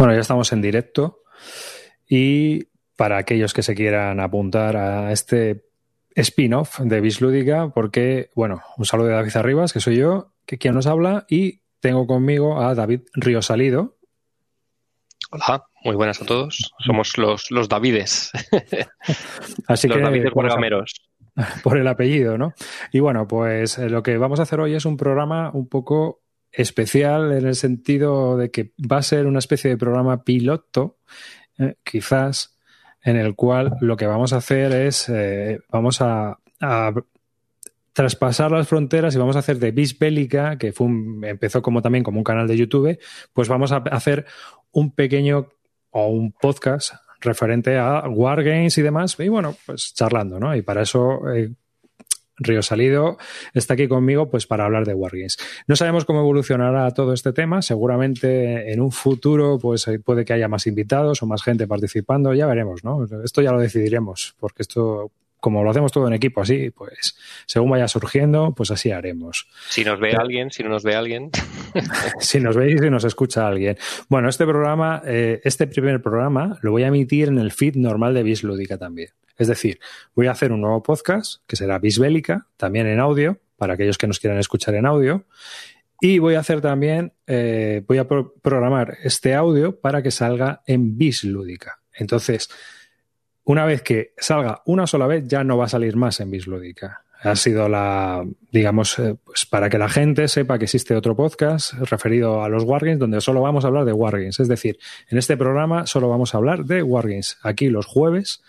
Bueno, ya estamos en directo y para aquellos que se quieran apuntar a este spin-off de Bislúdica, porque, bueno, un saludo de David Arribas, que soy yo, que quien nos habla, y tengo conmigo a David Ríosalido. Hola, muy buenas a todos. Somos los, los Davides. Así los que, Davides por, Guargameros. por el apellido, ¿no? Y bueno, pues eh, lo que vamos a hacer hoy es un programa un poco especial en el sentido de que va a ser una especie de programa piloto, eh, quizás, en el cual lo que vamos a hacer es, eh, vamos a, traspasar las fronteras y vamos a hacer de Bis Bélica, que fue un- empezó como también como un canal de YouTube, pues vamos a hacer un pequeño o un podcast referente a Wargames y demás, y bueno, pues charlando, ¿no? Y para eso eh, Río Salido está aquí conmigo pues para hablar de Wargames. No sabemos cómo evolucionará todo este tema, seguramente en un futuro pues puede que haya más invitados o más gente participando, ya veremos, ¿no? Esto ya lo decidiremos, porque esto como lo hacemos todo en equipo así, pues según vaya surgiendo, pues así haremos. Si nos ve alguien, si no nos ve alguien. si nos veis y nos escucha alguien. Bueno, este programa, eh, este primer programa, lo voy a emitir en el feed normal de Bislúdica también. Es decir, voy a hacer un nuevo podcast que será Bisbélica, también en audio, para aquellos que nos quieran escuchar en audio. Y voy a hacer también, eh, voy a pro programar este audio para que salga en Bislúdica. Entonces, una vez que salga una sola vez, ya no va a salir más en Bislúdica. Ha sido la, digamos, eh, pues para que la gente sepa que existe otro podcast referido a los Wargames donde solo vamos a hablar de Wargames. Es decir, en este programa solo vamos a hablar de Wargames. Aquí los jueves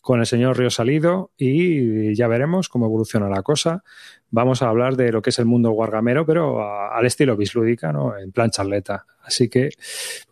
con el señor Río Salido y ya veremos cómo evoluciona la cosa. Vamos a hablar de lo que es el mundo wargamero, pero al estilo bislúdica, ¿no? En plan charleta. Así que,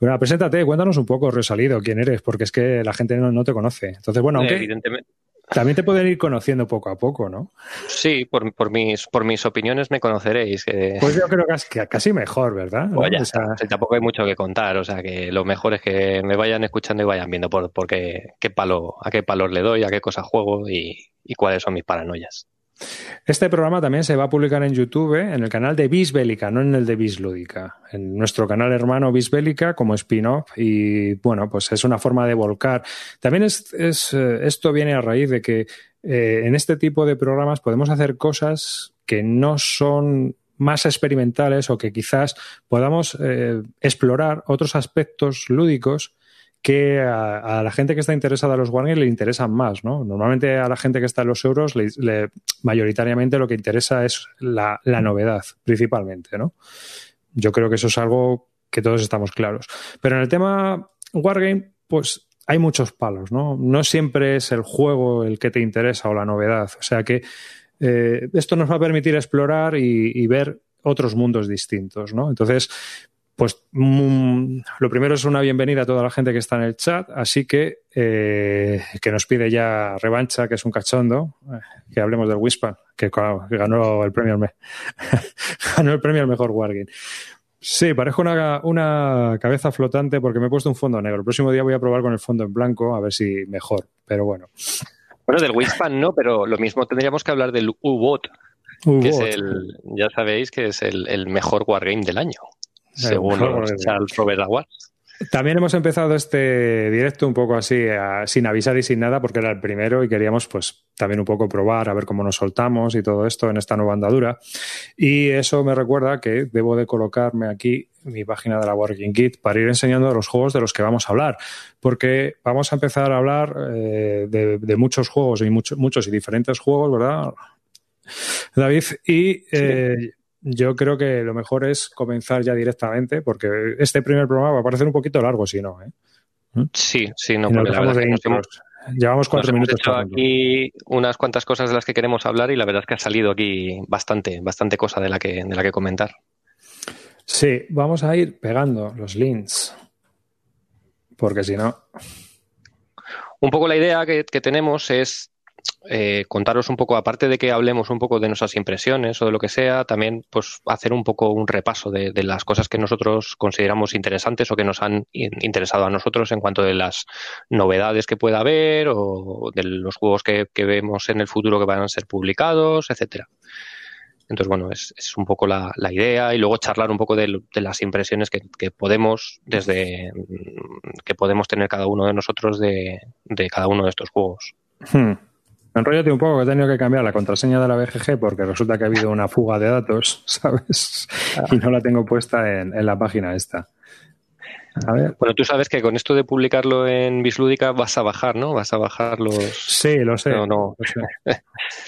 bueno, preséntate, cuéntanos un poco, Río Salido, quién eres, porque es que la gente no, no te conoce. Entonces, bueno, aunque Evidentemente. También te pueden ir conociendo poco a poco, ¿no? Sí, por, por, mis, por mis opiniones me conoceréis. Pues yo creo que es- que casi mejor, ¿verdad? ¿No? Pues ya O sea, está. O sea, tampoco hay mucho que contar, o sea que lo mejor es que me vayan escuchando y vayan viendo por, por qué, qué palo, a qué palos le doy, a qué cosas juego y, y cuáles son mis paranoias. Este programa también se va a publicar en YouTube, ¿eh? en el canal de Bisbélica, no en el de Bislúdica. En nuestro canal hermano Bisbélica como spin-off. Y bueno, pues es una forma de volcar. También es, eh, esto viene a raíz de que eh, en este tipo de programas podemos hacer cosas que no son más experimentales o que quizás podamos explorar otros aspectos lúdicos que a, la gente que está interesada en los wargames le interesan más, ¿no? Normalmente a la gente que está en los euros, mayoritariamente lo que interesa es la, la, novedad, principalmente, ¿no? Yo creo que eso es algo que todos estamos claros. Pero en el tema wargame, pues hay muchos palos, ¿no? No siempre es el juego el que te interesa o la novedad. O sea que eh, esto nos va a permitir explorar y, y ver otros mundos distintos, ¿no? Entonces, pues mm, lo primero es una bienvenida a toda la gente que está en el chat, así que eh, que nos pide ya revancha, que es un cachondo, eh, que hablemos del Wispan, que, que, ganó el premio al ganó el premio al mejor Wargame. Sí, parezco una, una, cabeza flotante porque me he puesto un fondo negro. El próximo día voy a probar con el fondo en blanco a ver si mejor, pero bueno. Bueno, del Wispan no, pero lo mismo tendríamos que hablar del U-Bot, que es el, ya sabéis que es el, el mejor Wargame del año según Charles Robert. También hemos empezado este directo un poco así, a, sin avisar y sin nada, porque era el primero y queríamos pues también un poco probar, a ver cómo nos soltamos y todo esto en esta nueva andadura. Y eso me recuerda que debo de colocarme aquí mi página de la Working Kit para ir enseñando los juegos de los que vamos a hablar, porque vamos a empezar a hablar eh, de, de, muchos juegos y mucho, muchos y diferentes juegos, ¿verdad? David, y eh, yo creo que lo mejor es comenzar ya directamente, porque este primer programa va a parecer un poquito largo, si no. ¿eh? Sí, sí, no, porque la verdad es que hemos, Llevamos cuatro nos minutos. Hemos hecho aquí unas cuantas cosas de las que queremos hablar y la verdad es que ha salido aquí bastante, bastante cosa de la que, de la que comentar. Sí, vamos a ir pegando los links, porque si no. Un poco la idea que, que tenemos es eh, contaros un poco, aparte de que hablemos un poco de nuestras impresiones o de lo que sea, también pues hacer un poco un repaso de, las cosas que nosotros consideramos interesantes o que nos han interesado a nosotros en cuanto de las novedades que pueda haber o de los juegos que, vemos en el futuro que van a ser publicados, etcétera. Entonces, bueno, es, un poco la, idea y luego charlar un poco de, las impresiones que, podemos desde que podemos tener cada uno de nosotros de, cada uno de estos juegos. Hmm. Enrollate un poco que he tenido que cambiar la contraseña de la BGG porque resulta que ha habido una fuga de datos, ¿sabes? Y no la tengo puesta en, en la página esta. Bueno, tú sabes que con esto de publicarlo en Bislúdica vas a bajar, ¿no? Vas a bajar los. Sí, lo sé. No,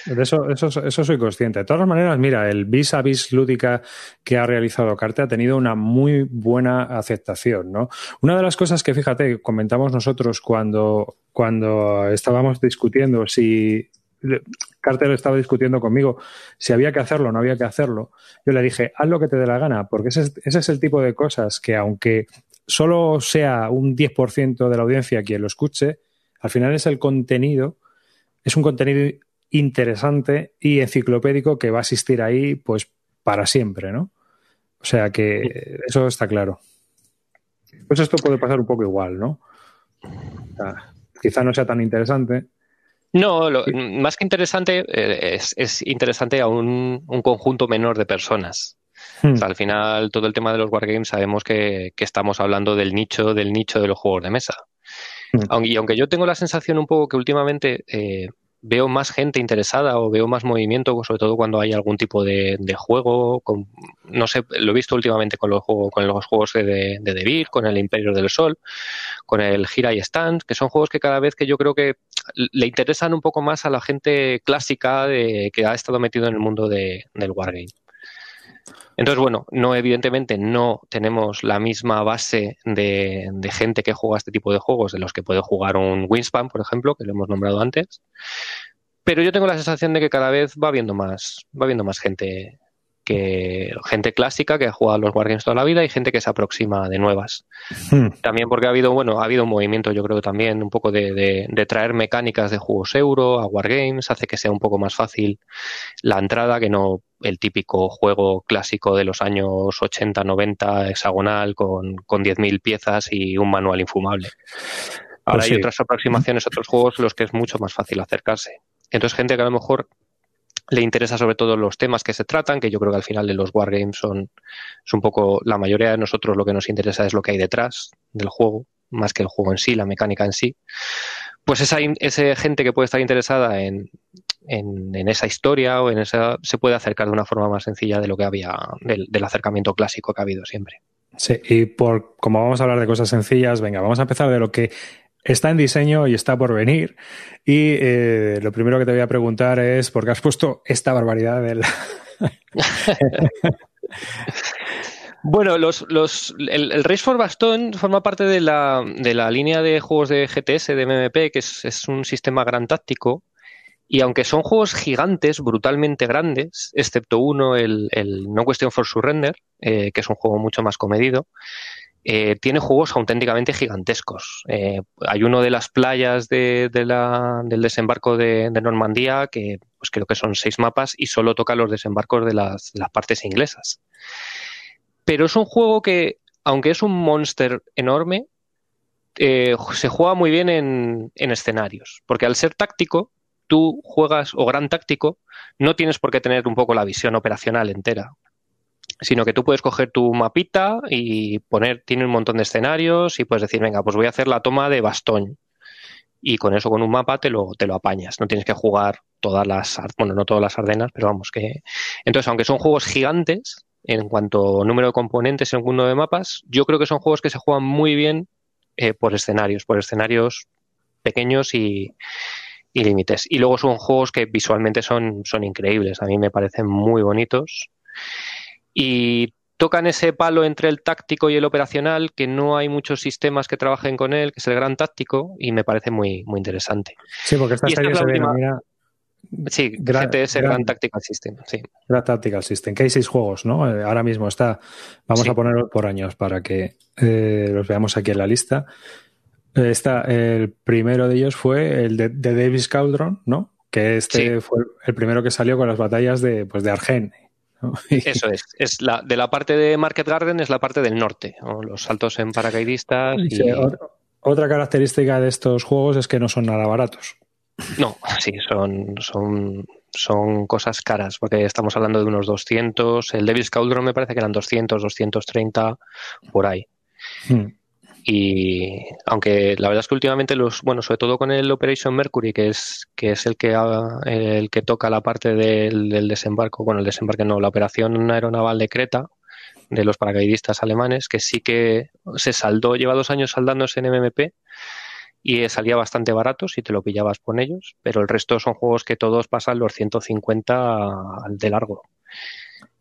De eso, eso, eso, soy consciente. De todas maneras, mira, el Bis a Bislúdica que ha realizado Carte ha tenido una muy buena aceptación, ¿no? Una de las cosas que, fíjate, comentamos nosotros cuando, cuando estábamos discutiendo si Carter estaba discutiendo conmigo si había que hacerlo o no había que hacerlo. Yo le dije, haz lo que te dé la gana, porque ese ese es el tipo de cosas que, aunque solo sea un 10% de la audiencia quien lo escuche, al final es el contenido, es un contenido interesante y enciclopédico que va a existir ahí pues para siempre, ¿no? O sea que eso está claro. Pues esto puede pasar un poco igual, ¿no? quizá no sea tan interesante. No, más que interesante, eh, es, interesante a un, conjunto menor de personas. Hmm. al final, todo el tema de los wargames sabemos que, estamos hablando del nicho, del nicho de los juegos de mesa. Hmm. y aunque yo tengo la sensación un poco que últimamente eh, veo más gente interesada o veo más movimiento, sobre todo cuando hay algún tipo de, juego. Con, no sé, lo he visto últimamente con los, juegos, con los juegos de, de Devir, con el Imperio del Sol, con el Gira y Stand, que son juegos que cada vez que yo creo que le interesan un poco más a la gente clásica de, que ha estado metido en el mundo del Wargame. Entonces, bueno, no, evidentemente no tenemos la misma base de, gente que juega este tipo de juegos de los que puede jugar un Winspan, por ejemplo, que lo hemos nombrado antes. Pero yo tengo la sensación de que cada vez va viendo más, va viendo más gente que gente clásica que ha jugado los Wargames toda la vida y gente que se aproxima de nuevas. Hmm. También porque ha habido, bueno, ha habido un movimiento, yo creo también, un poco de, de, traer mecánicas de juegos euro a Wargames, hace que sea un poco más fácil la entrada, que no el típico juego clásico de los años 80, 90, hexagonal, con, con 10.000 piezas y un manual infumable. Ahora pues hay otras aproximaciones, otros juegos los que es mucho más fácil acercarse. Entonces, gente que a lo mejor le interesa sobre todo los temas que se tratan, que yo creo que al final de los wargames son, son un poco, la mayoría de nosotros lo que nos interesa es lo que hay detrás del juego, más que el juego en sí, la mecánica en sí. Pues esa, esa gente que puede estar interesada en, en, esa historia o en esa, se puede acercar de una forma más sencilla de lo que había, del, del acercamiento clásico que ha habido siempre. Sí, y por como vamos a hablar de cosas sencillas, venga, vamos a empezar de lo que está en diseño y está por venir. Y eh, lo primero que te voy a preguntar es por qué has puesto esta barbaridad del... Bueno, los, los, el, Race for Baston forma parte de la, de la, línea de juegos de GTS, de MMP, que es, es, un sistema gran táctico. Y aunque son juegos gigantes, brutalmente grandes, excepto uno, el, el No Question for Surrender, eh, que es un juego mucho más comedido, eh, tiene juegos auténticamente gigantescos. Eh, hay uno de las playas de, la, del desembarco de, Normandía que pues creo que son seis mapas y solo toca los desembarcos de las, partes inglesas. Pero es un juego que, aunque es un monster enorme, eh, se juega muy bien en, en escenarios. Porque al ser táctico, tú juegas, o gran táctico, no tienes por qué tener un poco la visión operacional entera sino que tú puedes coger tu mapita y poner, tiene un montón de escenarios y puedes decir, venga, pues voy a hacer la toma de bastón. Y con eso, con un mapa, te lo, te lo apañas. No tienes que jugar todas las, bueno, no todas las Ardenas, pero vamos que. Entonces, aunque son juegos gigantes, en cuanto a número de componentes en un de mapas, yo creo que son juegos que se juegan muy bien eh, por escenarios, por escenarios pequeños y, y límites. Y luego son juegos que visualmente son, son increíbles. A mí me parecen muy bonitos y tocan ese palo entre el táctico y el operacional, que no hay muchos sistemas que trabajen con él, que es el gran táctico, y me parece muy, muy interesante. Sí, porque esta, serie se última... Sí, GTS Gran, Tactical System. Sí. Gran Tactical System, que hay seis juegos, ¿no? Eh, ahora mismo está, vamos a ponerlo por años para que eh, los veamos aquí en la lista. Eh, está, el primero de ellos fue el de, Davis Cauldron, ¿no? Que este fue el primero que salió con las batallas de, pues de Argen Eso es. es la, de la parte de Market Garden es la parte del norte, los saltos en paracaidistas. otra característica de estos juegos es que no son nada baratos. No, sí, son, son, son cosas caras, porque estamos hablando de unos 200. El Devil's Cauldron me parece que eran 200, 230, por ahí. Hmm. Y aunque la verdad es que últimamente los, bueno, sobre todo con el Operation Mercury, que es, que es el que el que toca la parte del, desembarco, bueno, el desembarque no, la operación aeronaval de Creta, de los paracaidistas alemanes, que sí que se saldó, lleva dos años saldándose en MMP y salía bastante barato si te lo pillabas con ellos, pero el resto son juegos que todos pasan los 150 de largo.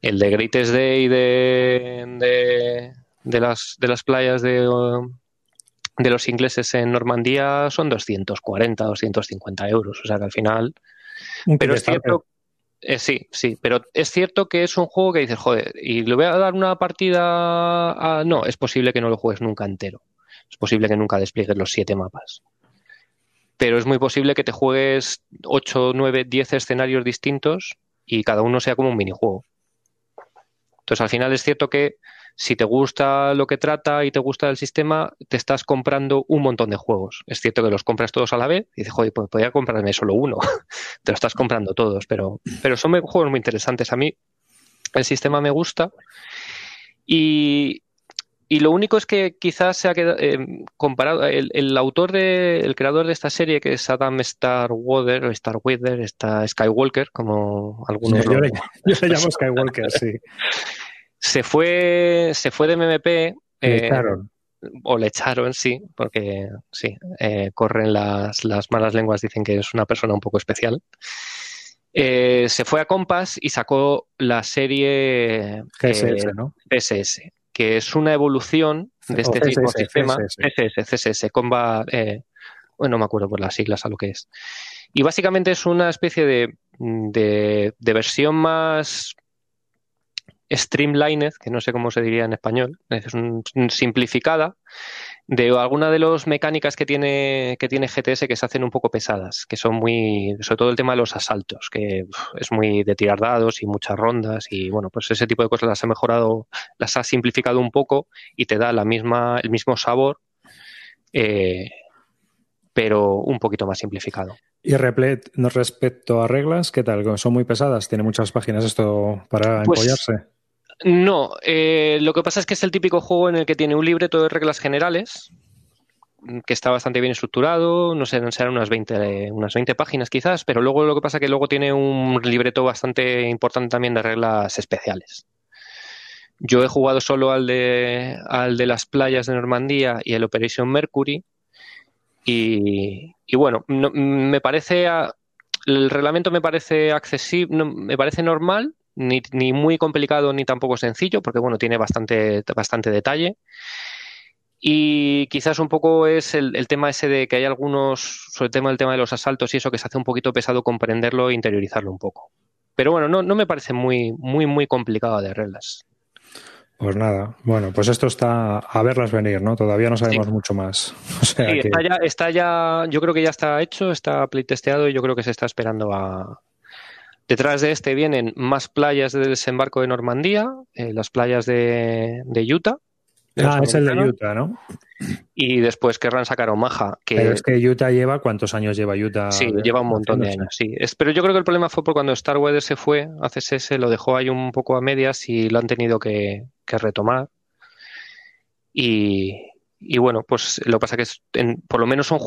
El de Greatest Day de, de, las, de las playas de, de los ingleses en Normandía son 240, 250 euros, o sea que al final... pero es cierto... Eh, sí, sí, pero es cierto que es un juego que dices, joder, y le voy a dar una partida a... No, es posible que no lo juegues nunca entero. Es posible que nunca despliegues los siete mapas. Pero es muy posible que te juegues 8, 9, 10 escenarios distintos y cada uno sea como un minijuego. Entonces, al final es cierto que si te gusta lo que trata y te gusta el sistema, te estás comprando un montón de juegos. Es cierto que los compras todos a la vez y dices, joder, pues podría comprarme solo uno. te lo estás comprando todos, pero, pero son juegos muy interesantes. A mí el sistema me gusta y, y lo único es que quizás se ha quedado eh, comparado. El, autor de, el creador de esta serie, que es Adam Starwater, o está Skywalker, como algunos. yo, le, llamo Skywalker, sí. Se fue, se fue de MMP. Le eh, echaron. O le echaron, sí, porque sí, eh, corren las, las malas lenguas, dicen que es una persona un poco especial. se fue a Compass y sacó la serie GSS, ¿no? PSS que es una evolución de este tipo de sistema, CSS, CSS, Combat, eh, bueno, no me acuerdo por las siglas a lo que es. Y básicamente es una especie de, de, de versión más streamlined, que no sé cómo se diría en español, es un, simplificada, de alguna de las mecánicas que tiene, que tiene GTS que se hacen un poco pesadas, que son muy, sobre todo el tema de los asaltos, que es muy de tirar dados y muchas rondas y bueno, pues ese tipo de cosas las ha mejorado, las ha simplificado un poco y te da la misma, el mismo sabor, eh, pero un poquito más simplificado. Y Replet, respecto a reglas, ¿qué tal? ¿Son muy pesadas? ¿Tiene muchas páginas esto para pues, no, eh, lo que pasa es que es el típico juego en el que tiene un libreto de reglas generales, que está bastante bien estructurado, no sé, serán unas 20, unas 20 páginas quizás, pero luego lo que pasa es que luego tiene un libreto bastante importante también de reglas especiales. Yo he jugado solo al de, al de las playas de Normandía y el Operation Mercury, y, bueno, me parece, el reglamento me parece accesible, me parece normal, ni, ni, muy complicado ni tampoco sencillo, porque bueno, tiene bastante, bastante detalle. Y quizás un poco es el, tema ese de que hay algunos, sobre el tema del tema de los asaltos y eso, que se hace un poquito pesado comprenderlo e interiorizarlo un poco. Pero bueno, no, no me parece muy, muy, muy complicado de reglas. Pues nada, bueno, pues esto está a verlas venir, ¿no? Todavía no sabemos mucho más. sí, está, ya, está ya, yo creo que ya está hecho, está playtesteado y yo creo que se está esperando a, Detrás de este vienen más playas de desembarco de Normandía, eh, las playas de, Utah. ah, es el de Utah, ¿no? Y después querrán sacar Omaha. Que... Pero es que Utah lleva, ¿cuántos años lleva Utah? Sí, lleva un montón de años, sí. pero yo creo que el problema fue por cuando Starweather se fue a CSS, lo dejó ahí un poco a medias y lo han tenido que, retomar. Y, bueno, pues lo que pasa que es, por lo menos son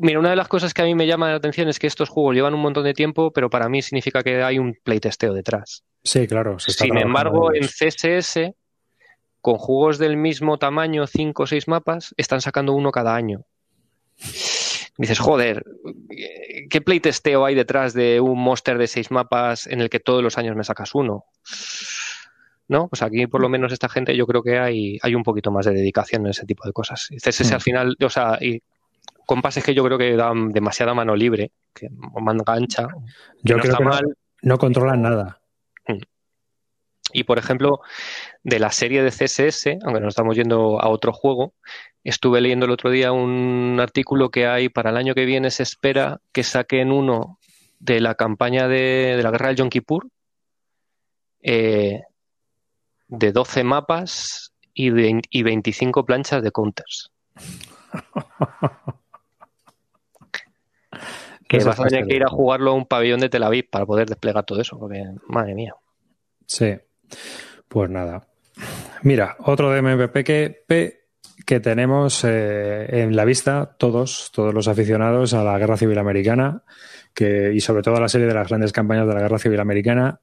Mira, una de las cosas que a mí me llama la atención es que estos juegos llevan un montón de tiempo, pero para mí significa que hay un playtesteo detrás. Sí, claro. Sin embargo, en CSS, con juegos del mismo tamaño, 5 o 6 mapas, están sacando uno cada año. Dices, joder, ¿qué playtesteo hay detrás de un monster de 6 mapas en el que todos los años me sacas uno? ¿no? Pues aquí por lo menos esta gente yo creo que hay, hay un poquito más de dedicación en ese tipo de cosas. CSS al hmm. final, o sea, y compases que yo creo que dan demasiada mano libre, que manga ancha. Yo creo que no, controlan nada. Mm. Y por ejemplo, de la serie de CSS, aunque nos estamos yendo a otro juego, estuve leyendo el otro día un artículo que hay para el año que viene, se espera que saquen uno de la campaña de, la guerra del Yom Kippur, eh, de 12 mapas y, de, y 25 planchas de counters. que vas a tener que ir a jugarlo a un pabellón de Tel Aviv para poder desplegar todo eso, porque madre mía. Sí, pues nada. Mira, otro de MVP que que tenemos eh, en la vista todos, todos los aficionados a la Guerra Civil Americana que, y sobre todo a la serie de las grandes campañas de la Guerra Civil Americana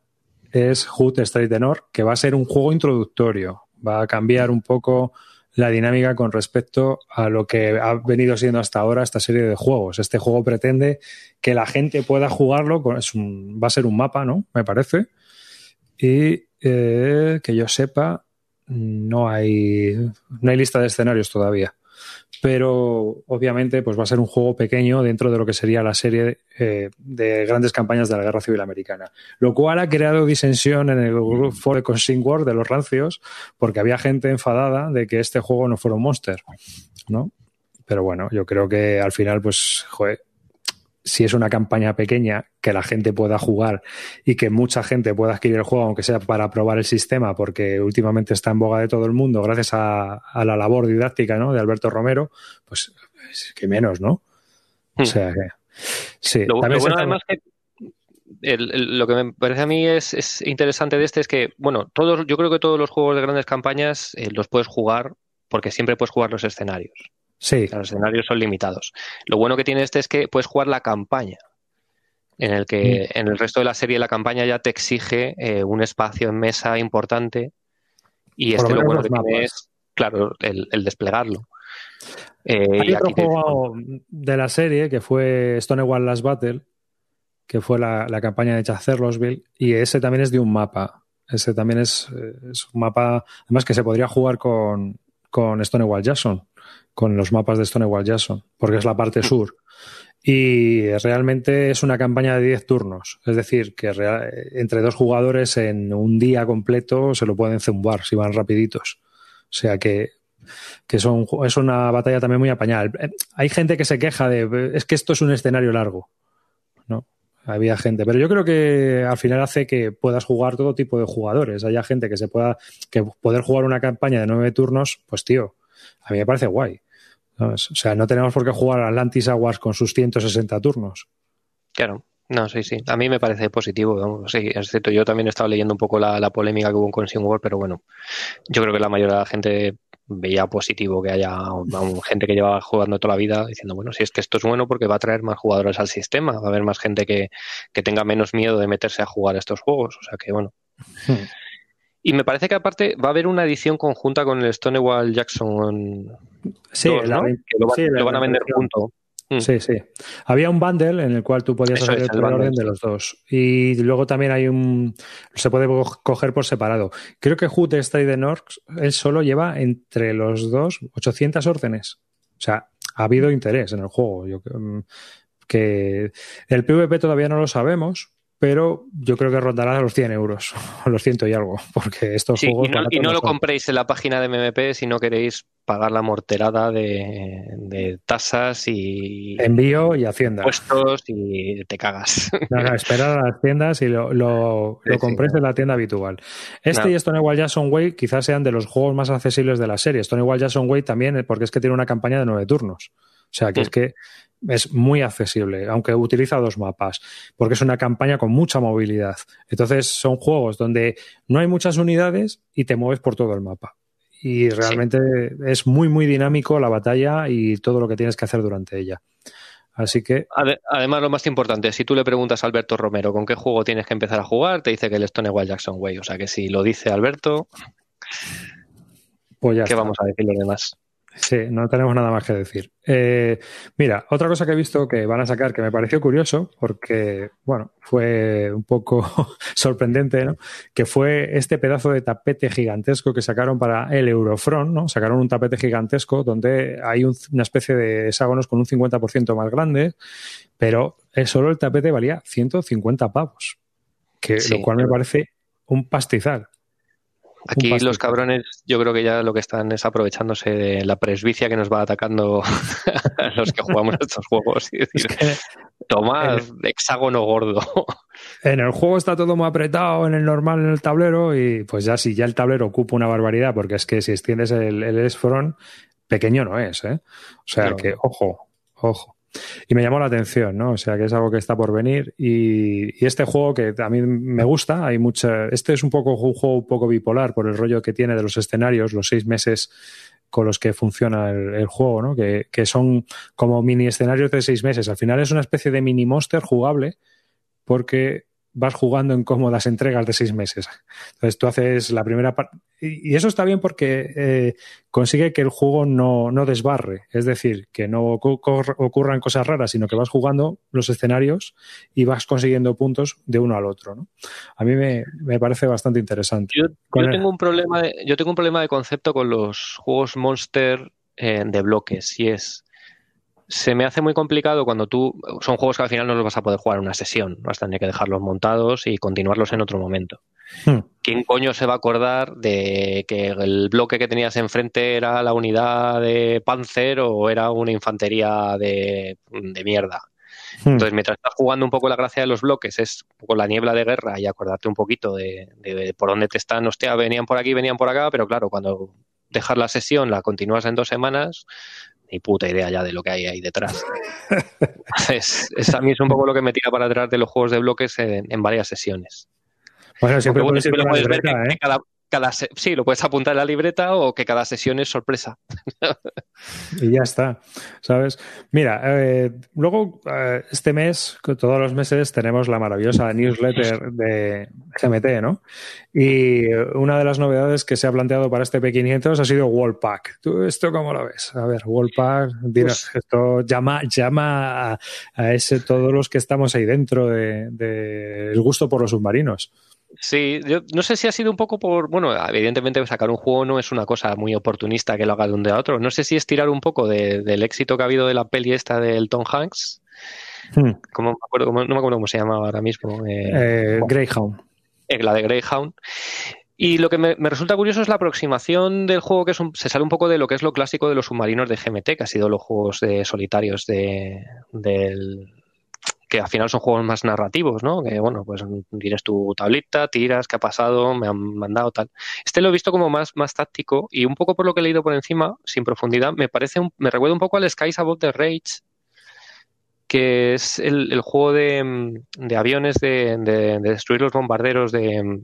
es Hood Straight the North, que va a ser un juego introductorio. Va a cambiar un poco la dinámica con respecto a lo que ha venido siendo hasta ahora esta serie de juegos. Este juego pretende que la gente pueda jugarlo, es va a ser un mapa, ¿no? Me parece. Y eh, que yo sepa, no hay, no hay lista de escenarios todavía pero obviamente pues va a ser un juego pequeño dentro de lo que sería la serie eh, de grandes campañas de la Guerra Civil Americana, lo cual ha creado disensión en el grupo de Consing War de los rancios, porque había gente enfadada de que este juego no fuera un monster, ¿no? Pero bueno, yo creo que al final, pues, joder, si es una campaña pequeña que la gente pueda jugar y que mucha gente pueda adquirir el juego, aunque sea para probar el sistema, porque últimamente está en boga de todo el mundo gracias a, la labor didáctica ¿no? de Alberto Romero, pues que menos, ¿no? O hmm. sea que. Sí, lo, bueno, además, que lo que me parece a mí es, interesante de este es que, bueno, todos, yo creo que todos los juegos de grandes campañas eh, los puedes jugar porque siempre puedes jugar los escenarios. Sí. Los escenarios son limitados. Lo bueno que tiene este es que puedes jugar la campaña, en el que mm. en el resto de la serie la campaña ya te exige eh, un espacio en mesa importante y este lo, bueno que tiene es, claro, el, desplegarlo. Eh, Hay otro juego de la serie que fue Stonewall Last Battle, que fue la, campaña de Chancellorville, y ese también es de un mapa. Ese también es, es un mapa, además que se podría jugar con, con Stonewall Jackson con los mapas de Stonewall Jackson, porque es la parte sur. Y realmente es una campaña de 10 turnos. Es decir, que entre dos jugadores en un día completo se lo pueden zumbar si van rapiditos. O sea que, que son, es una batalla también muy apañada. Eh, hay gente que se queja de, es que esto es un escenario largo. ¿no? Había gente, pero yo creo que al final hace que puedas jugar todo tipo de jugadores. Haya gente que se pueda, que poder jugar una campaña de nueve turnos, pues tío, a mí me parece guay. O sea, no tenemos por qué jugar Atlantis Aguas con sus 160 turnos. Claro, no, sí, sí. A mí me parece positivo. Sí, es cierto. Yo también he estado leyendo un poco la, polémica que hubo en Consing War, pero bueno, yo creo que la mayoría de la gente veía positivo que haya gente que lleva jugando toda la vida diciendo, bueno, si es que esto es bueno porque va a traer más jugadores al sistema, va a haber más gente que, que tenga menos miedo de meterse a jugar estos juegos. O sea que, bueno. Hmm. Y me parece que aparte va a haber una edición conjunta con el Stonewall Jackson. Sí, que lo, van a vender junto. Mm. Sí, sí. Había un bundle en el cual tú podías hacer el, orden de los dos. Y luego también hay un. Se puede coger por separado. Creo que Hood Stay de Norks, él solo lleva entre los dos 800 órdenes. O sea, ha habido interés en el juego. Yo, mm, que el PvP todavía no lo sabemos, pero yo creo que rondará a los 100 euros, los ciento y algo, porque estos juegos... Y no, lo compréis en la página de MMP si no queréis pagar la morterada de, tasas y... Envío y hacienda. Puestos y te cagas. No, no, esperar a las tiendas y lo, lo, compréis en la tienda habitual. Este y Stonewall Jackson Way quizás sean de los juegos más accesibles de la serie. Stonewall Jackson Way también, porque es que tiene una campaña de nueve turnos. O sea, que es mm. que es muy accesible, aunque utiliza dos mapas, porque es una campaña con mucha movilidad. Entonces, son juegos donde no hay muchas unidades y te mueves por todo el mapa. Y realmente es muy, muy dinámico la batalla y todo lo que tienes que hacer durante ella. Así que. Además, lo más importante, si tú le preguntas a Alberto Romero con qué juego tienes que empezar a jugar, te dice que el Stonewall Jackson Way. O sea que si lo dice Alberto, pues ya ¿qué vamos a decir los demás? Sí, no tenemos nada más que decir. Eh, mira, otra cosa que he visto que van a sacar que me pareció curioso, porque, bueno, fue un poco sorprendente, ¿no? Que fue este pedazo de tapete gigantesco que sacaron para el Eurofront, ¿no? Sacaron un tapete gigantesco donde hay una especie de hexágonos con un 50% más grande, pero solo el tapete valía 150 pavos, que, lo cual me parece un pastizal. Aquí los cabrones yo creo que ya lo que están es aprovechándose de la presbicia que nos va atacando a los que jugamos estos juegos y decir, toma hexágono gordo. En el juego está todo muy apretado, en el normal, en el tablero y pues ya si ya el tablero ocupa una barbaridad porque es que si extiendes el, el S-Front, pequeño no es, ¿eh? O sea que, ojo, ojo. Y me llamó la atención, ¿no? O sea, que es algo que está por venir. Y, este juego que a mí me gusta, hay mucha. Este es un poco un juego un poco bipolar por el rollo que tiene de los escenarios, los seis meses con los que funciona el, juego, ¿no? Que, que, son como mini escenarios de seis meses. Al final es una especie de mini monster jugable porque vas jugando en cómodas entregas de seis meses. Entonces tú haces la primera parte. Y eso está bien porque eh, consigue que el juego no, no, desbarre. Es decir, que no ocurran cosas raras, sino que vas jugando los escenarios y vas consiguiendo puntos de uno al otro. ¿no? A mí me, me, parece bastante interesante. Yo, tengo un problema de, yo tengo un problema de concepto con los juegos Monster eh, de bloques. Y es se me hace muy complicado cuando tú. Son juegos que al final no los vas a poder jugar en una sesión. Vas a tener que dejarlos montados y continuarlos en otro momento. Hmm. ¿Quién coño se va a acordar de que el bloque que tenías enfrente era la unidad de Panzer o era una infantería de, mierda? Hmm. Entonces, mientras estás jugando un poco la gracia de los bloques, es un poco la niebla de guerra y acordarte un poquito de, de por dónde te están, hostia, venían por aquí, venían por acá, pero claro, cuando dejas la sesión, la continúas en dos semanas, ni puta idea ya de lo que hay ahí detrás. es, a mí es un poco lo que me tira para atrás de los juegos de bloques en, varias sesiones. Bueno, siempre, puedes, ver ¿eh? cada, sí, lo puedes apuntar en la libreta o que cada sesión es sorpresa. y ya está, ¿sabes? Mira, eh, luego eh, este mes, todos los meses, tenemos la maravillosa newsletter de GMT, ¿no? Y una de las novedades que se ha planteado para este P500 ha sido Wallpack. ¿Tú esto cómo lo ves? A ver, Wallpack, pues esto llama, llama a, ese todos los que estamos ahí dentro del de, el gusto por los submarinos. Sí, yo no sé si ha sido un poco por, bueno, evidentemente sacar un juego no es una cosa muy oportunista que lo haga de un día a otro. No sé si es tirar un poco del éxito que ha habido de la peli esta del Tom Hanks. Hmm. Como, me acuerdo, no me acuerdo cómo se llamaba ahora mismo. Eh, eh, Greyhound. Eh, la de Greyhound. Y lo que me, resulta curioso es la aproximación del juego, que se sale un poco de lo que es lo clásico de los submarinos de GMT, que ha sido los juegos de solitarios de, del, que al final son juegos más narrativos, ¿no? Que bueno, pues tienes tu tablita, tiras, qué ha pasado, me han mandado tal. Este lo he visto como más, más táctico y un poco por lo que he leído por encima, sin profundidad, me parece, me recuerda un poco al Skies Above the Rage, que es el, juego de, aviones de, de, destruir los bombarderos de,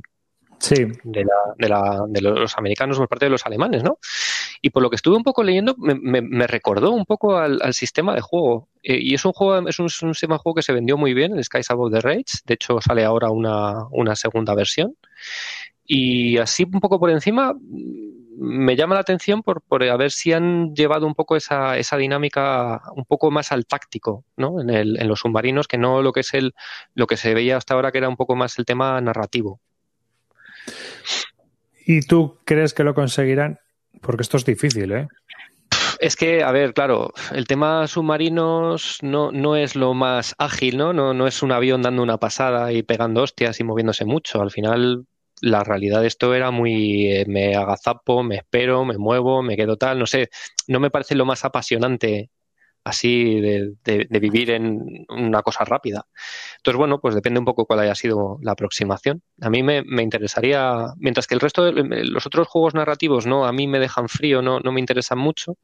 sí. de, la, de, la, de, los americanos por parte de los alemanes, ¿no? Y por lo que estuve un poco leyendo, me, me, recordó un poco al, al sistema de juego. Eh, y es un juego, es un, sistema de juego que se vendió muy bien, el Skies Above the Rage. De hecho, sale ahora una, una segunda versión. Y así un poco por encima, me llama la atención por, por a ver si han llevado un poco esa, esa dinámica un poco más al táctico, ¿no? En, el, en los submarinos, que no lo que es el, lo que se veía hasta ahora, que era un poco más el tema narrativo. ¿Y tú crees que lo conseguirán? Porque esto es difícil, ¿eh? Es que, a ver, claro, el tema submarinos no, no es lo más ágil, ¿no? ¿no? No es un avión dando una pasada y pegando hostias y moviéndose mucho. Al final, la realidad de esto era muy eh, me agazapo, me espero, me muevo, me quedo tal, no sé, no me parece lo más apasionante así de, de, vivir en una cosa rápida. Entonces, bueno, pues depende un poco cuál haya sido la aproximación. A mí me, interesaría, mientras que el resto de los otros juegos narrativos no, a mí me dejan frío, no, no me interesan mucho.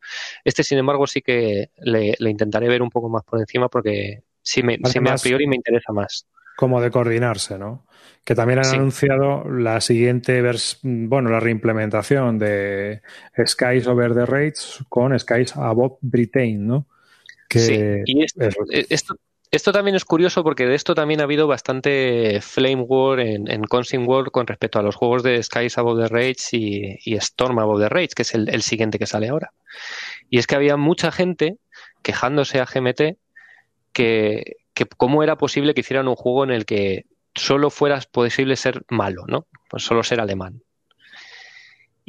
Este, sin embargo, sí que le, intentaré ver un poco más por encima porque sí me, sí me a priori me interesa más. Como de coordinarse, ¿no? Que también han anunciado la siguiente, bueno, la reimplementación de Skies Over the Rates con Skies Above Britain, ¿no? Sí, y eh, esto, esto, también es curioso porque de esto también ha habido bastante flame war en, en Consing War con respecto a los juegos de Skies Above the Rage y, Storm Above the Rage, que es el, siguiente que sale ahora. Y es que había mucha gente quejándose a GMT que, que cómo era posible que hicieran un juego en el que solo fuera posible ser malo, ¿no? Pues solo ser alemán.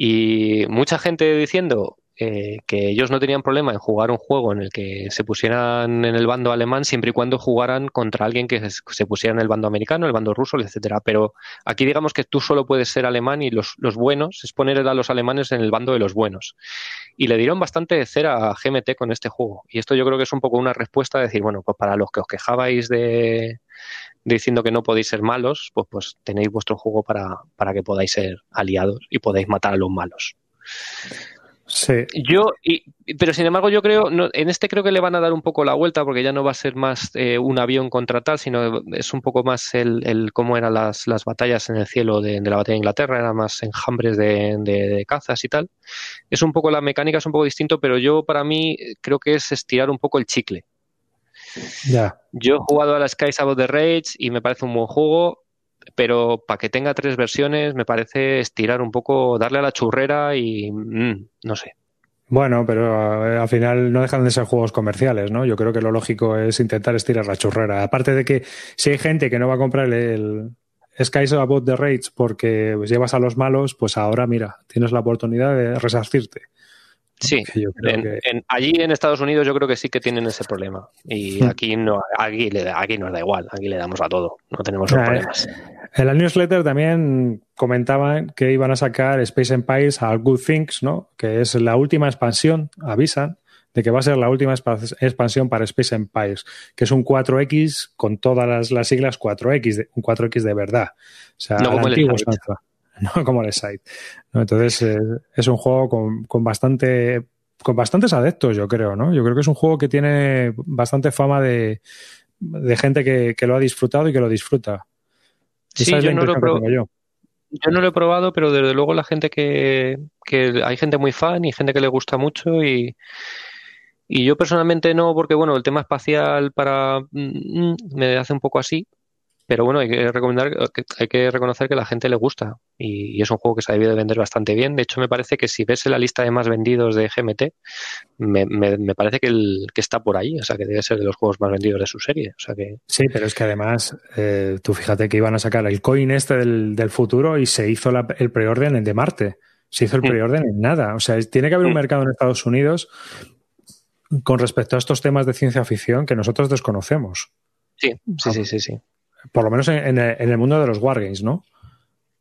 Y mucha gente diciendo, eh, que ellos no tenían problema en jugar un juego en el que se pusieran en el bando alemán siempre y cuando jugaran contra alguien que se, pusiera en el bando americano, el bando ruso, etcétera. Pero aquí digamos que tú solo puedes ser alemán y los, los buenos es poner a los alemanes en el bando de los buenos. Y le dieron bastante cera a GMT con este juego. Y esto yo creo que es un poco una respuesta a decir, bueno, pues para los que os quejabais de, diciendo que no podéis ser malos, pues, pues tenéis vuestro juego para, para que podáis ser aliados y podáis matar a los malos. Sí. Yo, y, pero sin embargo, yo creo, no, en este creo que le van a dar un poco la vuelta porque ya no va a ser más eh, un avión contra tal, sino es un poco más el, el cómo eran las, las batallas en el cielo de, de la batalla de Inglaterra, eran más enjambres de, de, de, cazas y tal. Es un poco la mecánica, es un poco distinto, pero yo para mí creo que es estirar un poco el chicle. Ya. Yo he jugado a la Sky Sabbath the Rage y me parece un buen juego pero para que tenga tres versiones me parece estirar un poco, darle a la churrera y mmm, no sé. Bueno, pero eh, al final no dejan de ser juegos comerciales, ¿no? Yo creo que lo lógico es intentar estirar la churrera. Aparte de que si hay gente que no va a comprar el Skies About the Rage porque llevas a los malos, pues ahora mira, tienes la oportunidad de resarcirte. Sí, en, que... en, allí en Estados Unidos yo creo que sí que tienen ese problema y aquí no, aquí, le, aquí nos da igual, aquí le damos a todo, no tenemos problemas. En la newsletter también comentaban que iban a sacar Space Empires a Good Things, ¿no? Que es la última expansión, avisan, de que va a ser la última expansión para Space Empires, que es un 4X con todas las, las siglas 4X, un 4X de verdad. O sea, no como antiguo no como el site. ¿no? Entonces eh, es un juego con, con, bastante con bastantes adeptos, yo creo, ¿no? Yo creo que es un juego que tiene bastante fama de, de gente que, que, lo ha disfrutado y que lo disfruta. Sí, yo no, lo yo. yo no lo he probado, pero desde luego la gente que, que hay gente muy fan y gente que le gusta mucho y, y yo personalmente no, porque bueno, el tema espacial para mm, me hace un poco así, pero bueno, hay que recomendar, hay que reconocer que a la gente le gusta y, y, es un juego que se ha debido de vender bastante bien. De hecho, me parece que si ves la lista de más vendidos de GMT, me, me, me parece que, el, que está por ahí, o sea, que debe ser de los juegos más vendidos de su serie. O sea que... Sí, pero es que además, eh, tú fíjate que iban a sacar el coin este del, del futuro y se hizo la, el preorden de Marte. Se hizo el preorden en nada. O sea, tiene que haber un mercado en Estados Unidos con respecto a estos temas de ciencia ficción que nosotros desconocemos. Sí, sí, sí, sí, sí por lo menos en, el mundo de los wargames, ¿no?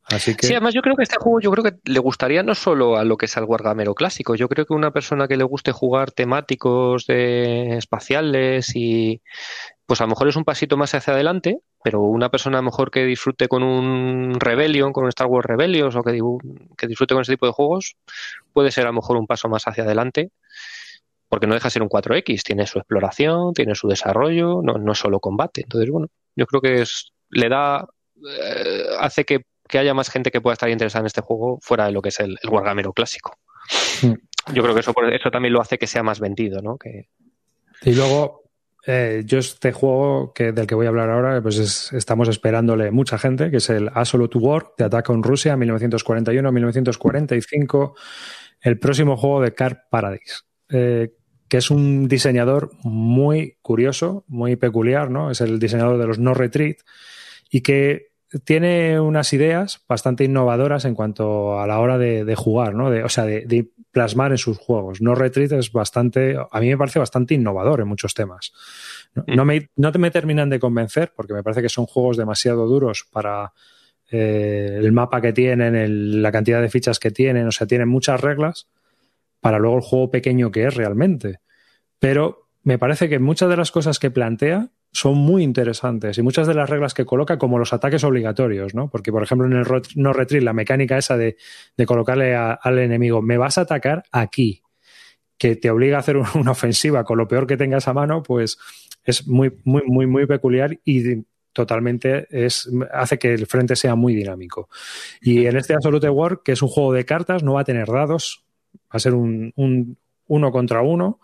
Así que... Sí, además yo creo que este juego yo creo que le gustaría no solo a lo que es al wargamero clásico, yo creo que una persona que le guste jugar temáticos de espaciales y pues a lo mejor es un pasito más hacia adelante, pero una persona a lo mejor que disfrute con un Rebellion, con un Star Wars Rebellion o que, que disfrute con ese tipo de juegos, puede ser a lo mejor un paso más hacia adelante porque no deja de ser un 4X, tiene su exploración, tiene su desarrollo, no, no solo combate. Entonces, bueno, yo creo que es, le da, eh, hace que, que, haya más gente que pueda estar interesada en este juego fuera de lo que es el, el Wargamero clásico. Mm. Yo creo que eso, eso también lo hace que sea más vendido, ¿no? Que... Y luego, eh, yo este juego que, del que voy a hablar ahora, pues es, estamos esperándole mucha gente, que es el Absolute War de Attack on Russia 1941-1945, el próximo juego de Car Paradise. Eh, que es un diseñador muy curioso, muy peculiar, ¿no? Es el diseñador de los No Retreat y que tiene unas ideas bastante innovadoras en cuanto a la hora de, jugar, ¿no? De, o sea, de, plasmar en sus juegos. No Retreat es bastante, a mí me parece bastante innovador en muchos temas. No, me, no me terminan de convencer porque me parece que son juegos demasiado duros para eh, el mapa que tienen, la cantidad de fichas que tienen, o sea, tienen muchas reglas para luego el juego pequeño que es realmente. Pero me parece que muchas de las cosas que plantea son muy interesantes y muchas de las reglas que coloca, como los ataques obligatorios, ¿no? Porque, por ejemplo, en el no retreat, la mecánica esa de, colocarle al enemigo, me vas a atacar aquí, que te obliga a hacer una ofensiva con lo peor que tengas a mano, pues es muy, muy, muy, muy peculiar y totalmente es, hace que el frente sea muy dinámico. Y en este Absolute War, que es un juego de cartas, no va a tener dados, va a ser un, un uno contra uno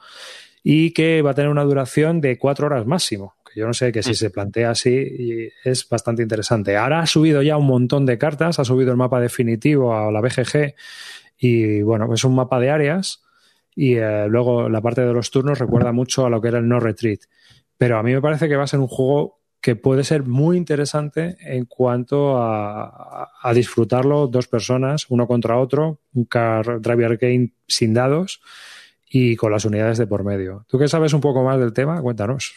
y que va a tener una duración de cuatro horas máximo. Que yo no sé que si se plantea así es bastante interesante. Ahora ha subido ya un montón de cartas, ha subido el mapa definitivo a la BGG y bueno, es un mapa de áreas y eh, luego la parte de los turnos recuerda mucho a lo que era el no retreat. Pero a mí me parece que va a ser un juego que puede ser muy interesante en cuanto a, a disfrutarlo dos personas, uno contra otro, un car driver game sin dados y con las unidades de por medio. ¿Tú que sabes un poco más del tema? Cuéntanos.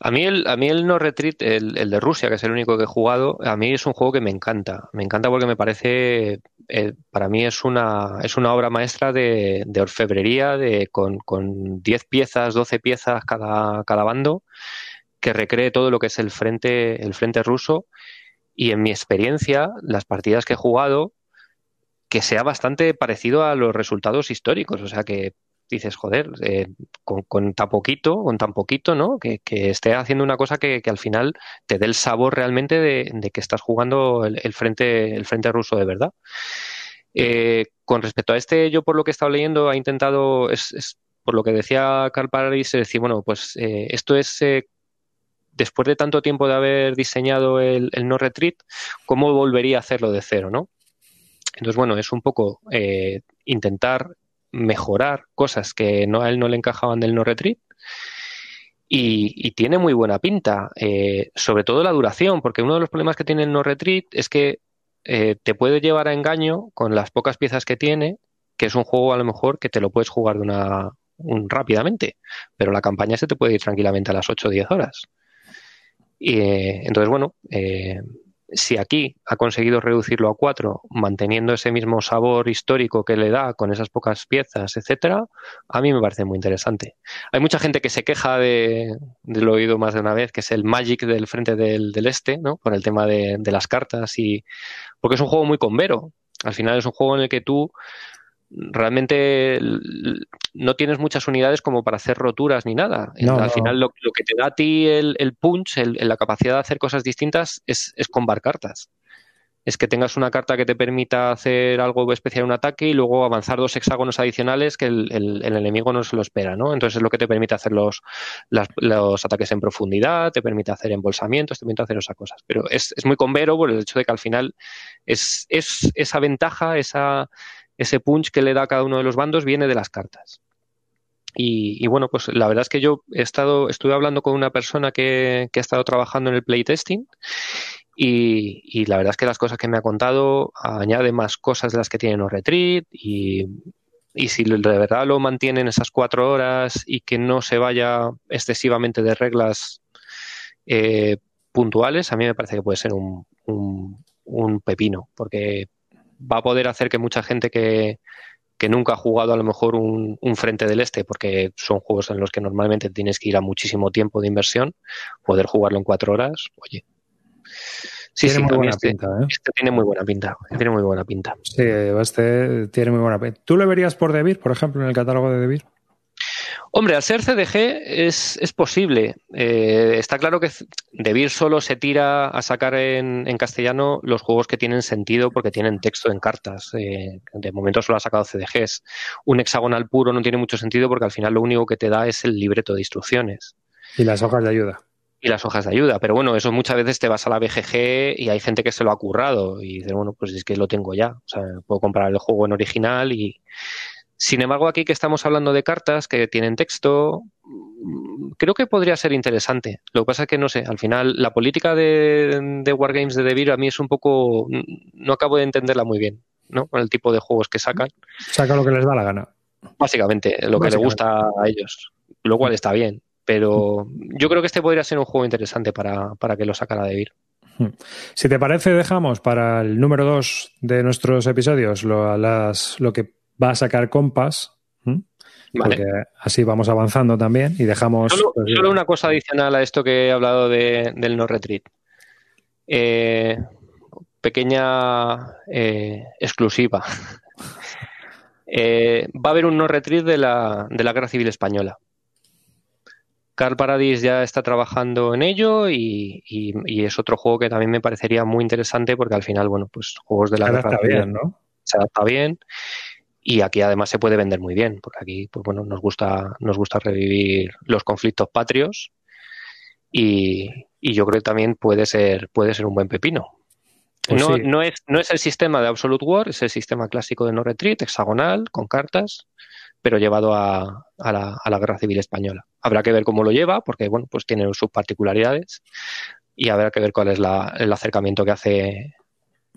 A mí el, a mí el No Retreat, el, el, de Rusia, que es el único que he jugado, a mí es un juego que me encanta. Me encanta porque me parece, eh, para mí es una, es una obra maestra de, de orfebrería, de, con, con 10 piezas, 12 piezas cada, cada bando que recree todo lo que es el frente, el frente ruso. Y en mi experiencia, las partidas que he jugado, que sea bastante parecido a los resultados históricos. O sea, que dices, joder, eh, con, tan poquito, con tan poquito, ¿no? Que, esté haciendo una cosa que, al final te dé el sabor realmente de, que estás jugando el, frente, el frente ruso de verdad. Eh, con respecto a este, yo por lo que he estado leyendo, ha intentado, es, por lo que decía Carl Paradis, es decir, bueno, pues eh, esto es después de tanto tiempo de haber diseñado el, no retreat, ¿cómo volvería a hacerlo de cero, no? Entonces, bueno, es un poco intentar mejorar cosas que no, a él no le encajaban del no retreat. Y, tiene muy buena pinta, eh, sobre todo la duración, porque uno de los problemas que tiene el no retreat es que eh, te puede llevar a engaño con las pocas piezas que tiene, que es un juego a lo mejor que te lo puedes jugar de una rápidamente, pero la campaña se te puede ir tranquilamente a las 8 o 10 horas. Y, eh, entonces, bueno, si aquí ha conseguido reducirlo a cuatro, manteniendo ese mismo sabor histórico que le da con esas pocas piezas, etcétera, a mí me parece muy interesante. Hay mucha gente que se queja de, lo oído más de una vez, que es el Magic del frente del, este, ¿no? Por el tema de, de, las cartas y porque es un juego muy convero. Al final es un juego en el que tú realmente no tienes muchas unidades como para hacer roturas ni nada. Al final lo, que te da a ti el, punch, la capacidad de hacer cosas distintas es, es combar cartas. Es que tengas una carta que te permita hacer algo especial en un ataque y luego avanzar dos hexágonos adicionales que el, enemigo no se lo espera, ¿no? Entonces es lo que te permite hacer los, los ataques en profundidad, te permite hacer embolsamientos, te permite hacer esas cosas. Pero es, es muy convero por el hecho de que al final es, es esa ventaja, esa, ese punch que le da a cada uno de los bandos viene de las cartas. Y, bueno, pues la verdad es que yo he estado, estuve hablando con una persona que, ha estado trabajando en el playtesting y, y, la verdad es que las cosas que me ha contado añade más cosas de las que tiene No Retreat y, y si de verdad lo mantienen esas cuatro horas y que no se vaya excesivamente de reglas eh, puntuales, a mí me parece que puede ser un, un, un pepino, porque va a poder hacer que mucha gente que, nunca ha jugado a lo mejor un, frente del este, porque son juegos en los que normalmente tienes que ir a muchísimo tiempo de inversión, poder jugarlo en cuatro horas, oye. Sí, tiene muy buena este, pinta, ¿eh? este tiene muy buena pinta. Tiene muy buena pinta. Sí, este tiene muy buena pinta. ¿Tú lo verías por Debir, por ejemplo, en el catálogo de Debir? Hombre, al ser CDG es, es posible. Eh, está claro que Debir solo se tira a sacar en, castellano los juegos que tienen sentido porque tienen texto en cartas. Eh, de momento solo ha sacado CDGs. Un hexagonal puro no tiene mucho sentido porque al final lo único que te da es el libreto de instrucciones. Y las hojas de ayuda. Y las hojas de ayuda. Pero bueno, eso muchas veces te vas a la BGG y hay gente que se lo ha currado y dice, bueno, pues es que lo tengo ya. O sea, puedo comprar el juego en original y, sin embargo, aquí que estamos hablando de cartas que tienen texto, creo que podría ser interesante. Lo que pasa es que, no sé, al final la política de, Wargames de Devir a mí es un poco... no acabo de entenderla muy bien, ¿no? Con el tipo de juegos que sacan. Saca lo que les da la gana. Básicamente, lo que le gusta a ellos. Lo cual está bien. Pero yo creo que este podría ser un juego interesante para, que lo sacara Devir. Hmm. Si te parece, dejamos para el número dos de nuestros episodios lo, las, lo que va a sacar Compass. Porque así vamos avanzando también y dejamos. Solo, pues, una cosa adicional a esto que he hablado del no retreat. Eh, pequeña eh, exclusiva. Eh, va a haber un no retreat de la, de la Guerra Civil Española. Carl Paradis ya está trabajando en ello y, es otro juego que también me parecería muy interesante porque al final, bueno, pues juegos de la Guerra se adapta bien y aquí además se puede vender muy bien, porque aquí, pues bueno, nos gusta, nos gusta revivir los conflictos patrios y, yo creo que también puede ser, puede ser un buen pepino. Pues no, no, es, no es el sistema de Absolute War, es el sistema clásico de no retreat, hexagonal, con cartas, pero llevado a, a, la, a la guerra civil española. Habrá que ver cómo lo lleva, porque bueno, pues tiene sus particularidades y habrá que ver cuál es la, el acercamiento que hace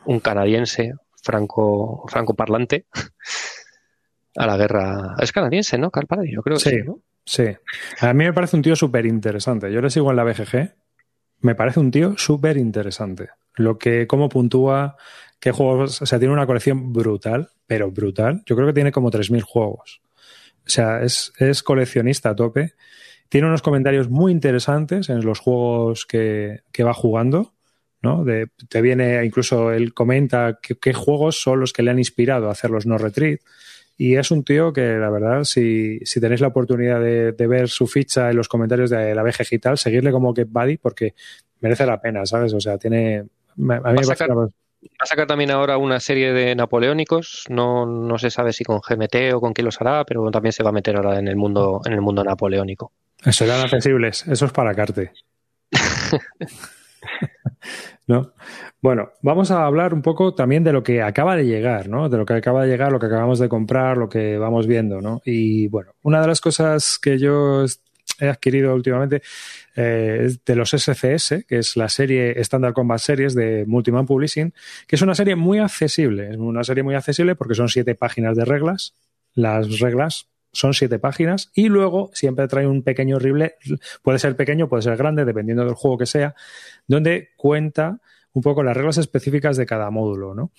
un canadiense franco, franco parlante a la guerra. Es canadiense, ¿no? Carl yo creo sí, sí, ¿no? Sí. A mí me parece un tío súper interesante. Yo le sigo en la BGG. Me parece un tío súper interesante. Lo que, cómo puntúa, qué juegos. O sea, tiene una colección brutal, pero brutal. Yo creo que tiene como 3.000 juegos. O sea, es, es coleccionista a tope. Tiene unos comentarios muy interesantes en los juegos que, que va jugando. ¿no? De, te viene, incluso él comenta qué juegos son los que le han inspirado a hacer los no retreat. Y es un tío que, la verdad, si, si tenéis la oportunidad de, ver su ficha en los comentarios de la BG Digital, seguirle como Get Buddy porque merece la pena, ¿sabes? O sea, tiene. A mí me va, sacar, va a sacar también ahora una serie de napoleónicos. No, no se sabe si con GMT o con qué los hará, pero también se va a meter ahora en el mundo, en el mundo napoleónico. Serán accesibles. Eso es para Carte. ¿No? Bueno, vamos a hablar un poco también de lo que acaba de llegar, ¿no? De lo que acaba de llegar, lo que acabamos de comprar, lo que vamos viendo, ¿no? Y bueno, una de las cosas que yo he adquirido últimamente eh, de los SCS, que es la serie Standard Combat Series de Multiman Publishing, que es una serie muy accesible. Es una serie muy accesible porque son siete páginas de reglas. Las reglas son siete páginas y luego siempre trae un pequeño horrible, puede ser pequeño, puede ser grande, dependiendo del juego que sea, donde cuenta un poco las reglas específicas de cada módulo. ¿no?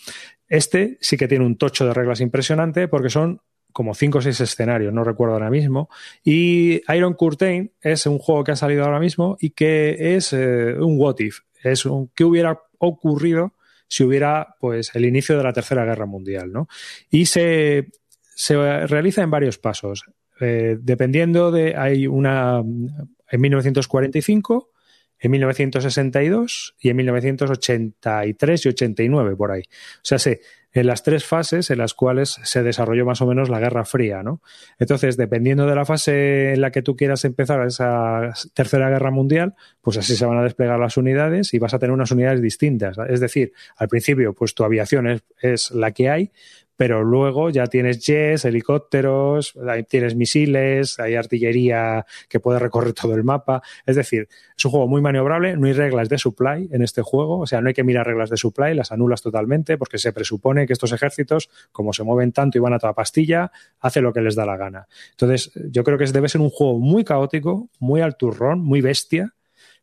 Este sí que tiene un tocho de reglas impresionante porque son como cinco o seis escenarios, no recuerdo ahora mismo. Y Iron Curtain es un juego que ha salido ahora mismo y que es eh, un what if. Es un qué hubiera ocurrido si hubiera pues el inicio de la Tercera Guerra Mundial, ¿no? Y se se realiza en varios pasos. Eh, dependiendo de, hay una en 1945, en 1962 y en 1983 y 89 por ahí. O sea, sí, en las tres fases en las cuales se desarrolló más o menos la Guerra Fría, ¿no? Entonces, dependiendo de la fase en la que tú quieras empezar esa Tercera Guerra Mundial, pues así se van a desplegar las unidades y vas a tener unas unidades distintas. Es decir, al principio, pues tu aviación es, es la que hay, pero luego ya tienes jets, helicópteros, tienes misiles, hay artillería que puede recorrer todo el mapa. Es decir, es un juego muy maniobrable, no hay reglas de supply en este juego, o sea, no hay que mirar reglas de supply, las anulas totalmente porque se presupone que estos ejércitos, como se mueven tanto y van a toda pastilla, hacen lo que les da la gana. Entonces, yo creo que debe ser un juego muy caótico, muy al turrón, muy bestia,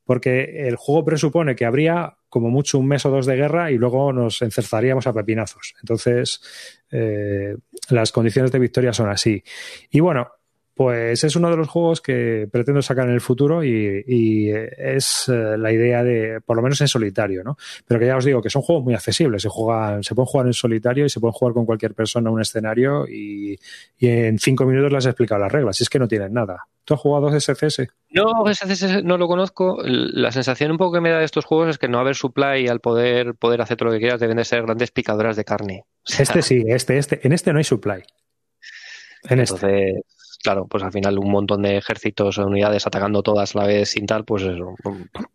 porque el juego presupone que habría como mucho un mes o dos de guerra y luego nos encerzaríamos a pepinazos. Entonces, eh, las condiciones de victoria son así. Y bueno, pues es uno de los juegos que pretendo sacar en el futuro y, es eh, la idea de, por lo menos en solitario, ¿no? Pero que ya os digo que son juegos muy accesibles, se juegan, se pueden jugar en solitario y se pueden jugar con cualquier persona en un escenario y, en cinco minutos les he explicado las reglas, y es que no tienen nada. ¿Tú has jugado SCS? No, SCS no lo conozco. La sensación un poco que me da de estos juegos es que no haber supply al poder, poder hacer todo lo que quieras deben de ser grandes picadoras de carne. este sí, este, este. En este no hay supply. En este claro, pues al final un montón de ejércitos o unidades atacando todas a la vez sin tal, pues es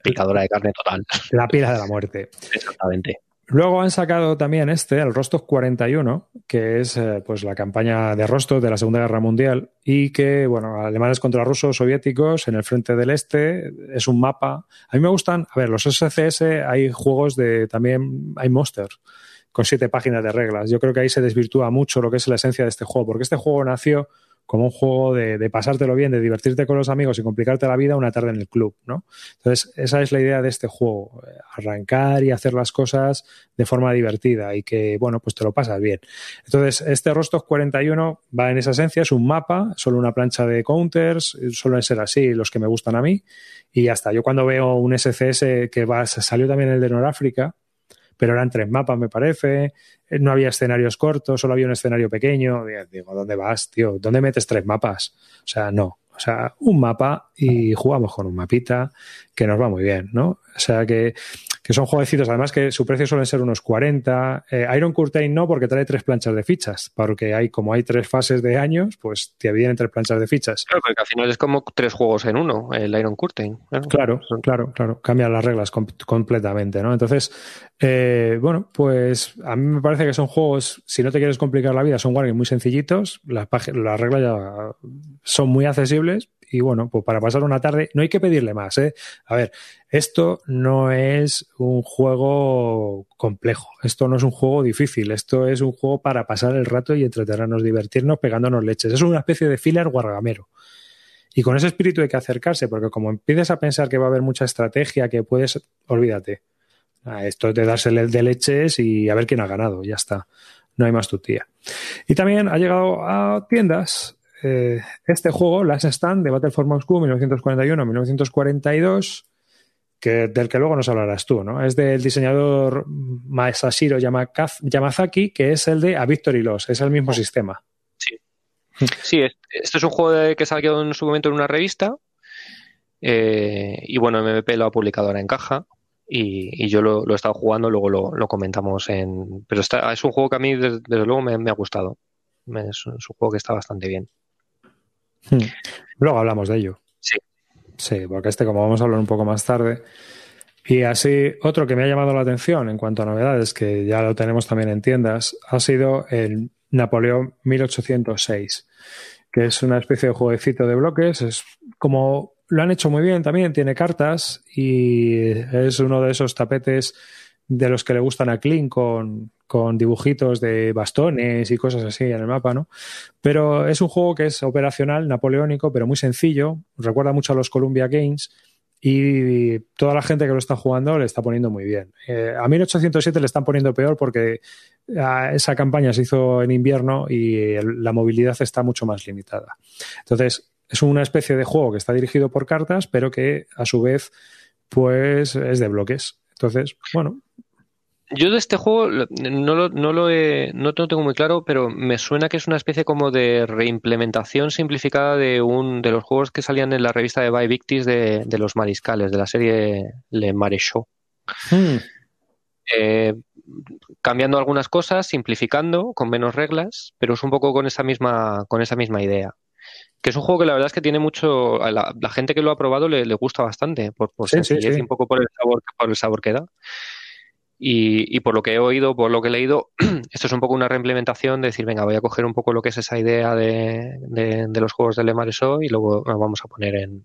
picadora de carne total. La pila de la muerte. Exactamente. Luego han sacado también este, el Rostov 41, que es eh, pues la campaña de Rostov de la Segunda Guerra Mundial y que, bueno, alemanes contra rusos soviéticos en el frente del este, es un mapa. A mí me gustan, a ver, los SCS hay juegos de, también hay monsters con siete páginas de reglas. Yo creo que ahí se desvirtúa mucho lo que es la esencia de este juego, porque este juego nació como un juego de, pasártelo bien, de divertirte con los amigos y complicarte la vida una tarde en el club, ¿no? Entonces, esa es la idea de este juego, eh, arrancar y hacer las cosas de forma divertida y que, bueno, pues te lo pasas bien. Entonces, este Rostov 41 va en esa esencia, es un mapa, solo una plancha de counters, suelen ser así los que me gustan a mí, y hasta yo cuando veo un SCS que va, salió también el de Noráfrica, pero eran tres mapas, me parece. Eh, no había escenarios cortos, solo había un escenario pequeño. Digo, ¿dónde vas, tío? ¿Dónde metes tres mapas? O sea, no. O sea, un mapa y jugamos con un mapita que nos va muy bien, ¿no? O sea que que son jueguecitos, además que su precio suelen ser unos 40. Eh, Iron Curtain no, porque trae tres planchas de fichas, porque hay, como hay tres fases de años, pues te vienen tres planchas de fichas. Claro, porque al final es como tres juegos en uno, el Iron Curtain. Claro, claro, claro, cambian las reglas completamente, ¿no? Entonces, eh, bueno, pues a mí me parece que son juegos, si no te quieres complicar la vida, son wargames muy sencillitos, las, las reglas ya son muy accesibles y bueno, pues para pasar una tarde no hay que pedirle más. ¿eh? A ver, esto no es un juego complejo, esto no es un juego difícil, esto es un juego para pasar el rato y entretenernos, divertirnos pegándonos leches. Es una especie de filler guargamero. Y con ese espíritu hay que acercarse, porque como empieces a pensar que va a haber mucha estrategia, que puedes, olvídate. Esto es de darse de leches y a ver quién ha ganado, ya está. No hay más tutía. Y también ha llegado a tiendas eh, este juego, Last Stand de Battle for Moscow 1941-1942, que, del que luego nos hablarás tú, ¿no? Es del diseñador Masashiro Yamazaki, que es el de A Victory Loss, es el mismo sistema. Sí. Sí, este es un juego que salió en su momento en una revista. Eh, y bueno, MMP lo ha publicado ahora en caja. Y, yo lo, he estado jugando, luego lo, comentamos en. Pero está, es un juego que a mí, desde, luego, me, ha gustado. Es un, juego que está bastante bien. Hmm. Luego hablamos de ello. Sí. Sí, porque este, como vamos a hablar un poco más tarde. Y así, otro que me ha llamado la atención en cuanto a novedades, que ya lo tenemos también en tiendas, ha sido el Napoleón 1806, que es una especie de jueguecito de bloques. Es como lo han hecho muy bien también, tiene cartas y es uno de esos tapetes de los que le gustan a Kling con, con dibujitos de bastones y cosas así en el mapa, ¿no? Pero es un juego que es operacional, napoleónico, pero muy sencillo. Recuerda mucho a los Columbia Games y toda la gente que lo está jugando le está poniendo muy bien. Eh, a 1807 le están poniendo peor porque ah, esa campaña se hizo en invierno y la movilidad está mucho más limitada. Entonces, es una especie de juego que está dirigido por cartas, pero que a su vez pues es de bloques. Entonces, bueno, yo de este juego no lo, no lo, he, no tengo muy claro, pero me suena que es una especie como de reimplementación simplificada de un de los juegos que salían en la revista de By Victis de, de los mariscales, de la serie Le Maréchaux. Hmm. Eh, cambiando algunas cosas, simplificando, con menos reglas, pero es un poco con esa misma, con esa misma idea. Que es un juego que la verdad es que tiene mucho. A la, gente que lo ha probado le, gusta bastante, por, por un poco por el sabor, por el sabor que da. Y, por lo que he oído, por lo que he leído, esto es un poco una reimplementación de decir, venga, voy a coger un poco lo que es esa idea de, de, los juegos de Le y luego lo vamos a poner en.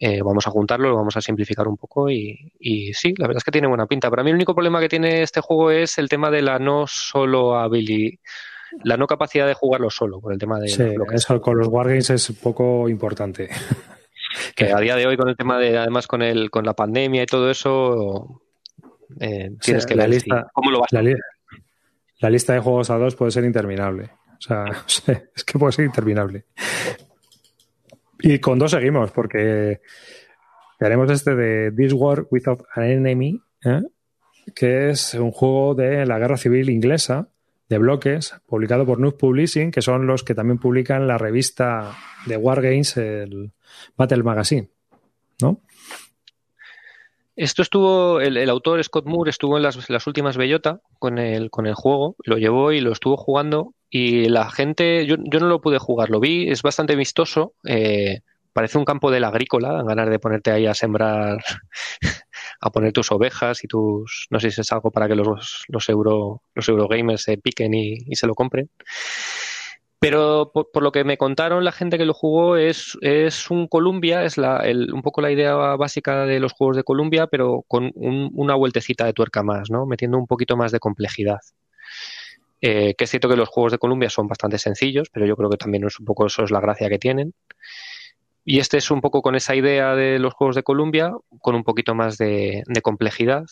Eh, vamos a juntarlo, lo vamos a simplificar un poco y, y, sí, la verdad es que tiene buena pinta. Para mí el único problema que tiene este juego es el tema de la no solo habilidad, la no capacidad de jugarlo solo, por el tema de... Sí, eso con los Wargames es poco importante. que a día de hoy con el tema de, además con el con la pandemia y todo eso, eh, tienes que la lista, ¿Cómo lo vas la, la, lista de juegos a dos puede ser interminable. O sea, es que puede ser interminable. Y con dos seguimos, porque haremos este de This War Without an Enemy, ¿eh? que es un juego de la guerra civil inglesa de bloques, publicado por Noob Publishing, que son los que también publican la revista de Wargames, el Battle Magazine. ¿No? Esto estuvo, el, autor Scott Moore estuvo en las, últimas Bellota con el, con el juego, lo llevó y lo estuvo jugando y la gente, yo, yo no lo pude jugar, lo vi, es bastante vistoso, eh, parece un campo de la agrícola, ganas de ponerte ahí a sembrar, a poner tus ovejas y tus, no sé si es algo para que los, los euro, los eurogamers se piquen y, y se lo compren. Pero por, lo que me contaron, la gente que lo jugó es, es un Columbia, es la, el, un poco la idea básica de los juegos de Columbia, pero con una vueltecita de tuerca más, ¿no? Metiendo un poquito más de complejidad. Eh, que es cierto que los juegos de Columbia son bastante sencillos, pero yo creo que también es un poco eso es la gracia que tienen. Y este es un poco con esa idea de los juegos de Columbia, con un poquito más de complejidad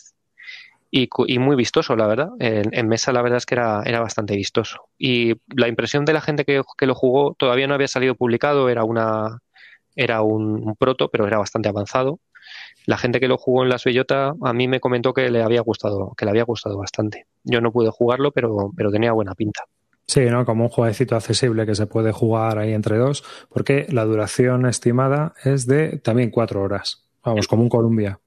y, muy vistoso, la verdad. En, mesa la verdad es que era, era bastante vistoso. Y la impresión de la gente que, lo jugó todavía no había salido publicado, era una era un, proto, pero era bastante avanzado. La gente que lo jugó en Las Bellota a mí me comentó que le había gustado, que le había gustado bastante. Yo no pude jugarlo, pero tenía buena pinta. Sí, ¿no? Como un jueguecito accesible que se puede jugar ahí entre dos, porque la duración estimada es de también cuatro horas. Vamos, como un Columbia.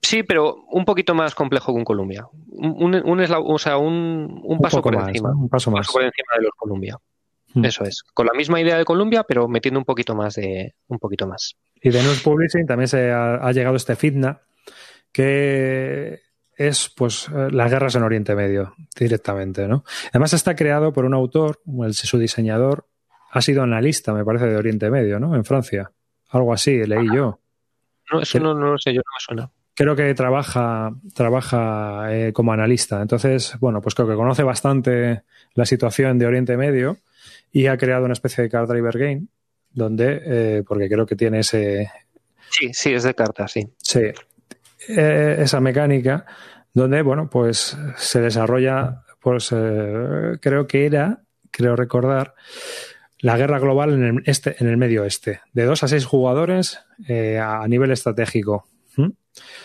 Sí, pero un poquito más complejo que un Columbia. Un, o sea, un, paso por encima. Un paso más. por encima de los Columbia. Hmm. Eso es. Con la misma idea de Columbia, pero metiendo un poquito más de. Un poquito más. Y de News Publishing también se ha, llegado este Fitna, que es pues las guerras en Oriente Medio, directamente, ¿no? Además está creado por un autor, su diseñador, ha sido analista, me parece, de Oriente Medio, ¿no? En Francia. Algo así, leí yo. No, eso no, no lo sé, yo no me suena creo que trabaja, trabaja eh, como analista. Entonces, bueno, pues creo que conoce bastante la situación de Oriente Medio y ha creado una especie de card driver game donde, eh, porque creo que tiene ese... Sí, sí, es de cartas, sí. Sí, eh, esa mecánica donde, bueno, pues se desarrolla, pues creo que era, creo recordar, la guerra global en el, este, en el medio oeste, de dos a seis jugadores a nivel estratégico.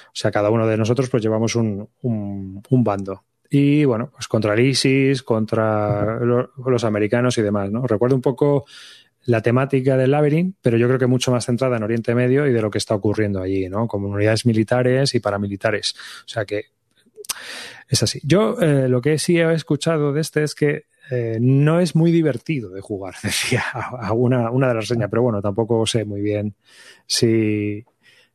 O sea, cada uno de nosotros pues llevamos un, un, bando. Y bueno, pues contra el ISIS, contra los, americanos y demás, ¿no? Recuerdo un poco la temática del Labyrinth, pero yo creo que mucho más centrada en Oriente Medio y de lo que está ocurriendo allí, ¿no? Con unidades militares y paramilitares. O sea que es así. Yo eh, lo que sí he escuchado de este es que eh, no es muy divertido de jugar, decía una, una de las reseñas, pero bueno, tampoco sé muy bien si,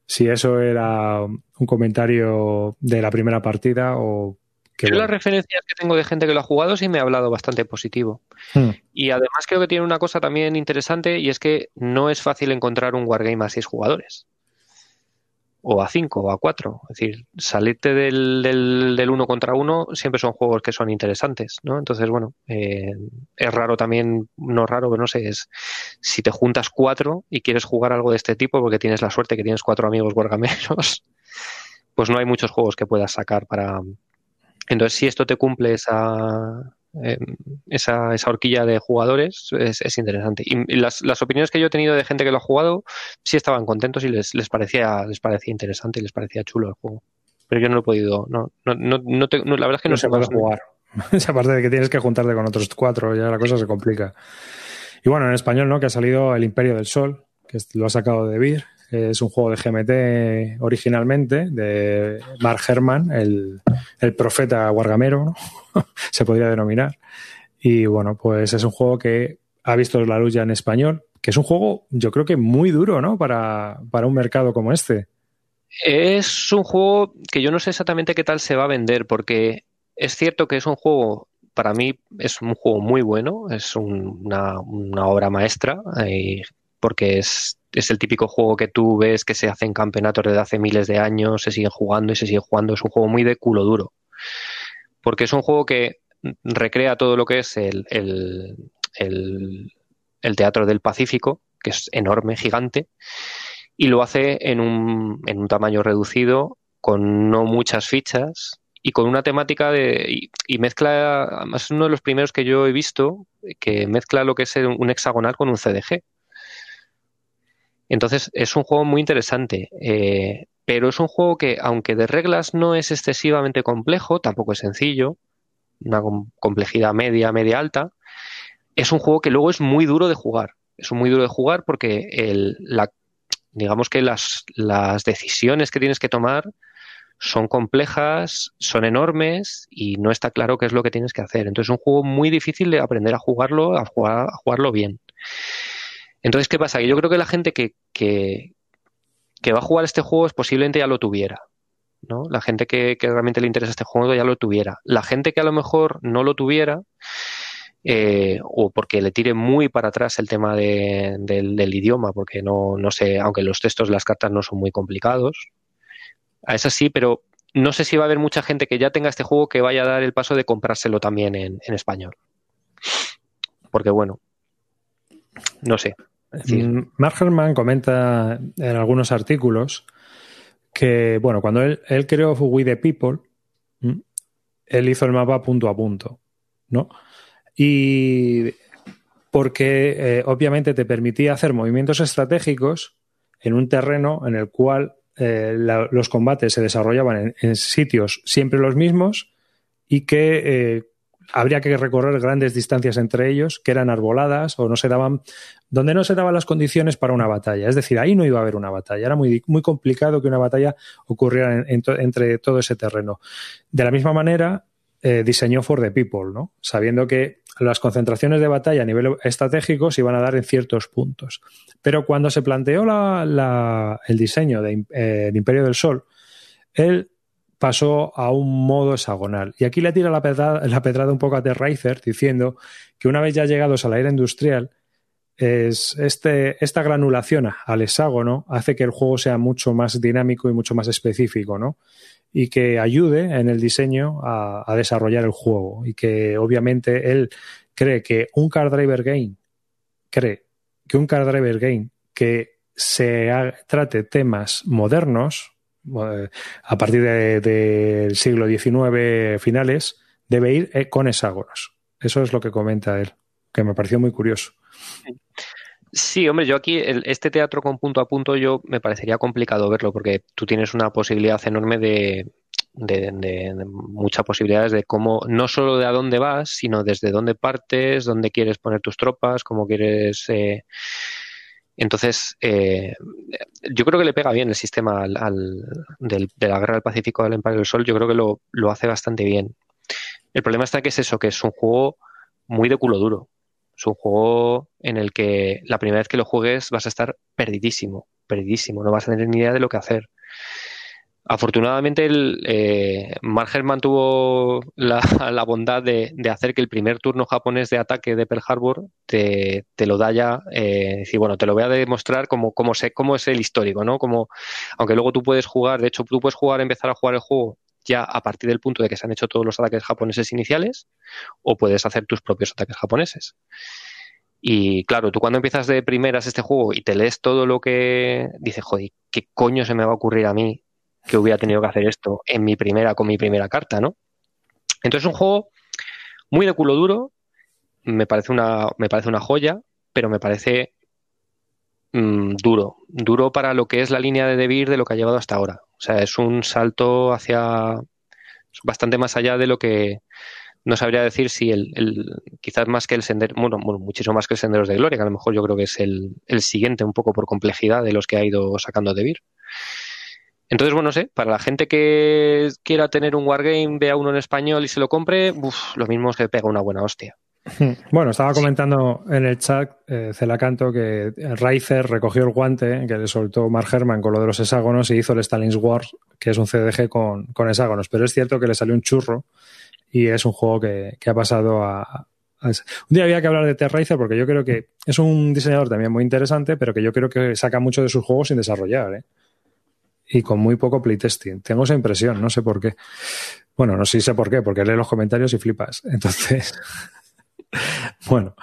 si eso era un comentario de la primera partida o yo las referencias que tengo de gente que lo ha jugado sí me ha hablado bastante positivo. Hmm. Y además creo que tiene una cosa también interesante y es que no es fácil encontrar un wargame a seis jugadores o a 5 o a 4. Es decir, salirte del, del, uno contra uno siempre son juegos que son interesantes, ¿no? Entonces, bueno, eh, es raro también, no raro, pero no sé, es si te juntas cuatro y quieres jugar algo de este tipo porque tienes la suerte que tienes cuatro amigos guargameros, pues no hay muchos juegos que puedas sacar para... Entonces, si esto te cumple esa, eh, esa, esa, horquilla de jugadores es, interesante. Y, las, las, opiniones que yo he tenido de gente que lo ha jugado sí estaban contentos y les, les, parecía, les parecía interesante y les parecía chulo el juego. Pero yo no lo he podido, no, no, no, no, la verdad es que no, se puede jugar. Esa parte de que tienes que juntarte con otros cuatro, ya la cosa se complica. Y bueno, en español, ¿no? Que ha salido El Imperio del Sol, que lo ha sacado de Beer. Es un juego de GMT originalmente, de Mark Herman, el, el profeta guargamero, se podría denominar. Y bueno, pues es un juego que ha visto la luz ya en español, que es un juego, yo creo que muy duro, ¿no? Para, para un mercado como este. Es un juego que yo no sé exactamente qué tal se va a vender, porque es cierto que es un juego, para mí es un juego muy bueno, es una, una, obra maestra, eh, porque es es el típico juego que tú ves que se hace en campeonatos desde hace miles de años, se sigue jugando y se sigue jugando. Es un juego muy de culo duro. Porque es un juego que recrea todo lo que es el, el, teatro del Pacífico, que es enorme, gigante, y lo hace en un, en un tamaño reducido, con no muchas fichas, y con una temática de y, mezcla además uno de los primeros que yo he visto que mezcla lo que es un hexagonal con un CDG entonces es un juego muy interesante, eh, pero es un juego que, aunque de reglas no es excesivamente complejo, tampoco es sencillo, una complejidad media, media alta, es un juego que luego es muy duro de jugar. Es muy duro de jugar porque el, la, digamos que las, las decisiones que tienes que tomar son complejas, son enormes y no está claro qué es lo que tienes que hacer. Entonces es un juego muy difícil de aprender a jugarlo, a, jugar, a jugarlo bien. Entonces, ¿qué pasa? yo creo que la gente que, que, va a jugar este juego es posiblemente ya lo tuviera. ¿no? La gente que, realmente le interesa este juego ya lo tuviera. La gente que a lo mejor no lo tuviera, eh, o porque le tire muy para atrás el tema del, idioma, porque no, no sé, aunque los textos las cartas no son muy complicados, a esa sí, pero no sé si va a haber mucha gente que ya tenga este juego que vaya a dar el paso de comprárselo también en español. Porque bueno, no sé. Mm, Mark Herman comenta en algunos artículos que, bueno, cuando él, él creó We the People, él hizo el mapa punto a punto, ¿no? Y porque eh, obviamente te permitía hacer movimientos estratégicos en un terreno en el cual eh, los combates se desarrollaban en, sitios siempre los mismos y que eh, habría que recorrer grandes distancias entre ellos, que eran arboladas o no se daban, donde no se daban las condiciones para una batalla. Es decir, ahí no iba a haber una batalla. Era muy, muy complicado que una batalla ocurriera entre todo ese terreno. De la misma manera, eh, diseñó For the People, ¿no? Sabiendo que las concentraciones de batalla a nivel estratégico se iban a dar en ciertos puntos. Pero cuando se planteó el diseño del de, eh, Imperio del Sol, él pasó a un modo hexagonal. Y aquí le tira la pedrada, un poco a Terraizer diciendo que una vez ya llegados a la era industrial, es este, esta granulación al hexágono hace que el juego sea mucho más dinámico y mucho más específico, ¿no? Y que ayude en el diseño a, desarrollar el juego. Y que obviamente él cree que un card driver game, cree que un driver game que se trate temas modernos, a partir del siglo XIX finales, debe ir eh, con hexágonos. Eso es lo que comenta él, que me pareció muy curioso. Sí, hombre, yo aquí este teatro con punto a punto yo me parecería complicado verlo porque tú tienes una posibilidad enorme de, de, muchas posibilidades de cómo, no solo de a dónde vas, sino desde dónde partes, dónde quieres poner tus tropas, cómo quieres... Eh, entonces, eh, yo creo que le pega bien el sistema al, de la Guerra del Pacífico al Empire del Sol, yo creo que lo, lo hace bastante bien. El problema está que es eso, que es un juego muy de culo duro. Es un juego en el que la primera vez que lo juegues vas a estar perdidísimo, perdidísimo, no vas a tener ni idea de lo que hacer. Afortunadamente, el, eh, tuvo la, bondad de, hacer que el primer turno japonés de ataque de Pearl Harbor te, lo da ya. Eh, y bueno, te lo voy a demostrar como, como, sé, cómo es el histórico, ¿no? Como, aunque luego tú puedes jugar, de hecho, tú puedes jugar, empezar a jugar el juego ya a partir del punto de que se han hecho todos los ataques japoneses iniciales, o puedes hacer tus propios ataques japoneses. Y claro, tú cuando empiezas de primeras este juego y te lees todo lo que dices, joder, ¿qué coño se me va a ocurrir a mí que hubiera tenido que hacer esto en mi primera, con mi primera carta, ¿no? Entonces es un juego muy de culo duro, me parece una, me parece una joya, pero me parece mm, duro, duro para lo que es la línea de Debir de lo que ha llevado hasta ahora. O sea, es un salto hacia bastante más allá de lo que no sabría decir si el, quizás más que el sendero, bueno, muchísimo más que el Senderos de Gloria, que a lo mejor yo creo que es el, el siguiente un poco por complejidad de los que ha ido sacando Debir. Entonces, bueno, no sé, para la gente que quiera tener un Wargame, vea uno en español y se lo compre, lo mismo que pega una buena hostia. Bueno, estaba comentando en el chat, eh, Celacanto, que Riser recogió el guante que le soltó Mark Herman con lo de los hexágonos y hizo el Stalin's Wars, que es un CDG con, con hexágonos. Pero es cierto que le salió un churro y es un juego que, ha pasado a, Un día había que hablar de Terraizer porque yo creo que es un diseñador también muy interesante, pero que yo creo que saca mucho de sus juegos sin desarrollar. ¿eh? Y con muy poco playtesting. Tengo esa impresión, no sé por qué. Bueno, no sé sé por qué, porque lee los comentarios y flipas. Entonces, bueno,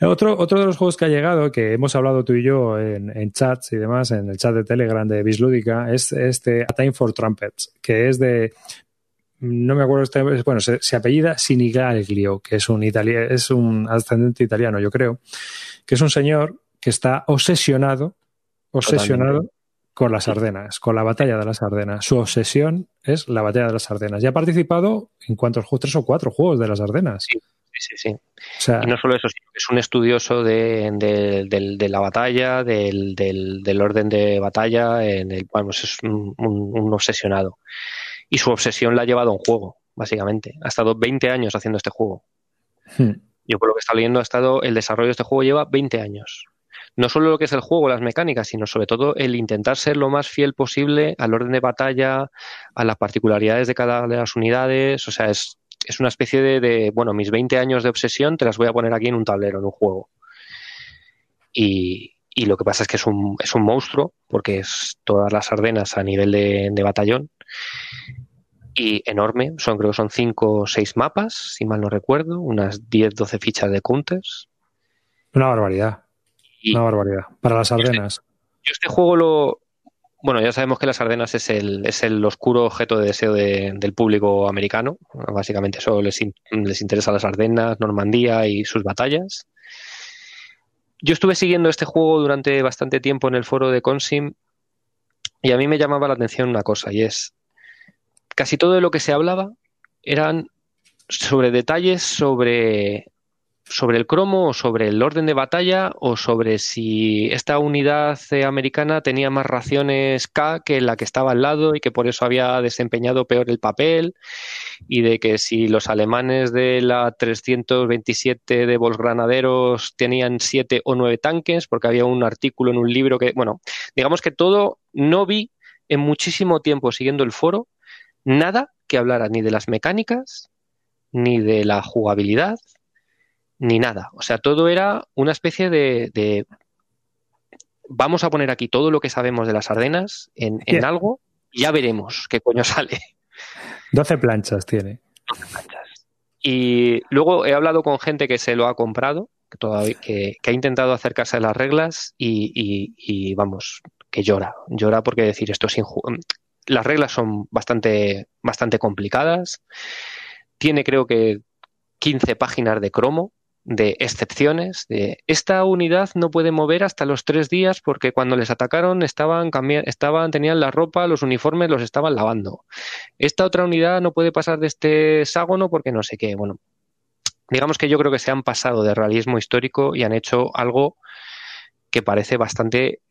otro, otro de los juegos que ha llegado, que hemos hablado tú y yo en, chats y demás, en el chat de Telegram de Bislúdica, es este A Time for Trumpets, que es de no me acuerdo este, bueno, se, apellida Sinigaglio, que es un es un ascendente italiano, yo creo, que es un señor que está obsesionado, obsesionado con las Ardenas, con la batalla de las Ardenas. Su obsesión es la batalla de las Ardenas. Ya ha participado en cuantos juegos, tres o cuatro juegos de las Ardenas. Sí, sí, sí. y no solo eso, sino que es un estudioso de, la batalla, del, orden de batalla, en el, vamos, es un, obsesionado. Y su obsesión la ha llevado a un juego, básicamente. Ha estado 20 años haciendo este juego. Hmm. Yo por lo que está leyendo, ha estado, el desarrollo de este juego lleva 20 años no solo lo que es el juego, las mecánicas, sino sobre todo el intentar ser lo más fiel posible al orden de batalla, a las particularidades de cada de las unidades. O sea, es, es una especie de, bueno, mis 20 años de obsesión te las voy a poner aquí en un tablero, en un juego. Y, y lo que pasa es que es un, es un monstruo, porque es todas las Ardenas a nivel de, de batallón. Y enorme, son creo que son 5 o 6 mapas, si mal no recuerdo, unas 10, 12 fichas de counters. Una barbaridad. Una barbaridad. Para las Ardenas. Yo este, juego lo. Bueno, ya sabemos que las Ardenas es el, es el oscuro objeto de deseo del público americano. Básicamente eso les, les interesa las Ardenas, Normandía y sus batallas. Yo estuve siguiendo este juego durante bastante tiempo en el foro de Consim y a mí me llamaba la atención una cosa y es casi todo de lo que se hablaba eran sobre detalles sobre sobre el cromo o sobre el orden de batalla o sobre si esta unidad americana tenía más raciones K que la que estaba al lado y que por eso había desempeñado peor el papel y de que si los alemanes de la 327 de Volksgranaderos tenían siete o nueve tanques porque había un artículo en un libro que, bueno, digamos que todo no vi en muchísimo tiempo siguiendo el foro nada que hablara ni de las mecánicas ni de la jugabilidad ni nada. O sea, todo era una especie de, vamos a poner aquí todo lo que sabemos de las Ardenas en, algo y ya veremos qué coño sale. 12 planchas tiene. 12 planchas. Y luego he hablado con gente que se lo ha comprado, que, todavía, que, ha intentado acercarse a las reglas y, vamos, que llora. Llora porque decir esto es injusto. Las reglas son bastante, bastante complicadas. Tiene creo que 15 páginas de cromo de excepciones, de esta unidad no puede mover hasta los tres días porque cuando les atacaron estaban, estaban tenían la ropa, los uniformes los estaban lavando. Esta otra unidad no puede pasar de este hexágono porque no sé qué. Bueno, digamos que yo creo que se han pasado de realismo histórico y han hecho algo que parece bastante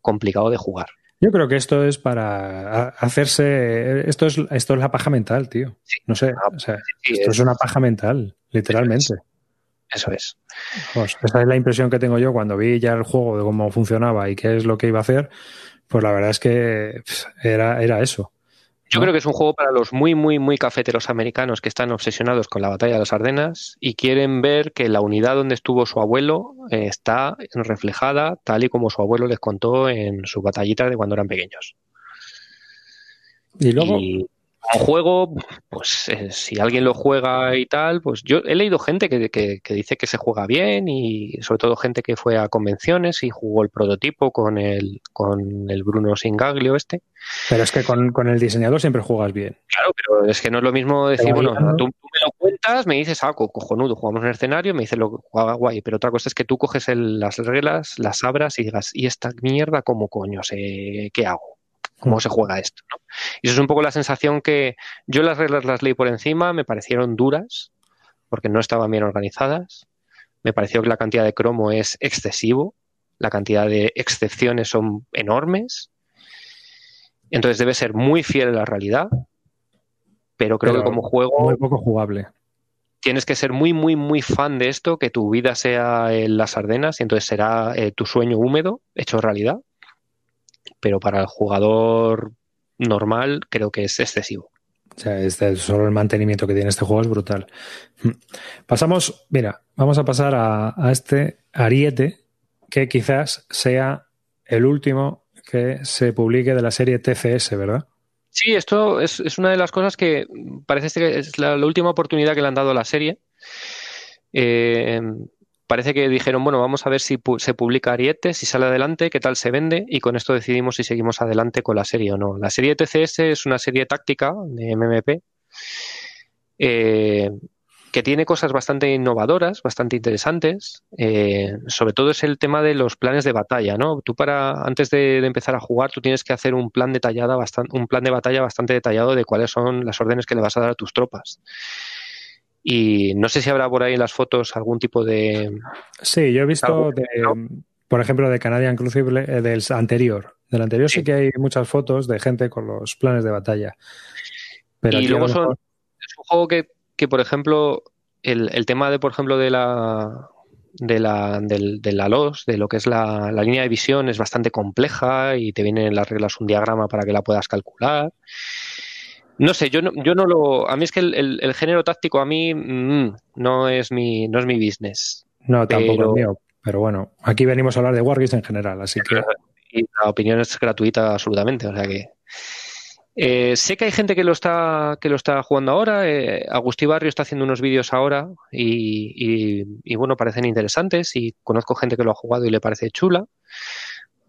complicado de jugar. Yo creo que esto es para hacerse. Esto es, esto es la paja mental, tío. No sé. Ah, o sea, esto es, una paja mental, literalmente. Eso es. Pues esa es la impresión que tengo yo cuando vi ya el juego de cómo funcionaba y qué es lo que iba a hacer. Pues la verdad es que era, era eso. Yo creo que es un juego para los muy, muy, muy cafeteros americanos que están obsesionados con la batalla de las Ardenas y quieren ver que la unidad donde estuvo su abuelo eh, está reflejada tal y como su abuelo les contó en su batallita de cuando eran pequeños. Y luego un juego, pues eh, si alguien lo juega y tal, pues yo he leído gente que, que, dice que se juega bien y sobre todo gente que fue a convenciones y jugó el prototipo con el, con el Bruno Singaglio este. Pero es que con, el diseñador siempre juegas bien. Claro, pero es que no es lo mismo decir, bueno, tú, me lo cuentas, me dices, ah, cojonudo, jugamos en el escenario, me dices lo que juega guay, pero otra cosa es que tú coges las reglas, las abras y digas, ¿y esta mierda cómo coño sé qué hago? Cómo se juega esto. ¿no? Y eso es un poco la sensación que yo las reglas las leí por encima, me parecieron duras, porque no estaban bien organizadas. Me pareció que la cantidad de cromo es excesivo, la cantidad de excepciones son enormes. Entonces debe ser muy fiel a la realidad, pero creo que como juego... Muy poco jugable. Tienes que ser muy, muy, muy fan de esto, que tu vida sea en las Ardenas y entonces será eh, tu sueño húmedo hecho realidad pero para el jugador normal creo que es excesivo. O sea, este, solo el mantenimiento que tiene este juego es brutal. Pasamos, mira, vamos a pasar a, este Ariete, que quizás sea el último que se publique de la serie TCS, ¿verdad? Sí, esto es, una de las cosas que parece que es la, última oportunidad que le han dado a la serie. Eh, parece que dijeron, bueno, vamos a ver si se publica Ariete, si sale adelante, qué tal se vende, y con esto decidimos si seguimos adelante con la serie o no. La serie TCS es una serie táctica de MMP eh, que tiene cosas bastante innovadoras, bastante interesantes. Eh, sobre todo es el tema de los planes de batalla, ¿no? Tú para antes de, empezar a jugar, tú tienes que hacer un plan detallado, un plan de batalla bastante detallado de cuáles son las órdenes que le vas a dar a tus tropas. Y no sé si habrá por ahí en las fotos algún tipo de. Sí, yo he visto, por ejemplo, de Canadian Crucible, eh, del anterior. Del anterior sí. que hay muchas fotos de gente con los planes de batalla. Pero y luego son, es un juego que, que por ejemplo, el, el, tema de, por ejemplo, de la de la, del, de la LOS, de lo que es la, la, línea de visión, es bastante compleja y te vienen las reglas un diagrama para que la puedas calcular. No sé, yo no, yo no lo. A mí es que el, el, género táctico a mí mm, no es mi no es mi business. No, tampoco es mío. Pero bueno, aquí venimos a hablar de Wargames en general, así que. Y la opinión es gratuita absolutamente, o sea que. Eh, sé que hay gente que lo está que lo está jugando ahora. Eh, Agustí Barrio está haciendo unos vídeos ahora y, y, bueno, parecen interesantes y conozco gente que lo ha jugado y le parece chula.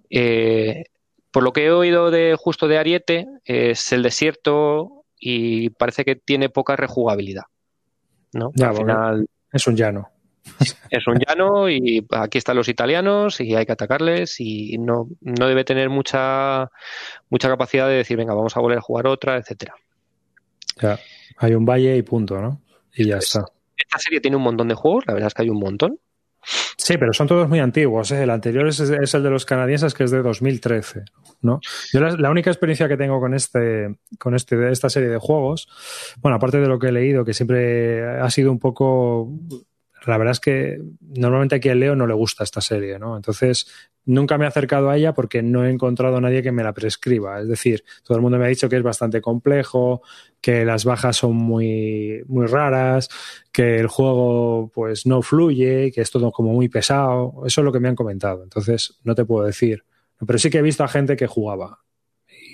Eh, por lo que he oído de justo de Ariete, es el desierto y parece que tiene poca rejugabilidad. ¿no? Al final, es un llano. Es un llano y aquí están los italianos y hay que atacarles y no, no debe tener mucha, mucha capacidad de decir, venga, vamos a volver a jugar otra, etcétera. Ya, hay un valle y punto, ¿no? Y ya está. Esta serie tiene un montón de juegos, la verdad es que hay un montón. Sí, pero son todos muy antiguos. ¿eh? El anterior es, el de los canadienses, que es de 2013. ¿no? Yo la, única experiencia que tengo con este, con este, esta serie de juegos, bueno, aparte de lo que he leído, que siempre ha sido un poco la verdad es que normalmente aquí a Leo no le gusta esta serie, ¿no? Entonces, nunca me he acercado a ella porque no he encontrado a nadie que me la prescriba. Es decir, todo el mundo me ha dicho que es bastante complejo, que las bajas son muy, muy raras, que el juego pues no fluye, que es todo como muy pesado. Eso es lo que me han comentado. Entonces, no te puedo decir. Pero sí que he visto a gente que jugaba.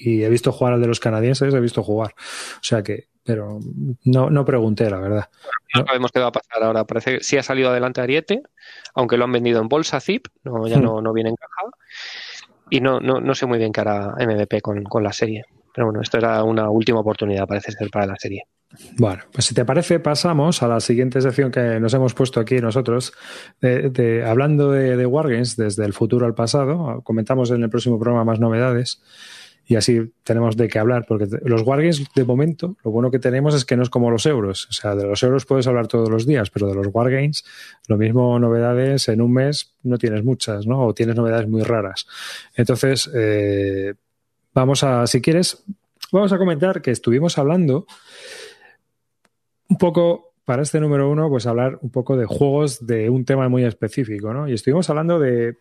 Y he visto jugar al de los canadienses, he visto jugar. O sea que pero no, no pregunté, la verdad. no sabemos qué va a pasar ahora. Parece que sí ha salido adelante Ariete, aunque lo han vendido en bolsa zip, no, ya no, no viene en caja. Y no, no, no sé muy bien qué hará MVP con, con la serie. pero bueno, esto era una última oportunidad, parece ser, para la serie. Bueno, pues si te parece, pasamos a la siguiente sección que nos hemos puesto aquí nosotros, de, hablando de, de, Wargames desde el futuro al pasado. Comentamos en el próximo programa más novedades y así tenemos de qué hablar, porque los Wargames de momento, lo bueno que tenemos es que no es como los euros. O sea, de los euros puedes hablar todos los días, pero de los Wargames, lo mismo novedades en un mes no tienes muchas, ¿no? O tienes novedades muy raras. Entonces, eh, vamos a, si quieres, vamos a comentar que estuvimos hablando un poco para este número uno, pues hablar un poco de juegos de un tema muy específico, ¿no? Y estuvimos hablando de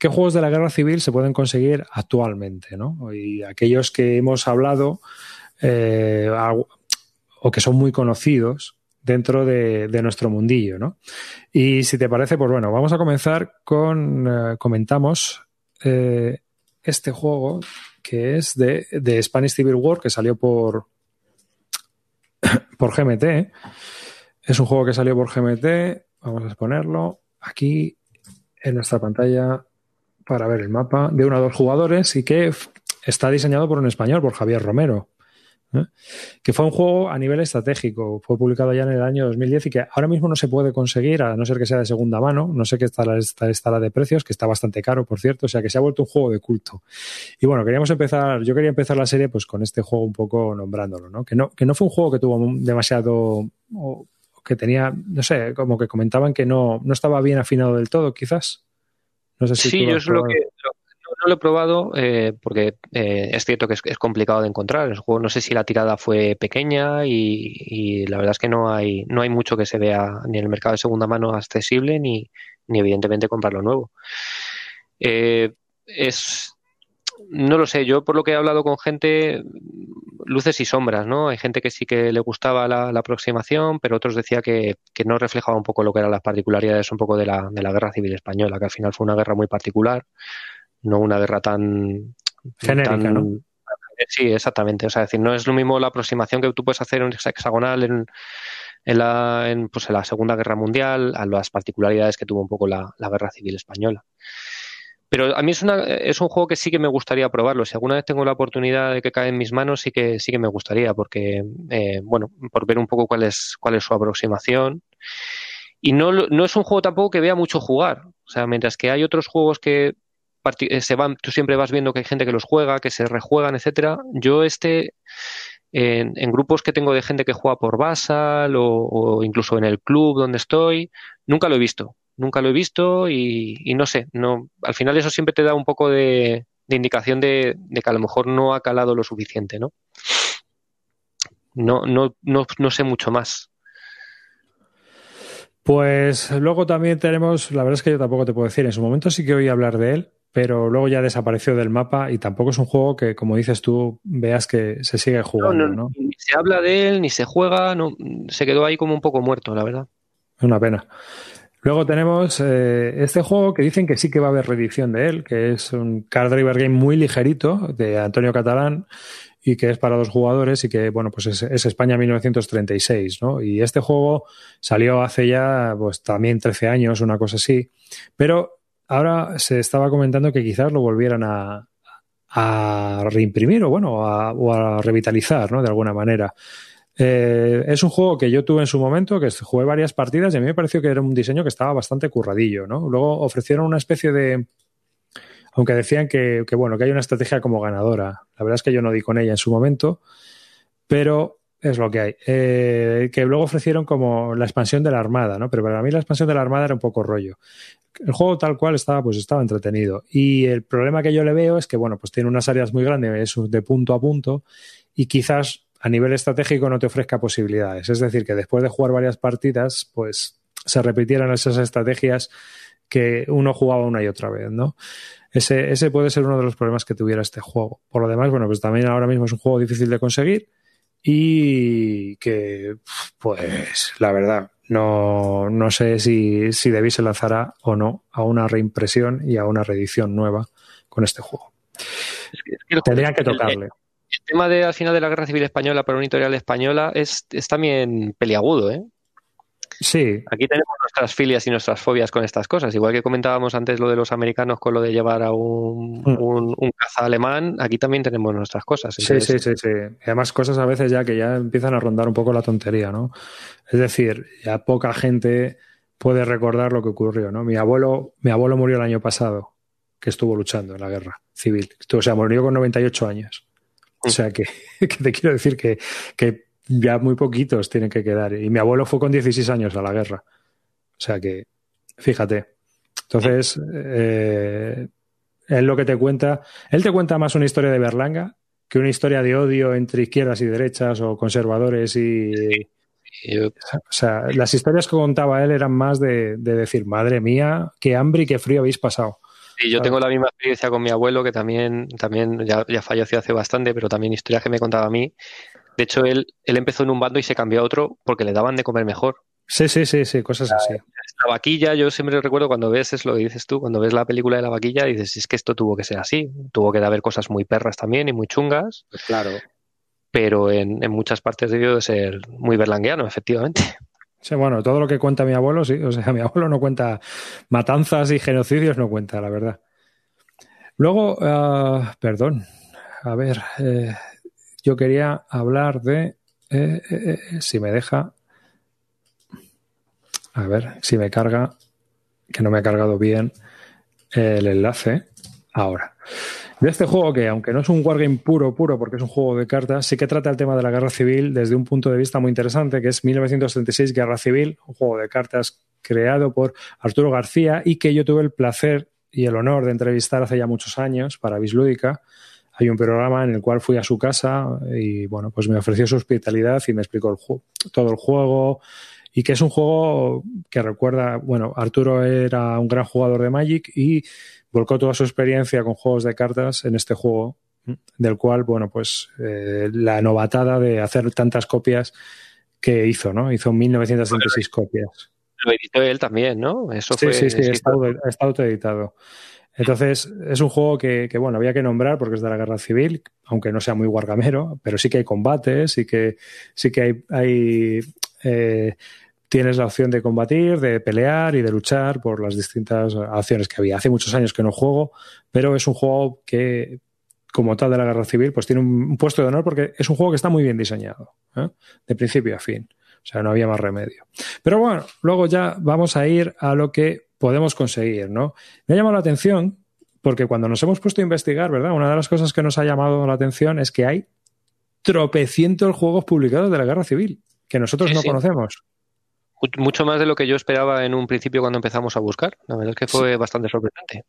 qué juegos de la guerra civil se pueden conseguir actualmente, ¿no? Y aquellos que hemos hablado eh, o que son muy conocidos dentro de, nuestro mundillo, ¿no? Y si te parece, pues bueno, vamos a comenzar con, eh, comentamos eh, este juego que es de, de Spanish Civil War, que salió por, por GMT. Es un juego que salió por GMT. Vamos a exponerlo aquí en nuestra pantalla para ver el mapa de uno a dos jugadores y que está diseñado por un español, por Javier Romero. ¿eh? Que fue un juego a nivel estratégico. Fue publicado ya en el año 2010 y que ahora mismo no se puede conseguir, a no ser que sea de segunda mano. No sé qué está la, de precios, que está bastante caro, por cierto. O sea que se ha vuelto un juego de culto. Y bueno, queríamos empezar, yo quería empezar la serie pues con este juego un poco nombrándolo, ¿no? Que no, que no fue un juego que tuvo demasiado. Que tenía, no sé, como que comentaban que no, no estaba bien afinado del todo, quizás. No sé si sí, yo es lo que, no lo he probado eh, porque eh, es cierto que es, complicado de encontrar. El juego no sé si la tirada fue pequeña y, la verdad es que no hay, no hay mucho que se vea ni en el mercado de segunda mano accesible ni, ni evidentemente comprarlo nuevo. Eh, es no lo sé, yo por lo que he hablado con gente, luces y sombras, ¿no? Hay gente que sí que le gustaba la, aproximación, pero otros decía que, que, no reflejaba un poco lo que eran las particularidades un poco de la, de la guerra civil española, que al final fue una guerra muy particular no una guerra tan genérica, ¿no? Sí, exactamente. O sea, decir, no es lo mismo la aproximación que tú puedes hacer en hexagonal en, en, la, en, pues en la Segunda Guerra Mundial a las particularidades que tuvo un poco la, Guerra Civil Española. Pero a mí es, una, es un juego que sí que me gustaría probarlo. Si alguna vez tengo la oportunidad de que cae en mis manos, sí que, sí que me gustaría, porque, eh, bueno, por ver un poco cuál es, cuál es su aproximación. Y no, no es un juego tampoco que vea mucho jugar. O sea, mientras que hay otros juegos que eh, se van, tú siempre vas viendo que hay gente que los juega, que se rejuegan, etcétera. Yo este en, grupos que tengo de gente que juega por Basal o, incluso en el club donde estoy, nunca lo he visto, nunca lo he visto y, no sé, no, al final eso siempre te da un poco de, indicación de, que a lo mejor no ha calado lo suficiente, ¿no? No, no, no, no sé mucho más. Pues luego también tenemos, la verdad es que yo tampoco te puedo decir, en su momento sí que oí hablar de él, pero luego ya desapareció del mapa y tampoco es un juego que, como dices tú, veas que se sigue jugando. No, Ni se habla de él, ni se juega, no, se quedó ahí como un poco muerto, la verdad. Es una pena. Luego tenemos eh, este juego que dicen que sí que va a haber reedición de él, que es un card driver game muy ligerito de Antonio Catalán y que es para dos jugadores y que, bueno, pues es, es, España 1936, ¿no? Y este juego salió hace ya, pues también 13 años, una cosa así, pero ahora se estaba comentando que quizás lo volvieran a, reimprimir o bueno, o a revitalizar, ¿no? De alguna manera. Eh, es un juego que yo tuve en su momento, que jugué varias partidas y a mí me pareció que era un diseño que estaba bastante curradillo, ¿no? Luego ofrecieron una especie de, aunque decían que, que, bueno, que hay una estrategia como ganadora. La verdad es que yo no di con ella en su momento, pero es lo que hay. Eh, que luego ofrecieron como la expansión de la Armada, ¿no? Pero para mí la expansión de la Armada era un poco rollo. El juego tal cual estaba, pues estaba entretenido. Y el problema que yo le veo es que, bueno, pues tiene unas áreas muy grandes, de punto a punto, y quizás a nivel estratégico no te ofrezca posibilidades. Es decir, que después de jugar varias partidas, pues se repitieran esas estrategias que uno jugaba una y otra vez, ¿no? Ese, ese puede ser uno de los problemas que tuviera este juego. Por lo demás, bueno, pues también ahora mismo es un juego difícil de conseguir y que, pues, la verdad, no, no sé si, si Debbie se lanzará o no a una reimpresión y a una reedición nueva con este juego. Tendrían que tocarle. El, tema de al final de la Guerra Civil Española para una editorial española es, es también peliagudo, ¿eh? Sí. Aquí tenemos nuestras filias y nuestras fobias con estas cosas. Igual que comentábamos antes lo de los americanos con lo de llevar a un, mm. un, caza alemán, aquí también tenemos nuestras cosas. Sí, sí, sí, sí. además cosas a veces ya que ya empiezan a rondar un poco la tontería, ¿no? Es decir, ya poca gente puede recordar lo que ocurrió, ¿no? Mi abuelo, mi abuelo murió el año pasado, que estuvo luchando en la guerra civil. O sea, murió con 98 años. O sea, que, que te quiero decir que, que ya muy poquitos tienen que quedar. Y mi abuelo fue con 16 años a la guerra. O sea que, fíjate. Entonces, eh, él lo que te cuenta, él te cuenta más una historia de Berlanga que una historia de odio entre izquierdas y derechas o conservadores y... O sea, las historias que contaba él eran más de, decir, madre mía, qué hambre y qué frío habéis pasado. Sí, yo tengo la misma experiencia con mi abuelo, que también, también ya, ya falleció hace bastante, pero también historias que me contaba a mí, de hecho, él, él empezó en un bando y se cambió a otro porque le daban de comer mejor. Sí, sí, sí, sí, cosas así. La vaquilla, yo siempre recuerdo cuando ves, es lo que dices tú, cuando ves la película de la vaquilla, dices, es que esto tuvo que ser así. Tuvo que haber cosas muy perras también y muy chungas. Pues claro. Pero en, muchas partes debió de ser muy berlangueano, efectivamente. Sí, bueno, todo lo que cuenta mi abuelo, sí. O sea, mi abuelo no cuenta matanzas y genocidios, no cuenta, la verdad. Luego, ah, perdón, a ver, eh, yo quería hablar de, eh, eh, si me deja, a ver, si me carga, que no me ha cargado bien el enlace, ahora. De este juego que, aunque no es un wargame puro, puro, porque es un juego de cartas, sí que trata el tema de la guerra civil desde un punto de vista muy interesante, que es 1936 Guerra Civil, un juego de cartas creado por Arturo García y que yo tuve el placer y el honor de entrevistar hace ya muchos años para Bislúdica. Hay un programa en el cual fui a su casa y bueno, pues me ofreció su hospitalidad y me explicó todo el juego y que es un juego que recuerda, bueno, Arturo era un gran jugador de Magic y volcó toda su experiencia con juegos de cartas en este juego, del cual, bueno, pues eh, la novatada de hacer tantas copias que hizo, ¿no? Hizo 1966 copias. Lo editó él también, ¿no? Eso sí, sí, sí, está, está autoeditado. Entonces, es un juego que, bueno, había que nombrar porque es de la guerra civil, aunque no sea muy guargamero, pero sí que hay combates, sí que, sí que hay, hay eh, tienes la opción de combatir, de pelear y de luchar por las distintas acciones que había. Hace muchos años que no juego, pero es un juego que, como tal de la guerra civil, pues tiene un, puesto de honor porque es un juego que está muy bien diseñado, ¿eh? de principio a fin. O sea, no había más remedio. Pero bueno, luego ya vamos a ir a lo que podemos conseguir, ¿no? Me ha llamado la atención porque cuando nos hemos puesto a investigar, ¿verdad? Una de las cosas que nos ha llamado la atención es que hay tropecientos juegos publicados de la guerra civil que nosotros no conocemos. Mucho más de lo que yo esperaba en un principio cuando empezamos a buscar. La verdad es que fue bastante sorprendente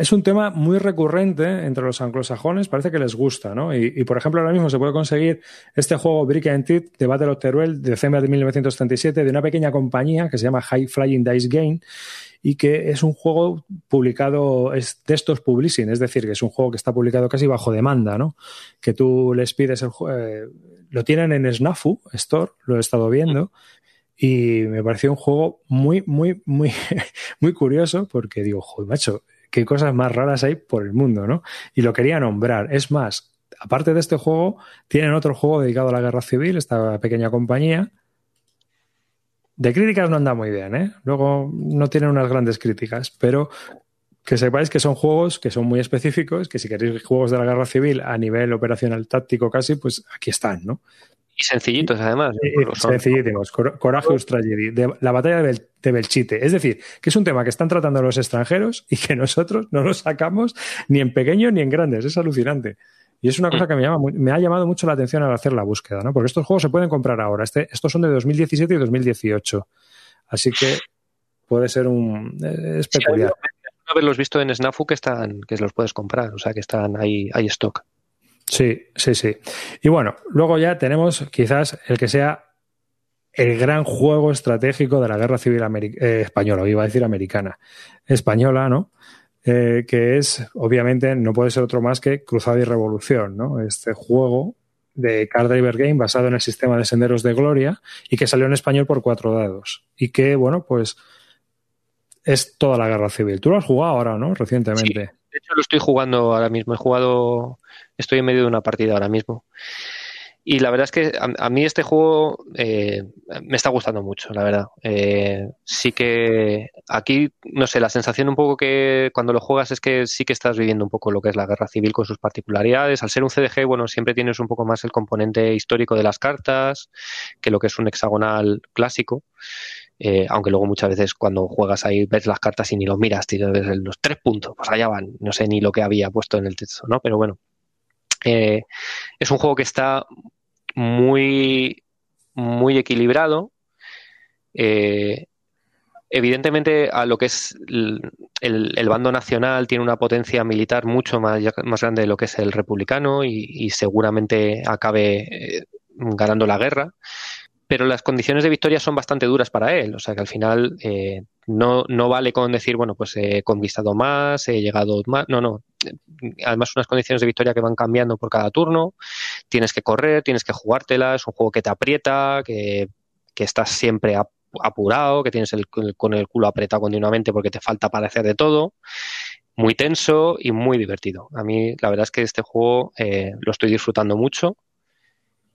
es un tema muy recurrente entre los anglosajones, parece que les gusta, ¿no? Y, por ejemplo, ahora mismo se puede conseguir este juego Brick and Tip de Battle of Teruel de diciembre de 1937 de una pequeña compañía que se llama High Flying Dice Game y que es un juego publicado, es de estos publishing, es decir, que es un juego que está publicado casi bajo demanda, ¿no? Que tú les pides el juego, eh, lo tienen en Snafu Store, lo he estado viendo, y me pareció un juego muy, muy, muy, muy curioso porque digo, joder, macho, qué cosas más raras hay por el mundo, ¿no? Y lo quería nombrar. Es más, aparte de este juego, tienen otro juego dedicado a la guerra civil, esta pequeña compañía. De críticas no anda muy bien, ¿eh? Luego no tienen unas grandes críticas, pero que sepáis que son juegos que son muy específicos, que si queréis juegos de la guerra civil a nivel operacional táctico casi, pues aquí están, ¿no? Y sencillitos, además. sencillitos. Corajeus Tragedy. De la batalla de, Belchite. Es decir, que es un tema que están tratando los extranjeros y que nosotros no lo sacamos ni en pequeño ni en grandes. Es alucinante. Y es una cosa que me, llama, me ha llamado mucho la atención al hacer la búsqueda, ¿no? Porque estos juegos se pueden comprar ahora. Este, estos son de 2017 y 2018. Así que puede ser un. Eh, es peculiar. haberlos visto en Snafu que están, que los puedes comprar, o sea que están ahí, hay stock. Sí, sí, sí. Y bueno, luego ya tenemos quizás el que sea el gran juego estratégico de la guerra civil eh, española, iba a decir americana, española, ¿no? Eh, que es, obviamente, no puede ser otro más que Cruzada y Revolución, ¿no? Este juego de Card Driver Game basado en el sistema de Senderos de Gloria y que salió en español por cuatro dados. Y que, bueno, pues es toda la guerra civil. Tú lo has jugado ahora, ¿no? Recientemente. De hecho, lo estoy jugando ahora mismo. He jugado estoy en medio de una partida ahora mismo. y la verdad es que a, mí este juego eh, me está gustando mucho, la verdad. Eh, sí que aquí, no sé, la sensación un poco que cuando lo juegas es que sí que estás viviendo un poco lo que es la guerra civil con sus particularidades. Al ser un CDG, bueno, siempre tienes un poco más el componente histórico de las cartas que lo que es un hexagonal clásico. Eh, aunque luego muchas veces cuando juegas ahí ves las cartas y ni los miras, tienes los tres puntos, pues allá van, no sé ni lo que había puesto en el texto, ¿no? Pero bueno, eh, es un juego que está muy, muy equilibrado. Eh, evidentemente, a lo que es el, bando nacional tiene una potencia militar mucho más, más grande de lo que es el republicano y, seguramente acabe ganando la guerra pero las condiciones de victoria son bastante duras para él. O sea que al final eh, no, no vale con decir, bueno, pues he conquistado más, he llegado más. No, no. Además, unas condiciones de victoria que van cambiando por cada turno. Tienes que correr, tienes que jugártela. Es un juego que te aprieta, que, que estás siempre apurado, que tienes el, con el culo apretado continuamente porque te falta para hacer de todo. Muy tenso y muy divertido. A mí, la verdad es que este juego eh, lo estoy disfrutando mucho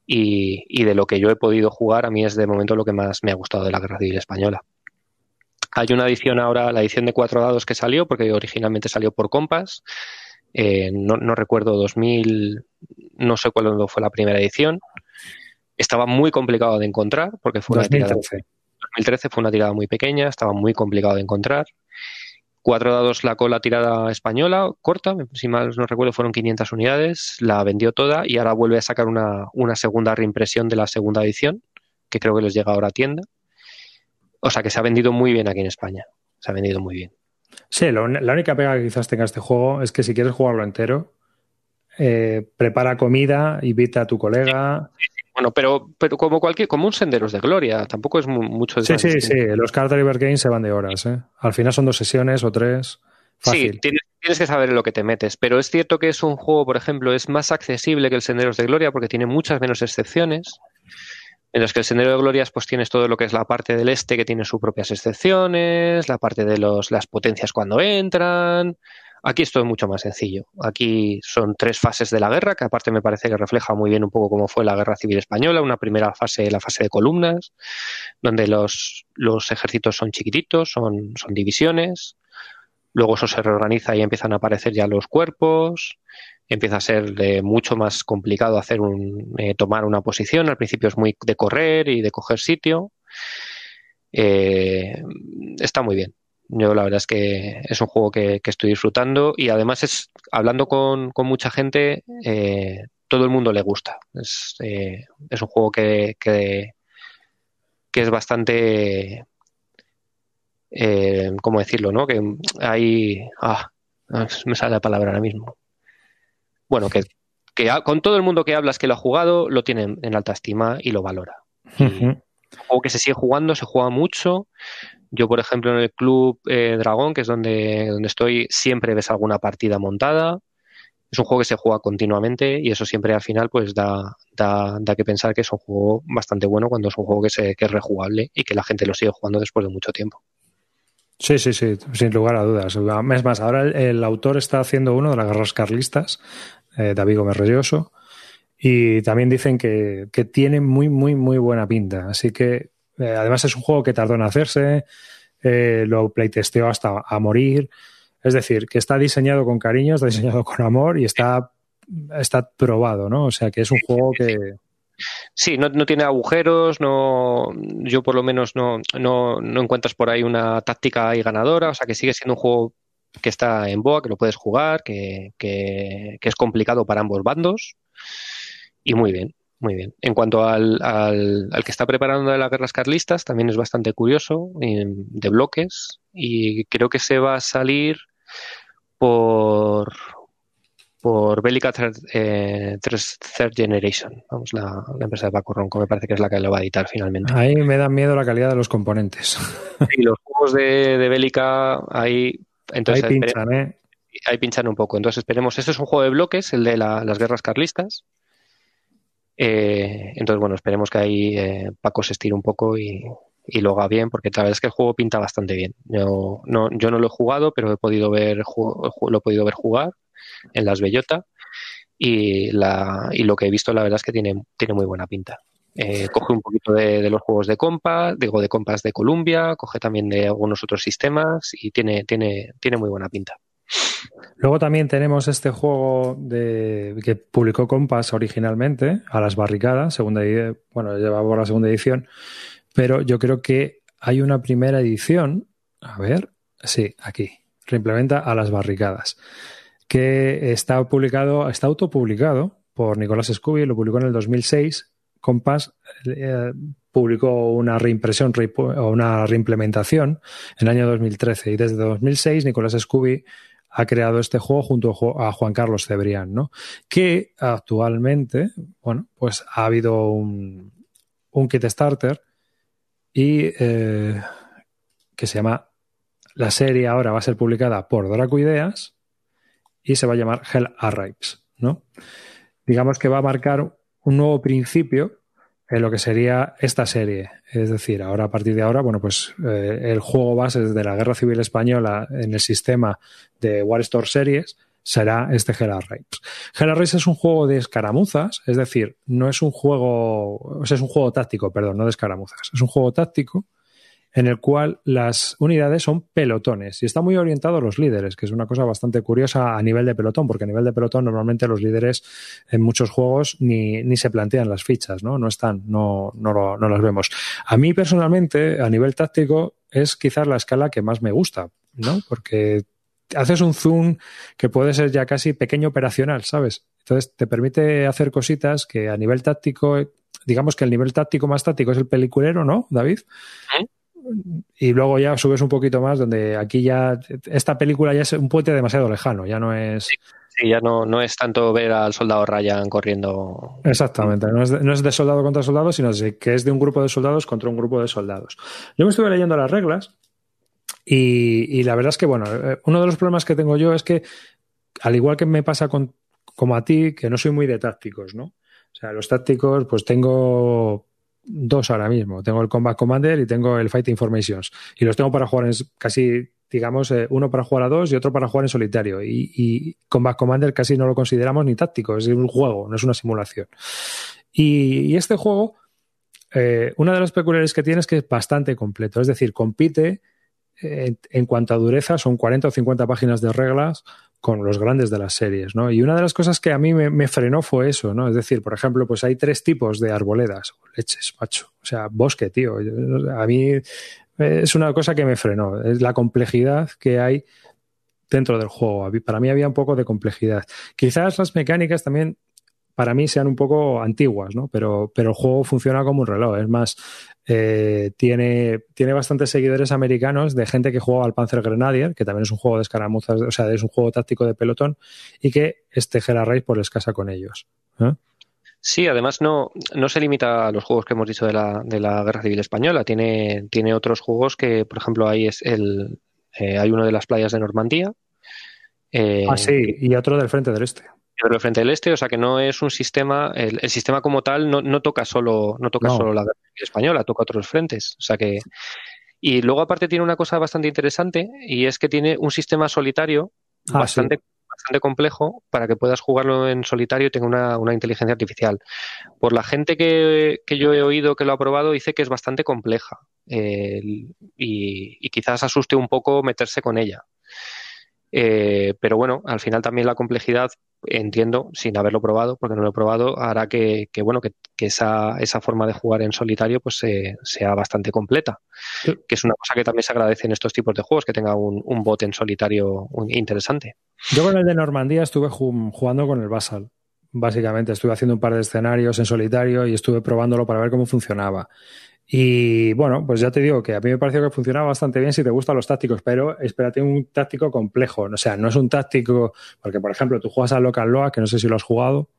y, de lo que yo he podido jugar, a mí es de momento lo que más me ha gustado de la Guerra Civil Española. Hay una edición ahora, la edición de cuatro dados que salió, porque originalmente salió por Compass. Eh, no, recuerdo 2000, no sé cuándo fue la primera edición. Estaba muy complicado de encontrar, porque fue una 2013. 2013 fue una tirada muy pequeña, estaba muy complicado de encontrar. Cuatro dados la cola tirada española, corta, si mal no recuerdo fueron 500 unidades, la vendió toda y ahora vuelve a sacar una, segunda reimpresión de la segunda edición, que creo que les llega ahora a tienda. O sea que se ha vendido muy bien aquí en España, se ha vendido muy bien. Sí, la única pega que quizás tenga este juego es que si quieres jugarlo entero, eh, prepara comida, invita a tu colega. Bueno, pero, pero como cualquier, como un senderos de gloria, tampoco es mucho de Sí, sí, sí. Los Carter River Games se van de horas, ¿eh? Al final son dos sesiones o tres. Sí, tienes, que saber en lo que te metes. Pero es cierto que es un juego, por ejemplo, es más accesible que el Senderos de Gloria porque tiene muchas menos excepciones. En los que el Sendero de Glorias, pues tienes todo lo que es la parte del este que tiene sus propias excepciones, la parte de los, las potencias cuando entran, Aquí es mucho más sencillo. Aquí son tres fases de la guerra, que aparte me parece que refleja muy bien un poco cómo fue la guerra civil española. Una primera fase, la fase de columnas, donde los, los ejércitos son chiquititos, son, son divisiones. Luego eso se reorganiza y empiezan a aparecer ya los cuerpos. Empieza a ser mucho más complicado hacer un, eh, tomar una posición. Al principio es muy de correr y de coger sitio. Eh, está muy bien. Yo la verdad es que es un juego que, estoy disfrutando y además es hablando con, mucha gente, eh, todo el mundo le gusta. Es, eh, es un juego que, que, es bastante, eh, ¿cómo decirlo? ¿no? Que hay... Ah, me sale la palabra ahora mismo. Bueno, que, que con todo el mundo que hablas que lo ha jugado, lo tiene en alta estima y lo valora. Un juego que se sigue jugando, se juega mucho. Yo, por ejemplo, en el Club eh, Dragón, que es donde, donde estoy, siempre ves alguna partida montada. Es un juego que se juega continuamente y eso siempre al final pues da, da, da que pensar que es un juego bastante bueno cuando es un juego que, se, que es rejugable y que la gente lo sigue jugando después de mucho tiempo. Sí, sí, sí, sin lugar a dudas. Es más, ahora el, autor está haciendo uno de las guerras carlistas, eh, David Gómez y también dicen que, que, tiene muy, muy, muy buena pinta. Así que eh, además es un juego que tardó en hacerse, eh, lo playtesteó hasta a morir. Es decir, que está diseñado con cariño, está diseñado con amor y está, está probado, ¿no? O sea que es un juego que... Sí, no, no, tiene agujeros, no, yo por lo menos no, no, no encuentras por ahí una táctica ahí ganadora, o sea que sigue siendo un juego que está en boa, que lo puedes jugar, que, que, que es complicado para ambos bandos y muy bien. Muy bien. En cuanto al, al, que está preparando las guerras carlistas, también es bastante curioso, de bloques, y creo que se va a salir por por Bélica Third, eh, Third Generation, vamos, la, empresa de Paco Ronco, me parece que es la que lo va a editar finalmente. Ahí me da miedo la calidad de los componentes. Y los juegos de, de Bélica, ahí, entonces, ahí pinchan, ¿eh? Ahí pinchan un poco. Entonces esperemos, este es un juego de bloques, el de las guerras carlistas, eh, entonces, bueno, esperemos que ahí eh, Paco se estire un poco y, lo haga bien, porque la verdad es que el juego pinta bastante bien. Yo no, yo no lo he jugado, pero he podido ver, lo he podido ver jugar en las Bellota y, la, y lo que he visto la verdad es que tiene, tiene muy buena pinta. Eh, coge un poquito de, los juegos de compas, digo de compas de Columbia, coge también de algunos otros sistemas y tiene, tiene, tiene muy buena pinta. Luego también tenemos este juego que publicó Compass originalmente, a las barricadas, segunda bueno, llevaba la segunda edición, pero yo creo que hay una primera edición, a ver, sí, aquí, reimplementa a las barricadas, que está publicado, está autopublicado por Nicolás Scooby, lo publicó en el 2006. Compass eh, publicó una reimpresión o una reimplementación en el año 2013 y desde 2006 Nicolás Scooby ha creado este juego junto a Juan Carlos Cebrián, ¿no? Que actualmente, bueno, pues ha habido un, un kit starter y eh, que se llama la serie ahora va a ser publicada por Draco Ideas y se va a llamar Hell Arrives, ¿no? Digamos que va a marcar un nuevo principio en lo que sería esta serie. Es decir, ahora a partir de ahora, bueno, pues eh, el juego base de la Guerra Civil Española en el sistema de War Store Series será este Hell Arrives. Hell Arrives es un juego de escaramuzas, es decir, no es un juego, o sea, es un juego táctico, perdón, no de escaramuzas, es un juego táctico en el cual las unidades son pelotones y está muy orientado a los líderes, que es una cosa bastante curiosa a nivel de pelotón, porque a nivel de pelotón normalmente los líderes en muchos juegos ni, ni se plantean las fichas, ¿no? No están, no, no, no las vemos. A mí personalmente, a nivel táctico, es quizás la escala que más me gusta, ¿no? Porque haces un zoom que puede ser ya casi pequeño operacional, ¿sabes? Entonces te permite hacer cositas que a nivel táctico, digamos que el nivel táctico más táctico es el peliculero, ¿no, David? Y luego ya subes un poquito más, donde aquí ya esta película ya es un puente demasiado lejano, ya no es. Sí, ya no, no es tanto ver al soldado Ryan corriendo. Exactamente, no es, de, no es de soldado contra soldado, sino que es de un grupo de soldados contra un grupo de soldados. Yo me estuve leyendo las reglas y, la verdad es que, bueno, eh, uno de los problemas que tengo yo es que, al igual que me pasa con, como a ti, que no soy muy de tácticos, ¿no? O sea, los tácticos, pues tengo dos ahora mismo. Tengo el Combat Commander y tengo el Fight Informations. Y los tengo para jugar en casi, digamos, eh, uno para jugar a dos y otro para jugar en solitario. Y, Combat Commander casi no lo consideramos ni táctico, es un juego, no es una simulación. Y, este juego, eh, una de las peculiaridades que tiene es que es bastante completo. Es decir, compite en, cuanto a dureza, son 40 o 50 páginas de reglas con los grandes de las series, ¿no? Y una de las cosas que a mí me, frenó fue eso, ¿no? Es decir, por ejemplo, pues hay tres tipos de arboledas, leches, macho, o sea, bosque, tío. A mí es una cosa que me frenó, es la complejidad que hay dentro del juego. Para mí había un poco de complejidad. Quizás las mecánicas también para mí sean un poco antiguas, ¿no? Pero, pero el juego funciona como un reloj. Es más, eh, tiene, tiene bastantes seguidores americanos de gente que juega al Panzer Grenadier, que también es un juego de escaramuzas, o sea, es un juego táctico de pelotón, y que este Gera Race por escasa con ellos. ¿eh? Sí, además no, no se limita a los juegos que hemos dicho de la, de la Guerra Civil Española. Tiene, tiene otros juegos que, por ejemplo, hay es el, eh, hay uno de las playas de Normandía. ah, sí, y otro del Frente del Este pero frente al este, o sea que no es un sistema, el, sistema como tal no, no, toca solo, no toca solo la española, toca otros frentes. O sea que. Y luego aparte tiene una cosa bastante interesante y es que tiene un sistema solitario ah, bastante, bastante complejo para que puedas jugarlo en solitario y tenga una, una inteligencia artificial. Por la gente que, que, yo he oído que lo ha probado, dice que es bastante compleja eh, y, y quizás asuste un poco meterse con ella. Eh, pero bueno, al final también la complejidad, entiendo, sin haberlo probado, porque no lo he probado, hará que, bueno, que, esa, esa, forma de jugar en solitario pues sea bastante completa. Que es una cosa que también se agradece en estos tipos de juegos, que tenga un, un bot en solitario interesante. Yo con el de Normandía estuve jugando con el Basal. Básicamente, estuve haciendo un par de escenarios en solitario y estuve probándolo para ver cómo funcionaba. Y bueno, pues ya te digo que a mí me pareció que funcionaba bastante bien si te gustan los tácticos, pero espérate un táctico complejo. O sea, no es un táctico, porque por ejemplo, tú juegas a Local Loa, que no sé si lo has jugado.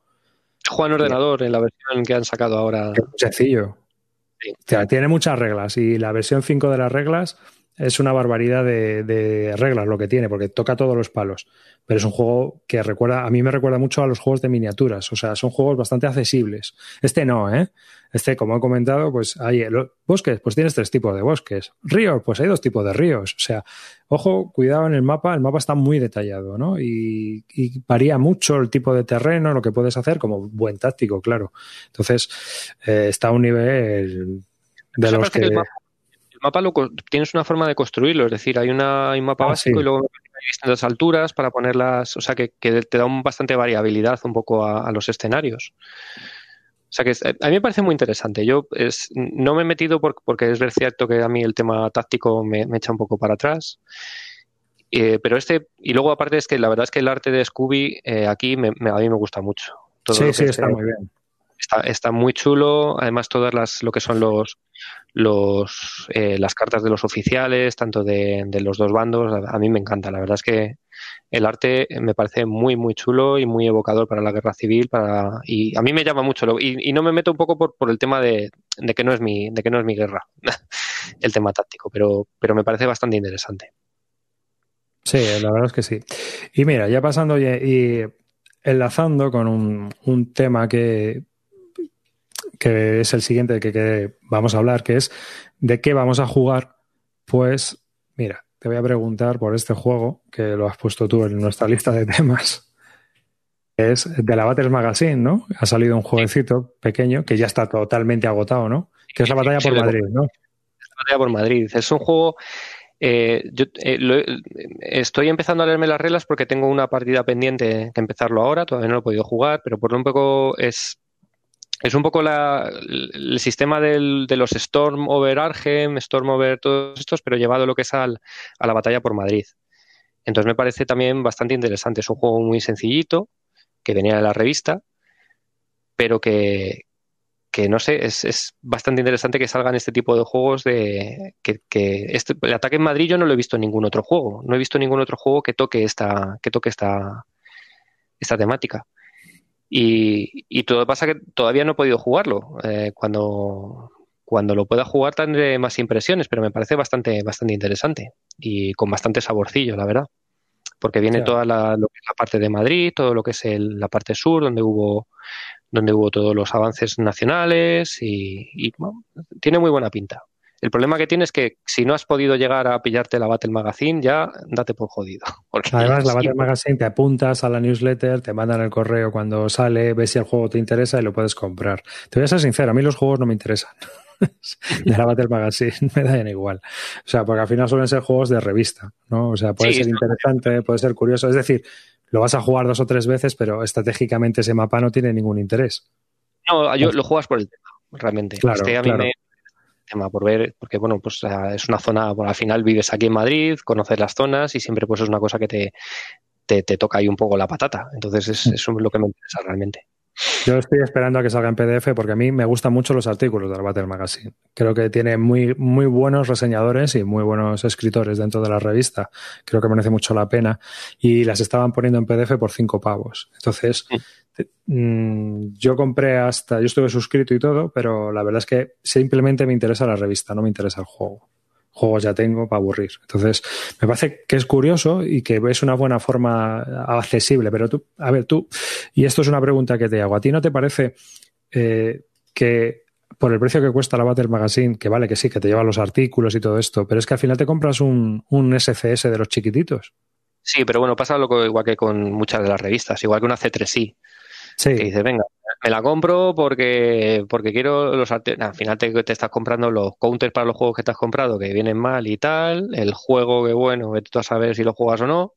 Juega en ordenador, en la versión que han sacado ahora. Es sencillo. O sea, tiene muchas reglas y la versión 5 de las reglas es una barbaridad de, reglas lo que tiene, porque toca todos los palos. Pero es un juego que recuerda, a mí me recuerda mucho a los juegos de miniaturas. O sea, son juegos bastante accesibles. Este no, ¿eh? Este, como he comentado, pues hay los bosques, pues tienes tres tipos de bosques. Ríos, pues hay dos tipos de ríos. O sea, ojo, cuidado en el mapa, el mapa está muy detallado, ¿no? Y, varía mucho el tipo de terreno, lo que puedes hacer, como buen táctico, claro. Entonces, eh, está a un nivel de los que mapa lo, tienes una forma de construirlo, es decir, hay, una, un mapa ah, básico y luego hay distintas alturas para ponerlas, o sea, que, te da un, bastante variabilidad un poco a, los escenarios. O sea que a mí me parece muy interesante. Yo es, no me he metido porque es cierto que a mí el tema táctico me, echa un poco para atrás. Eh, pero este, y luego aparte es que la verdad es que el arte de Scooby eh, aquí me, a mí me gusta mucho. sí, sí, está muy bien. Está, está, muy chulo. Además, todas las, lo que son los, los, eh, las cartas de los oficiales, tanto de, los dos bandos, a, mí me encanta. La verdad es que el arte me parece muy, muy chulo y muy evocador para la guerra civil. Para, y a mí me llama mucho. Y, y no me meto un poco por, por el tema de, de, que no es mi, de que no es mi guerra, el tema táctico, pero, pero me parece bastante interesante. Sí, la verdad es que sí. Y mira, ya pasando y, enlazando con un, un tema que que es el siguiente que, vamos a hablar, que es de qué vamos a jugar. Pues mira, te voy a preguntar por este juego, que lo has puesto tú en nuestra lista de temas. Es de la Battles Magazine, ¿no? Ha salido un jueguecito pequeño que ya está totalmente agotado, ¿no? Que es la batalla por Madrid, ¿no? La batalla por Madrid. Es un juego eh, yo eh, estoy empezando a leerme las reglas porque tengo una partida pendiente que empezarlo ahora, todavía no lo he podido jugar, pero por un poco es es un poco el sistema del, de los Storm over Argem, Storm over todos estos, pero llevado lo que es al, a la batalla por Madrid. Entonces me parece también bastante interesante. Es un juego muy sencillito, que venía de la revista, pero que, que no sé, es, es, bastante interesante que salgan este tipo de juegos de que, que este, el ataque en Madrid yo no lo he visto en ningún otro juego. No he visto ningún otro juego que toque esta, que toque esta, esta temática. Y, todo pasa que todavía no he podido jugarlo. Eh, cuando, cuando lo pueda jugar tendré más impresiones, pero me parece bastante, bastante interesante y con bastante saborcillo, la verdad. Porque viene toda la, la, parte de Madrid, todo lo que es la parte sur, donde hubo, donde hubo todos los avances nacionales y, tiene muy buena pinta. El problema que tienes es que si no has podido llegar a pillarte la Battle Magazine, ya date por jodido. Además, la Battle Magazine te apuntas a la newsletter, te mandan el correo cuando sale, ves si el juego te interesa y lo puedes comprar. Te voy a ser sincero, a mí los juegos no me interesan. de la Battle Magazine me dan igual. O sea, porque al final suelen ser juegos de revista, ¿no? O sea, puede ser interesante, puede ser curioso. Es decir, lo vas a jugar dos o tres veces, pero estratégicamente ese mapa no tiene ningún interés. No, yo, lo juegas por el tema, realmente. Claro, este a mí me, tema por ver, porque bueno, pues es una zona, bueno, al final vives aquí en Madrid, conoces las zonas y siempre pues es una cosa que te, te, toca ahí un poco la patata. Entonces es, mm. eso es lo que me interesa realmente. Yo estoy esperando a que salga en PDF porque a mí me gustan mucho los artículos del Battle Magazine. Creo que tiene muy, muy buenos reseñadores y muy buenos escritores dentro de la revista. Creo que merece mucho la pena. Y las estaban poniendo en PDF por cinco pavos. Entonces, mm. Mm, yo compré hasta, yo estuve suscrito y todo, pero la verdad es que simplemente me interesa la revista, no me interesa el juego. Juegos ya tengo para aburrir. Entonces, me parece que es curioso y que es una buena forma accesible, pero tú, a ver, tú, y esto es una pregunta que te hago, ¿a ti no te parece eh, que por el precio que cuesta la Battle Magazine, que vale que sí, que te lleva los artículos y todo esto, pero es que al final te compras un, un SCS de los chiquititos? Sí, pero bueno, pasa lo igual que con muchas de las revistas, igual que una C3i. Sí. Que dices, venga, me la compro porque, porque quiero los al final te, te, estás comprando los counters para los juegos que te has comprado que vienen mal y tal, el juego que bueno, que tú a saber si lo juegas o no,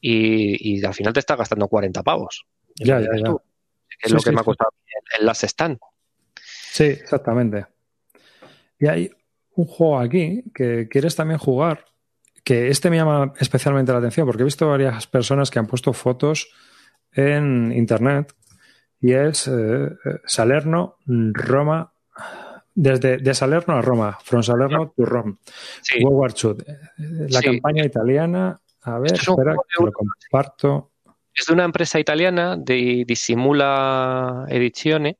y, al final te estás gastando 40 pavos. Ya, ya, ya. es lo que me ha costado en las stand. Sí, exactamente. Y hay un juego aquí que quieres también jugar, que este me llama especialmente la atención porque he visto varias personas que han puesto fotos en internet y es eh, Salerno, Roma, desde de Salerno a Roma, from Salerno to Rome. World War II. La campaña italiana, a ver, espera, que lo comparto. Es de una empresa italiana de Dissimula Edizione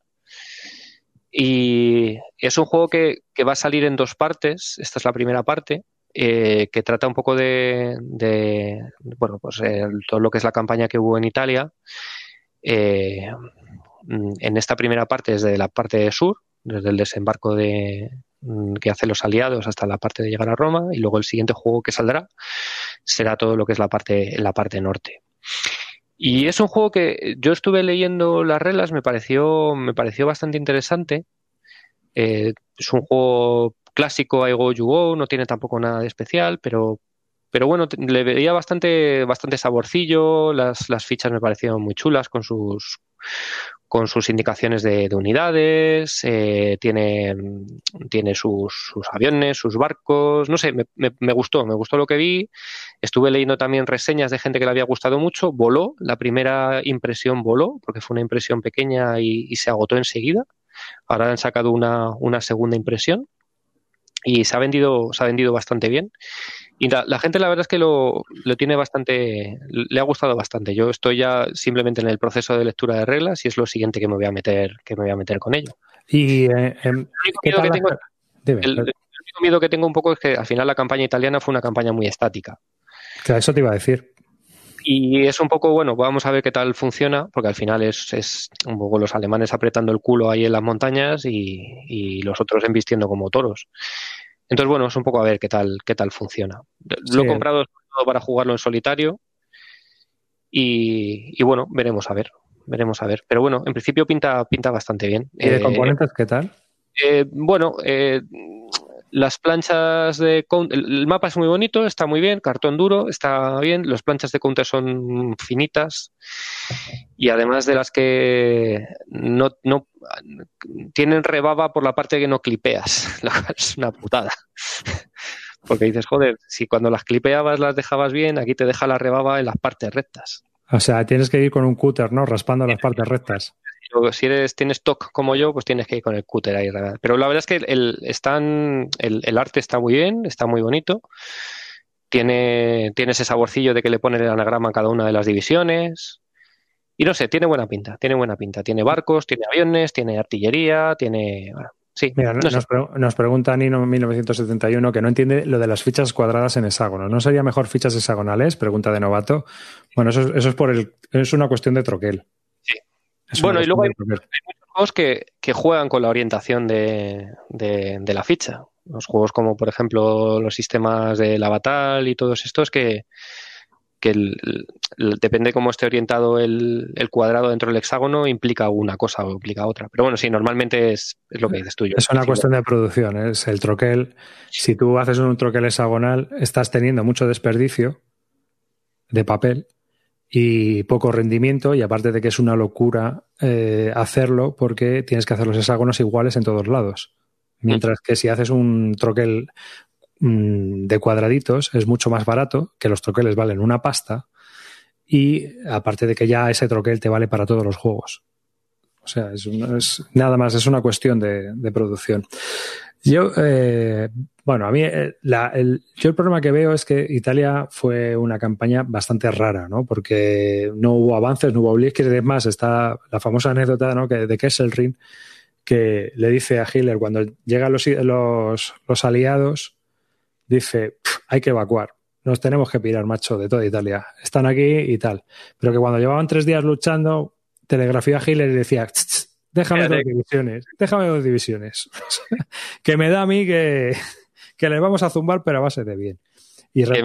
y es un juego que, que va a salir en dos partes. Esta es la primera parte eh, que trata un poco de, bueno, pues todo lo que es la campaña que hubo en Italia. Eh, en esta primera parte, desde la parte sur, desde el desembarco de, mm, que hacen los aliados hasta la parte de llegar a Roma, y luego el siguiente juego que saldrá será todo lo que es la parte, la parte norte. Y es un juego que yo estuve leyendo las reglas, me pareció, me pareció bastante interesante. Eh, es un juego clásico, I Go You Go, no tiene tampoco nada de especial, pero, pero bueno, le veía bastante, bastante saborcillo, las, las fichas me parecieron muy chulas con sus, con sus indicaciones de, unidades, eh, tiene, tiene sus, aviones, sus barcos, no sé, me, me, gustó, me gustó lo que vi. Estuve leyendo también reseñas de gente que le había gustado mucho, voló, la primera impresión voló, porque fue una impresión pequeña y, se agotó enseguida. Ahora han sacado una, una segunda impresión y se ha vendido, se ha vendido bastante bien. Y la, gente la verdad es que lo, lo, tiene bastante, le ha gustado bastante. Yo estoy ya simplemente en el proceso de lectura de reglas y es lo siguiente que me voy a meter, que me voy a meter con ello. Y eh, em, el, único miedo que tengo, un poco es que al final la campaña italiana fue una campaña muy estática. Claro, eso te iba a decir. Y es un poco, bueno, vamos a ver qué tal funciona, porque al final es, es un poco los alemanes apretando el culo ahí en las montañas y, y los otros embistiendo como toros. Entonces, bueno, es un poco a ver qué tal, qué tal funciona. Lo he comprado para jugarlo en solitario y, bueno, veremos a ver. Veremos a ver. Pero bueno, en principio pinta, pinta bastante bien. ¿Y de eh, componentes qué tal? Eh, bueno, eh, las planchas de el mapa es muy bonito, está muy bien, cartón duro, está bien, las planchas de counter son finitas y además de las que no, no tienen rebaba por la parte que no clipeas, lo cual es una putada. Porque dices, joder, si cuando las clipeabas las dejabas bien, aquí te deja la rebaba en las partes rectas. O sea, tienes que ir con un cúter, ¿no? Raspando las partes rectas si eres, tienes TOC como yo, pues tienes que ir con el cúter ahí. Pero la verdad es que el, están, el, arte está muy bien, está muy bonito. Tiene, tiene ese saborcillo de que le pone el anagrama a cada una de las divisiones. Y no sé, tiene buena pinta, tiene buena pinta. Tiene barcos, tiene aviones, tiene artillería, tiene... sí, nos, pregunta Nino 1971 que no entiende lo de las fichas cuadradas en hexágono. ¿No sería mejor fichas hexagonales? Pregunta de novato. Bueno, eso, eso es por el, es una cuestión de troquel bueno, y luego hay, muchos juegos que, juegan con la orientación de, la ficha. Los juegos como, por ejemplo, los sistemas de la Batal y todos estos que, depende cómo esté orientado el, cuadrado dentro del hexágono, implica una cosa o implica otra. Pero bueno, sí, normalmente es, lo que dices tú. es una cuestión de producción, es el troquel. Si tú haces un troquel hexagonal, estás teniendo mucho desperdicio de papel y poco rendimiento y aparte de que es una locura eh, hacerlo porque tienes que hacer los hexágonos iguales en todos lados. Mientras que si haces un troquel mm, de cuadraditos es mucho más barato, que los troqueles valen una pasta y aparte de que ya ese troquel te vale para todos los juegos. O sea, es, es nada más, es una cuestión de, de producción. Yo, eh, bueno, a mí eh, el, yo el problema que veo es que Italia fue una campaña bastante rara, ¿no? Porque no hubo avances, no hubo obliques, y demás, está la famosa anécdota, ¿no? Que, de Kesselring, que le dice a Hitler cuando llegan los, los, los aliados, dice, hay que evacuar, nos tenemos que pirar, macho, de toda Italia, están aquí y tal. Pero que cuando llevaban tres días luchando, telegrafía a Hitler y decía, Déjame dos divisiones. Déjame dos divisiones. que me da a mí que, que le vamos a zumbar, pero a base de bien. Y que,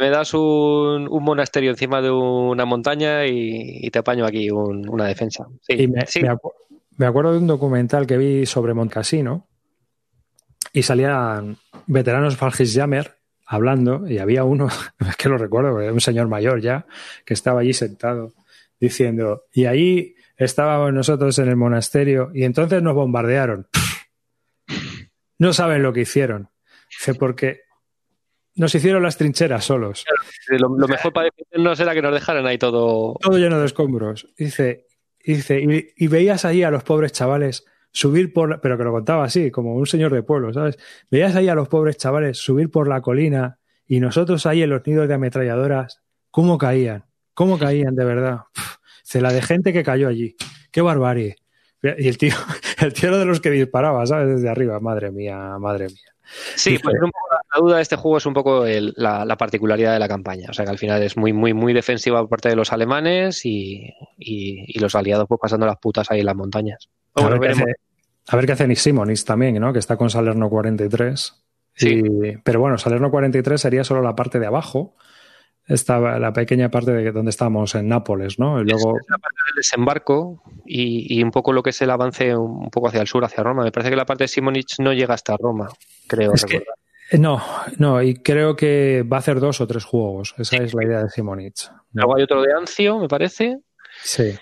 me das un, un, monasterio encima de una montaña y, te apaño aquí una defensa. Sí, me, acuerdo de un documental que vi sobre Montcasino y salían veteranos Jammer hablando y había uno, es que lo recuerdo, un señor mayor ya, que estaba allí sentado diciendo, y ahí estábamos nosotros en el monasterio y entonces nos bombardearon. No saben lo que hicieron. Dice, porque nos hicieron las trincheras solos. lo, mejor para defendernos era que nos dejaran ahí todo. Todo lleno de escombros. Dice, dice y, veías ahí a los pobres chavales subir por. pero que lo contaba así, como un señor de pueblo, ¿sabes? Veías ahí a los pobres chavales subir por la colina y nosotros ahí en los nidos de ametralladoras, ¿cómo caían? ¿Cómo caían de verdad? La de gente que cayó allí. ¡Qué barbarie! Y el tío, el tío era de los que disparaba, ¿sabes? Desde arriba. Madre mía, madre mía. Sí, pues la, duda de este juego es un poco la, particularidad de la campaña. O sea que al final es muy, muy, muy defensiva por parte de los alemanes y, los aliados pues pasando las putas ahí en las montañas. a, ver qué hace, Nick Simonis también, ¿no? Que está con Salerno 43. Sí. pero bueno, Salerno 43 sería solo la parte de abajo estaba la pequeña parte de donde estamos en Nápoles, ¿no? Y luego es la parte del desembarco y, un poco lo que es el avance un poco hacia el sur, hacia Roma. Me parece que la parte de Simonich no llega hasta Roma, creo. Eh, no, no, y creo que va a hacer dos o tres juegos. Esa es la idea de Simonich. Luego hay otro de Ancio, me parece. Sí.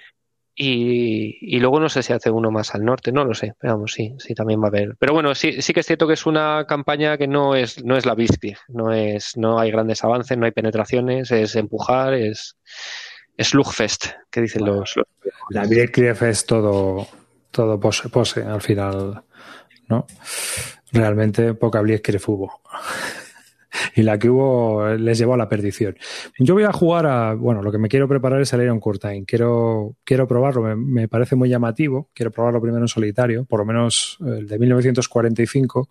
Y, luego no sé si hace uno más al norte, no lo sé, pero vamos, sí, sí también va a haber. Pero bueno, sí, sí que es cierto que es una campaña que no es, no es la Blitzkrieg, no es, no hay grandes avances, no hay penetraciones, es empujar, es, es Slugfest, que dicen los, La Blitzkrieg es todo, todo pose, pose al final, ¿no? Realmente poca Blitzkrieg hubo y la que hubo les llevó a la perdición. Yo voy a jugar a, bueno, lo que me quiero preparar es el Iron Curtain. Quiero, quiero probarlo, me, parece muy llamativo. Quiero probarlo primero en solitario, por lo menos el de 1945.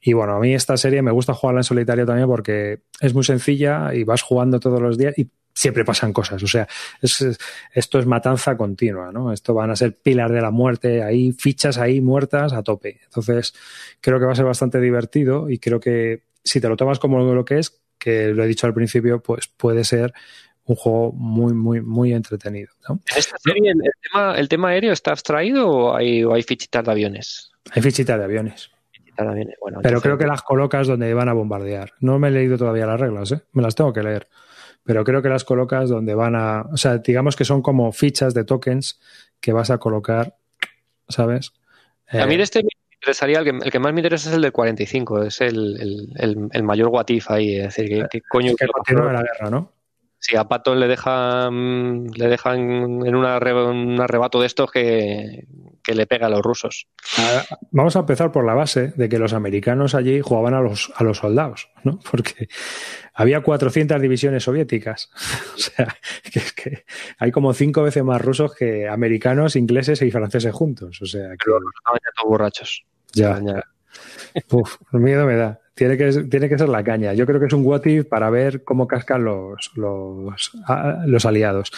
Y bueno, a mí esta serie me gusta jugarla en solitario también porque es muy sencilla y vas jugando todos los días y siempre pasan cosas. O sea, esto es matanza continua, ¿no? Esto van a ser pilar de la muerte, hay fichas ahí muertas a tope. Entonces, creo que va a ser bastante divertido y creo que si te lo tomas como lo que es, que lo he dicho al principio, pues puede ser un juego muy, muy, muy entretenido. ¿En esta serie el, tema, el tema aéreo está abstraído o hay, hay fichitas de aviones? Hay fichitas de aviones. Pero creo que las colocas donde van a bombardear. No me he leído todavía las reglas, ¿eh? me las tengo que leer. Pero creo que las colocas donde van a. O sea, digamos que son como fichas de tokens que vas a colocar, ¿sabes? a mí de este interesaría, el que, más me interesa es el del 45, es el, el, el, mayor guatif ahí, es decir, que, coño... Que continúa la guerra, ¿no? Si a Patton le dejan, le dejan en un arrebato de estos que, que le pega a los rusos. Vamos a empezar por la base de que los americanos allí jugaban a los, a los soldados, ¿no? Porque había 400 divisiones soviéticas. o sea, que, que hay como cinco veces más rusos que americanos, ingleses y franceses juntos. O sea, que... Pero estaban ya todos borrachos. Ya. Uf, miedo me da. Tiene que, tiene que ser la caña. Yo creo que es un what para ver cómo cascan los, los, los, aliados.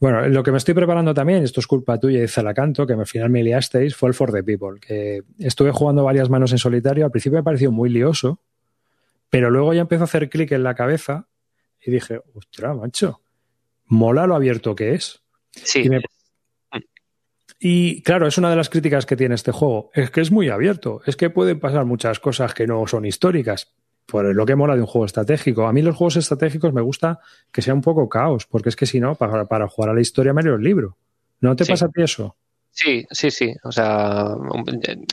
Bueno, lo que me estoy preparando también, esto es culpa tuya y Zalacanto, que al final me liasteis, fue el For the People, que estuve jugando varias manos en solitario. Al principio me pareció muy lioso, pero luego ya empezó a hacer clic en la cabeza y dije, ostras, macho, mola lo abierto que es. Sí. Y claro, es una de las críticas que tiene este juego. Es que es muy abierto. Es que pueden pasar muchas cosas que no son históricas. Por lo que mola de un juego estratégico. A mí los juegos estratégicos me gusta que sea un poco caos, porque es que si no, para, jugar a la historia me leo el libro. ¿No te pasa a ti eso? Sí, sí, sí. O sea,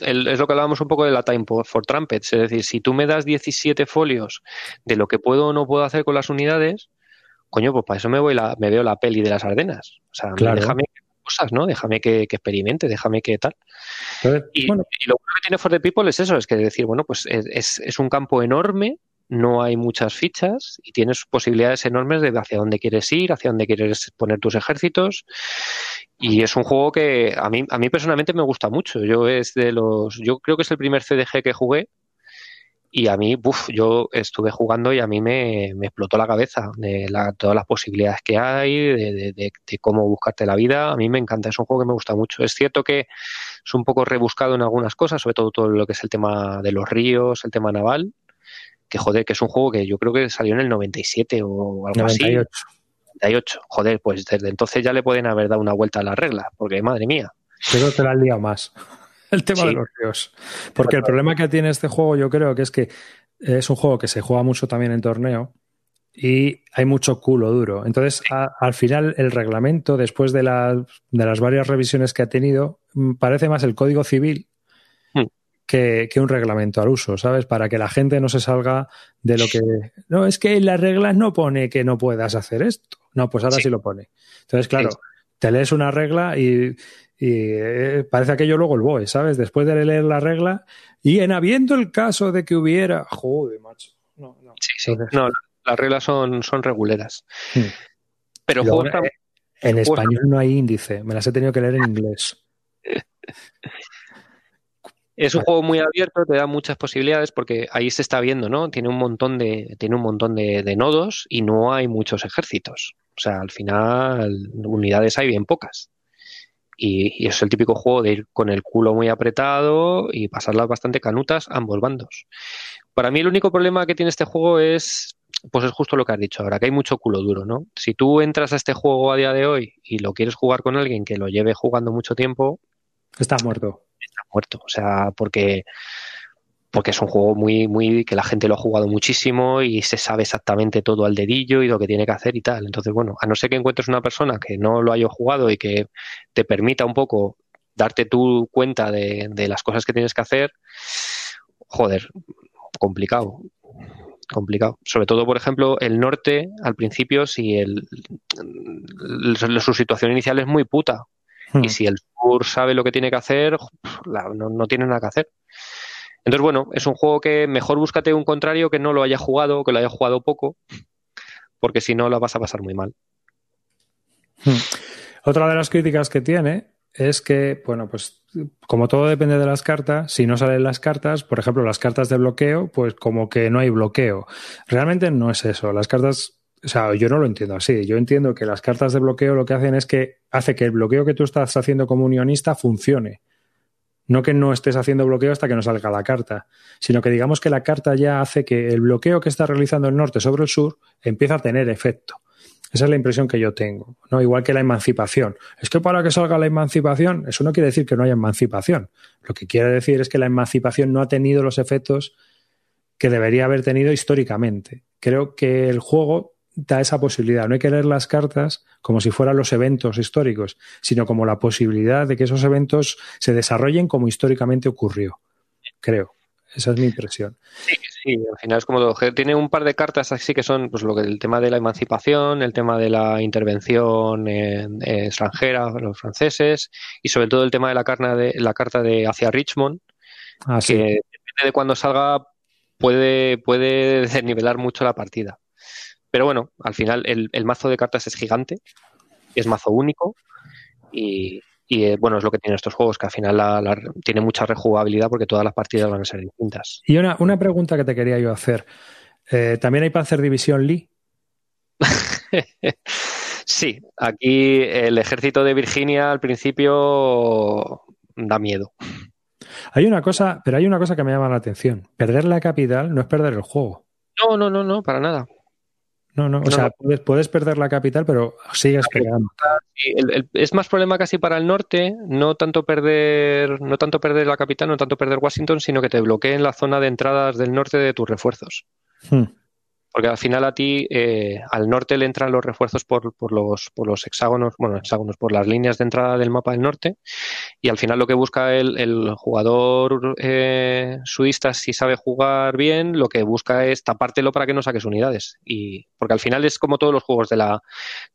es lo que hablábamos un poco de la Time for Trumpets. Es decir, si tú me das 17 folios de lo que puedo o no puedo hacer con las unidades, coño, pues para eso me voy la, me veo la peli de las Ardenas. O sea, déjame cosas, ¿no? Déjame que, experimente, déjame que tal. y, lo bueno que tiene For the People es eso, es que decir, bueno, pues es, es un campo enorme, no hay muchas fichas y tienes posibilidades enormes de hacia dónde quieres ir, hacia dónde quieres poner tus ejércitos. Y es un juego que a mí, a mí personalmente me gusta mucho. Yo es de los, yo creo que es el primer CDG que jugué y a mí, buf, yo estuve jugando y a mí me, explotó la cabeza de todas las posibilidades que hay, de, cómo buscarte la vida. A mí me encanta, es un juego que me gusta mucho. Es cierto que es un poco rebuscado en algunas cosas, sobre todo todo lo que es el tema de los ríos, el tema naval, que joder, que es un juego que yo creo que salió en el 97 o algo 98. así. 98. Joder, pues desde entonces ya le pueden haber dado una vuelta a la regla, porque madre mía. Que te la han liado más el tema de los ríos. Porque el problema que tiene este juego, yo creo que es que es un juego que se juega mucho también en torneo y hay mucho culo duro. Entonces, al final, el reglamento, después de, de, las varias revisiones que ha tenido, mm, parece más el código civil hmm. que, un reglamento al uso, ¿sabes? Para que la gente no se salga de lo que. No, es que en las reglas no pone que no puedas hacer esto. No, pues ahora sí, lo pone. Entonces, claro, te lees una regla y y eh, parece aquello luego el BOE, ¿sabes? Después de leer la regla y en habiendo el caso de que hubiera. Joder, macho. No, no. Sí, sí. No, las reglas son, son reguleras. Hmm. Pero eh, en español no hay índice, me las he tenido que leer en inglés. Es un juego muy abierto, te da muchas posibilidades porque ahí se está viendo, ¿no? Tiene un montón de, tiene un montón de, nodos y no hay muchos ejércitos. O sea, al final unidades hay bien pocas. Y, es el típico juego de ir con el culo muy apretado y pasarlas bastante canutas ambos bandos. Para mí el único problema que tiene este juego es, pues es justo lo que has dicho ahora, que hay mucho culo duro, ¿no? Si tú entras a este juego a día de hoy y lo quieres jugar con alguien que lo lleve jugando mucho tiempo, Estás muerto muerto. O sea, porque porque es un juego muy, muy, que la gente lo ha jugado muchísimo y se sabe exactamente todo al dedillo y lo que tiene que hacer y tal. Entonces, bueno, a no ser que encuentres una persona que no lo haya jugado y que te permita un poco darte tu cuenta de, las cosas que tienes que hacer, joder, complicado. Complicado. Sobre todo, por ejemplo, el norte, al principio, si el, su situación inicial es muy puta. Y hmm. si el sur sabe lo que tiene que hacer, no, tiene nada que hacer. Entonces, bueno, es un juego que mejor búscate un contrario que no lo haya jugado que lo haya jugado poco, porque si no, lo vas a pasar muy mal. Hmm. Otra de las críticas que tiene es que, bueno, pues como todo depende de las cartas, si no salen las cartas, por ejemplo, las cartas de bloqueo, pues como que no hay bloqueo. Realmente no es eso. Las cartas o sea, yo no lo entiendo así. Yo entiendo que las cartas de bloqueo lo que hacen es que hace que el bloqueo que tú estás haciendo como unionista funcione. No que no estés haciendo bloqueo hasta que no salga la carta, sino que digamos que la carta ya hace que el bloqueo que está realizando el norte sobre el sur empieza a tener efecto. Esa es la impresión que yo tengo, ¿no? Igual que la emancipación. Es que para que salga la emancipación, eso no quiere decir que no haya emancipación. Lo que quiere decir es que la emancipación no ha tenido los efectos que debería haber tenido históricamente. Creo que el juego da esa posibilidad. No hay que leer las cartas como si fueran los eventos históricos, sino como la posibilidad de que esos eventos se desarrollen como históricamente ocurrió. Creo. Esa es mi impresión. Sí, sí, al final es como todo. Tiene un par de cartas así que son pues lo que el tema de la emancipación, el tema de la intervención extranjera, los franceses, y sobre todo el tema de la, carta de, la carta de hacia Richmond, ah, que depende de cuando salga puede, puede desnivelar mucho la partida. Pero bueno, al final el, mazo de cartas es gigante, es mazo único y, eh, bueno, es lo que tienen estos juegos, que al final tiene mucha rejugabilidad porque todas las partidas van a ser distintas. Y una, pregunta que te quería yo hacer. Eh, ¿También hay Panzer División Lee? sí, aquí el ejército de Virginia al principio da miedo. Hay una cosa, pero hay una cosa que me llama la atención. Perder la capital no es perder el juego. No, no, no, no, para nada. No, no, o sea, Puedes, perder la capital, pero sigues peleando. es más problema casi para el norte, no tanto perder, no tanto perder la capital, no tanto perder Washington, sino que te bloqueen la zona de entradas del norte de tus refuerzos. Hmm. Porque al final a ti, eh, al norte le entran los refuerzos por, por, los, por los hexágonos, bueno, hexágonos, por las líneas de entrada del mapa del norte. Y al final lo que busca el, el jugador eh, sudista, si sabe jugar bien, lo que busca es tapártelo para que no saques unidades. Y, porque al final es como todos los juegos de la,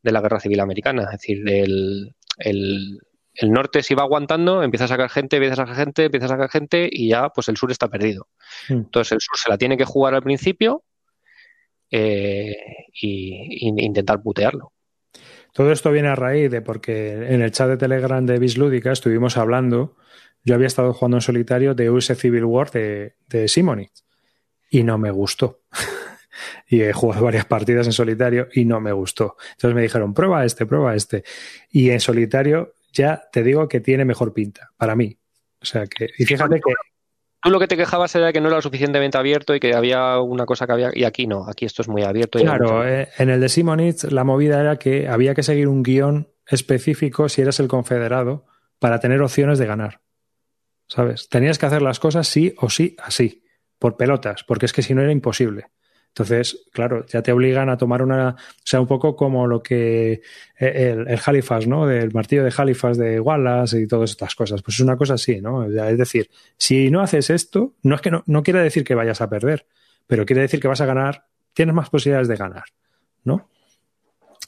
de la Guerra Civil Americana. Es decir, el, el, el norte si va aguantando, empieza a sacar gente, empieza a sacar gente, empieza a sacar gente y ya pues el sur está perdido. Hmm. Entonces el sur se la tiene que jugar al principio eh, y, intentar putearlo. Todo esto viene a raíz de porque en el chat de Telegram de Bislúdica estuvimos hablando, yo había estado jugando en solitario de US Civil War de, de y no me gustó. y he jugado varias partidas en solitario y no me gustó. Entonces me dijeron, prueba este, prueba este. Y en solitario ya te digo que tiene mejor pinta, para mí. O sea que, y fíjate que Tú lo que te quejabas era que no era suficientemente abierto y que había una cosa que había. Y aquí no, aquí esto es muy abierto. claro, eh, en el de Simonitz la movida era que había que seguir un guion específico si eras el confederado para tener opciones de ganar. ¿Sabes? Tenías que hacer las cosas sí o sí así, por pelotas, porque es que si no era imposible. Entonces, claro, ya te obligan a tomar una, o sea, un poco como lo que eh, el, el Halifax, ¿no? Del martillo de Halifax de Wallace y todas estas cosas. Pues es una cosa así, ¿no? Es decir, si no haces esto, no es que no, no quiere decir que vayas a perder, pero quiere decir que vas a ganar, tienes más posibilidades de ganar, ¿no?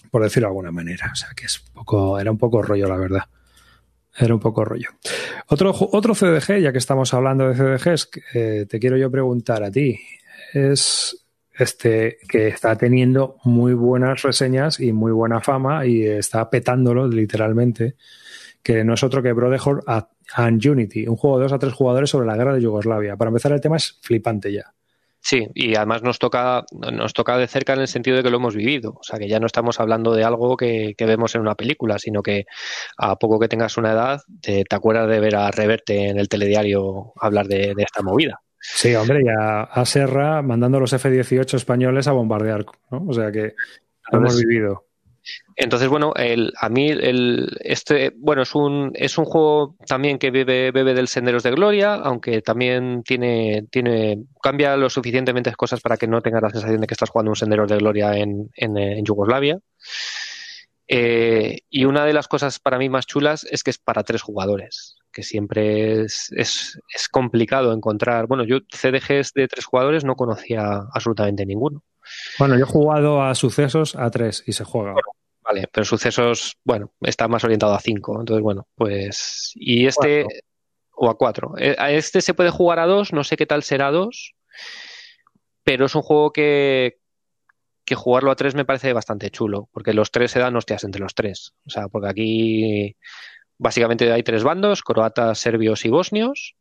Por decirlo de alguna manera. O sea, que es un poco, era un poco rollo, la verdad. Era un poco rollo. Otro, otro CDG, ya que estamos hablando de CDGs, eh, te quiero yo preguntar a ti. Es este, que está teniendo muy buenas reseñas y muy buena fama y está petándolo literalmente, que no es otro que Brotherhood and Unity, un juego de dos a tres jugadores sobre la guerra de Yugoslavia. Para empezar, el tema es flipante ya. Sí, y además nos toca, nos toca de cerca en el sentido de que lo hemos vivido. O sea, que ya no estamos hablando de algo que, vemos en una película, sino que a poco que tengas una edad, te, acuerdas de ver a Reverte en el telediario hablar de, esta movida. Sí, hombre, y a, Serra mandando los F-18 españoles a bombardear, ¿no? O sea que lo hemos vivido. Entonces, bueno, el, a mí el, este, bueno, es un, es un juego también que bebe, bebe del Senderos de Gloria, aunque también tiene, tiene, cambia lo suficientemente cosas para que no tengas la sensación de que estás jugando un Senderos de Gloria en, en, Yugoslavia. Eh, y una de las cosas para mí más chulas es que es para tres jugadores, que siempre es, es, es complicado encontrar. Bueno, yo CDGs de tres jugadores no conocía absolutamente ninguno. Bueno, yo he jugado a sucesos a tres y se juega. vale, pero sucesos, bueno, está más orientado a cinco. Entonces, bueno, pues. Y este. O a cuatro. Eh, a este se puede jugar a dos, no sé qué tal será a dos. Pero es un juego que, que jugarlo a tres me parece bastante chulo, porque los tres se dan hostias entre los tres. O sea, porque aquí básicamente hay tres bandos, croatas, serbios y bosnios.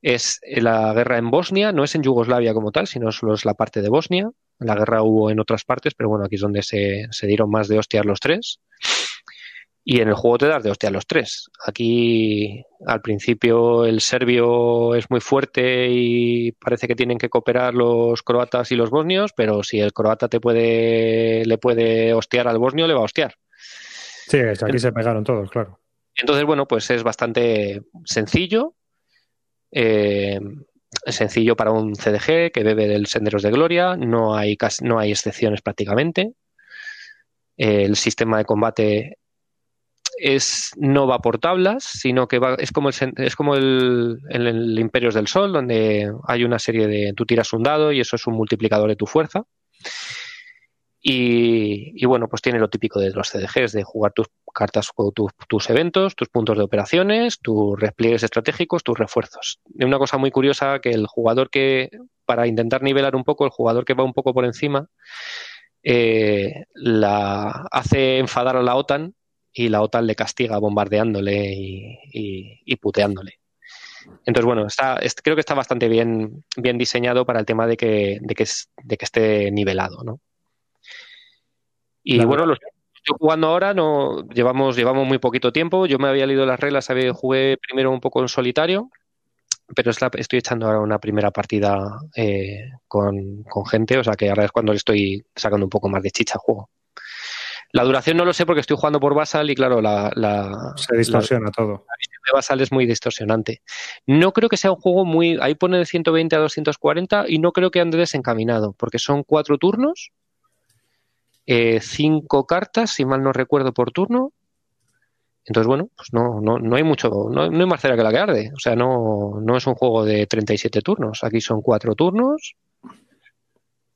Es la guerra en Bosnia, no es en Yugoslavia como tal, sino solo es la parte de Bosnia. La guerra hubo en otras partes, pero bueno, aquí es donde se, dieron más de hostias los tres. Y en el juego te das de hostia los tres. Aquí al principio el serbio es muy fuerte y parece que tienen que cooperar los croatas y los bosnios, pero si el croata te puede, le puede hostiar al bosnio, le va a hostiar. Sí, aquí se pegaron todos, claro. Entonces, bueno, pues es bastante sencillo. Eh, sencillo para un CDG que bebe del Senderos de Gloria, no hay, no hay excepciones prácticamente. El sistema de combate es, no va por tablas, sino que va, es como, el, es como el, el, Imperios del Sol, donde hay una serie de. Tú tiras un dado y eso es un multiplicador de tu fuerza. Y, bueno, pues tiene lo típico de los CDGs, de jugar tus cartas con tus eventos, tus puntos de operaciones, tus repliegues estratégicos, tus refuerzos. Y una cosa muy curiosa que el jugador que, para intentar nivelar un poco, el jugador que va un poco por encima, eh, la hace enfadar a la OTAN y la OTAN le castiga bombardeándole y, puteándole. Entonces, bueno, está, creo que está bastante bien, bien diseñado para el tema de que, de que, de que esté nivelado, ¿no? Y bueno, lo estoy jugando ahora, no llevamos, llevamos muy poquito tiempo. Yo me había leído las reglas, había, jugué primero un poco en solitario, pero estoy echando ahora una primera partida eh, con, gente, o sea que ahora es cuando le estoy sacando un poco más de chicha al juego. La duración no lo sé porque estoy jugando por Basal y claro, la, la se distorsiona todo. La visión de Basal es muy distorsionante. No creo que sea un juego muy, ahí pone de 120 a 240 y no creo que ande desencaminado porque son cuatro turnos eh, cinco cartas, si mal no recuerdo, por turno. Entonces, bueno, pues no, no, no hay mucho, no, hay más cera que la que arde. O sea, no, no es un juego de 37 turnos. Aquí son cuatro turnos,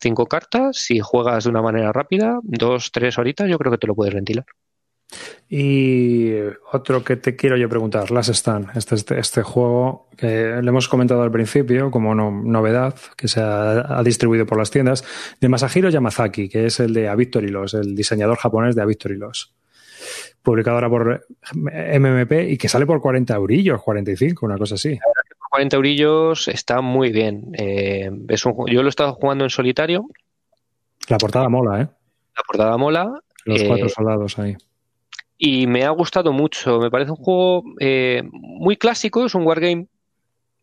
cinco cartas. Si juegas de una manera rápida, dos, tres horitas, yo creo que te lo puedes ventilar. Y otro que te quiero yo preguntar, Last Stand, este, este, este juego que le hemos comentado al principio como novedad, que se ha, distribuido por las tiendas, de Masahiro Yamazaki, que es el de A Victory Loss, el diseñador japonés de A Victory Loss. Publicado ahora por MMP y que sale por 40 eurillos, 45, una cosa así. 40 eurillos está muy bien. Eh, yo lo he estado jugando en solitario. La portada mola, ¿eh? La portada mola. Los cuatro eh, soldados ahí y me ha gustado mucho. Me parece un juego eh, muy clásico, es un wargame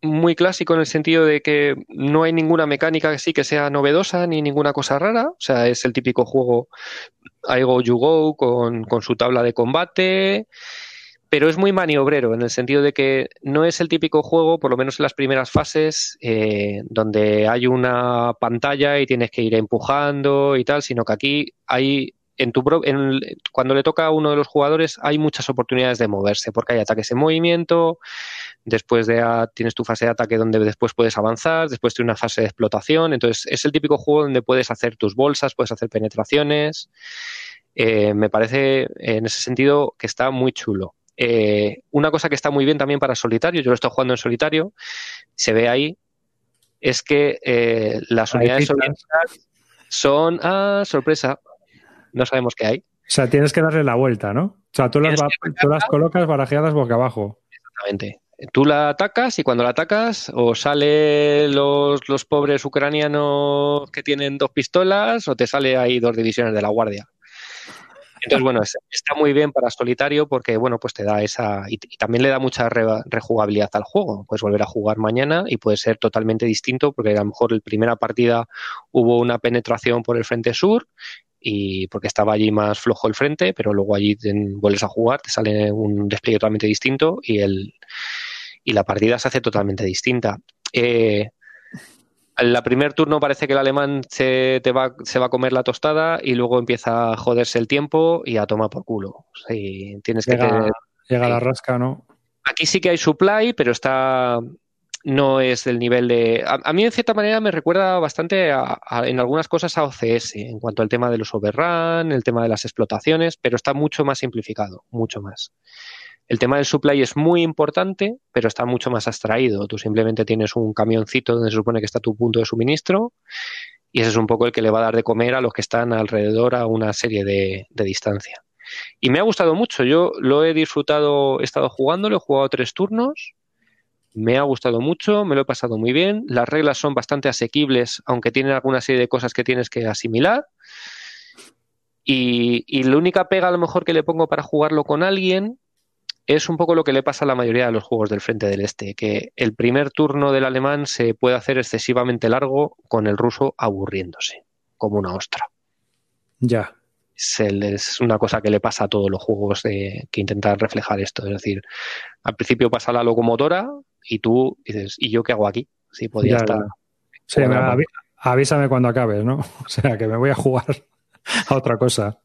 muy clásico en el sentido de que no hay ninguna mecánica así que sea novedosa ni ninguna cosa rara. O sea, es el típico juego I go, you go con, con su tabla de combate pero es muy maniobrero en el sentido de que no es el típico juego, por lo menos en las primeras fases, eh, donde hay una pantalla y tienes que ir empujando y tal, sino que aquí hay en tu cuando le toca a uno de los jugadores hay muchas oportunidades de moverse porque hay ataques en movimiento, después de tienes tu fase de ataque donde después puedes avanzar, después tienes una fase de explotación, entonces es el típico juego donde puedes hacer tus bolsas, puedes hacer penetraciones. Eh, me parece en ese sentido que está muy chulo. Eh, una cosa que está muy bien también para solitario, yo lo estoy jugando en solitario, se ve ahí, es que eh, las unidades solitarias son, ah, sorpresa, no sabemos qué hay. O sea, tienes que darle la vuelta, ¿no? O sea, tú las, tú las colocas barajeadas boca abajo. Exactamente. Tú la atacas y cuando la atacas o sale los, los pobres ucranianos que tienen dos pistolas o te sale ahí dos divisiones de la guardia. Entonces, bueno, está muy bien para solitario porque, bueno, pues te da esa. Y, también le da mucha rejugabilidad al juego. Puedes volver a jugar mañana y puede ser totalmente distinto porque a lo mejor en primera partida hubo una penetración por el frente sur y porque estaba allí más flojo el frente, pero luego allí vuelves a jugar, te sale un despliegue totalmente distinto y el y la partida se hace totalmente distinta. Eh, la primer turno parece que el alemán se, te va, se va a comer la tostada y luego empieza a joderse el tiempo y a tomar por culo. tienes llega, que tener, llega la rasca, ¿no? Aquí sí que hay supply, pero está no es del nivel de... A, mí en cierta manera me recuerda bastante en algunas cosas a OCS, en cuanto al tema de los overrun, el tema de las explotaciones, pero está mucho más simplificado, mucho más. El tema del supply es muy importante, pero está mucho más abstraído. Tú simplemente tienes un camioncito donde se supone que está tu punto de suministro y ese es un poco el que le va a dar de comer a los que están alrededor a una serie de, distancia. Y me ha gustado mucho. Yo lo he disfrutado, he estado jugando, lo he jugado tres turnos. Me ha gustado mucho, me lo he pasado muy bien. Las reglas son bastante asequibles, aunque tienen alguna serie de cosas que tienes que asimilar. Y, la única pega a lo mejor que le pongo para jugarlo con alguien es un poco lo que le pasa a la mayoría de los juegos del Frente del Este, que el primer turno del alemán se puede hacer excesivamente largo con el ruso aburriéndose, como una ostra. Ya. Es, una cosa que le pasa a todos los juegos que intentan reflejar esto. Es decir, al principio pasa la locomotora y tú dices, ¿y yo qué hago aquí? Si podía estar. Sí, avísame cuando acabes, ¿no? O sea, que me voy a jugar a otra cosa.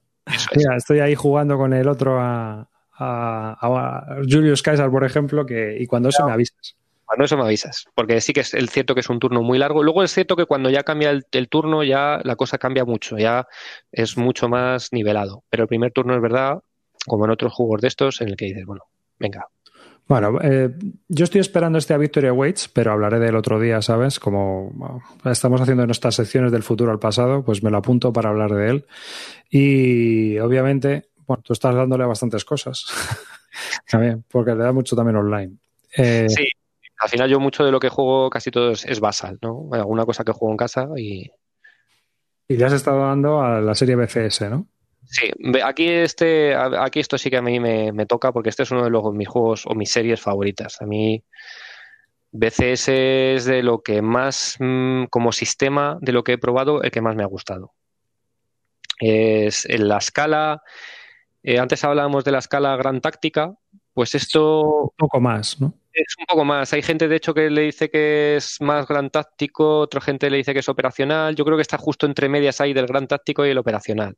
Mira, estoy ahí jugando con el otro a, a, Julius Caesar, por ejemplo, que, y cuando eso me avisas. Cuando eso me avisas, porque sí que es el cierto que es un turno muy largo. Luego es cierto que cuando ya cambia el, turno ya la cosa cambia mucho, ya es mucho más nivelado. Pero el primer turno es verdad, como en otros juegos de estos, en el que dices, bueno, venga, bueno, eh, yo estoy esperando este a Victoria Waits, pero hablaré del otro día, ¿sabes? Como estamos haciendo nuestras secciones del futuro al pasado, pues me lo apunto para hablar de él. Y obviamente bueno, tú estás dándole a bastantes cosas. también, porque le da mucho también online. Eh, sí, al final yo mucho de lo que juego casi todo es, basal, ¿no? Alguna cosa que juego en casa y... Y le has estado dando a la serie BCS, ¿no? Sí, aquí este, aquí esto sí que a mí me, toca porque este es uno de los, mis juegos o mis series favoritas. A mí BCS es de lo que más, mm, como sistema de lo que he probado, el que más me ha gustado. Es en la escala, eh, antes hablábamos de la escala gran táctica, pues esto... Un poco más, ¿no? Es un poco más. Hay gente, de hecho, que le dice que es más gran táctico, otra gente le dice que es operacional. Yo creo que está justo entre medias ahí del gran táctico y el operacional.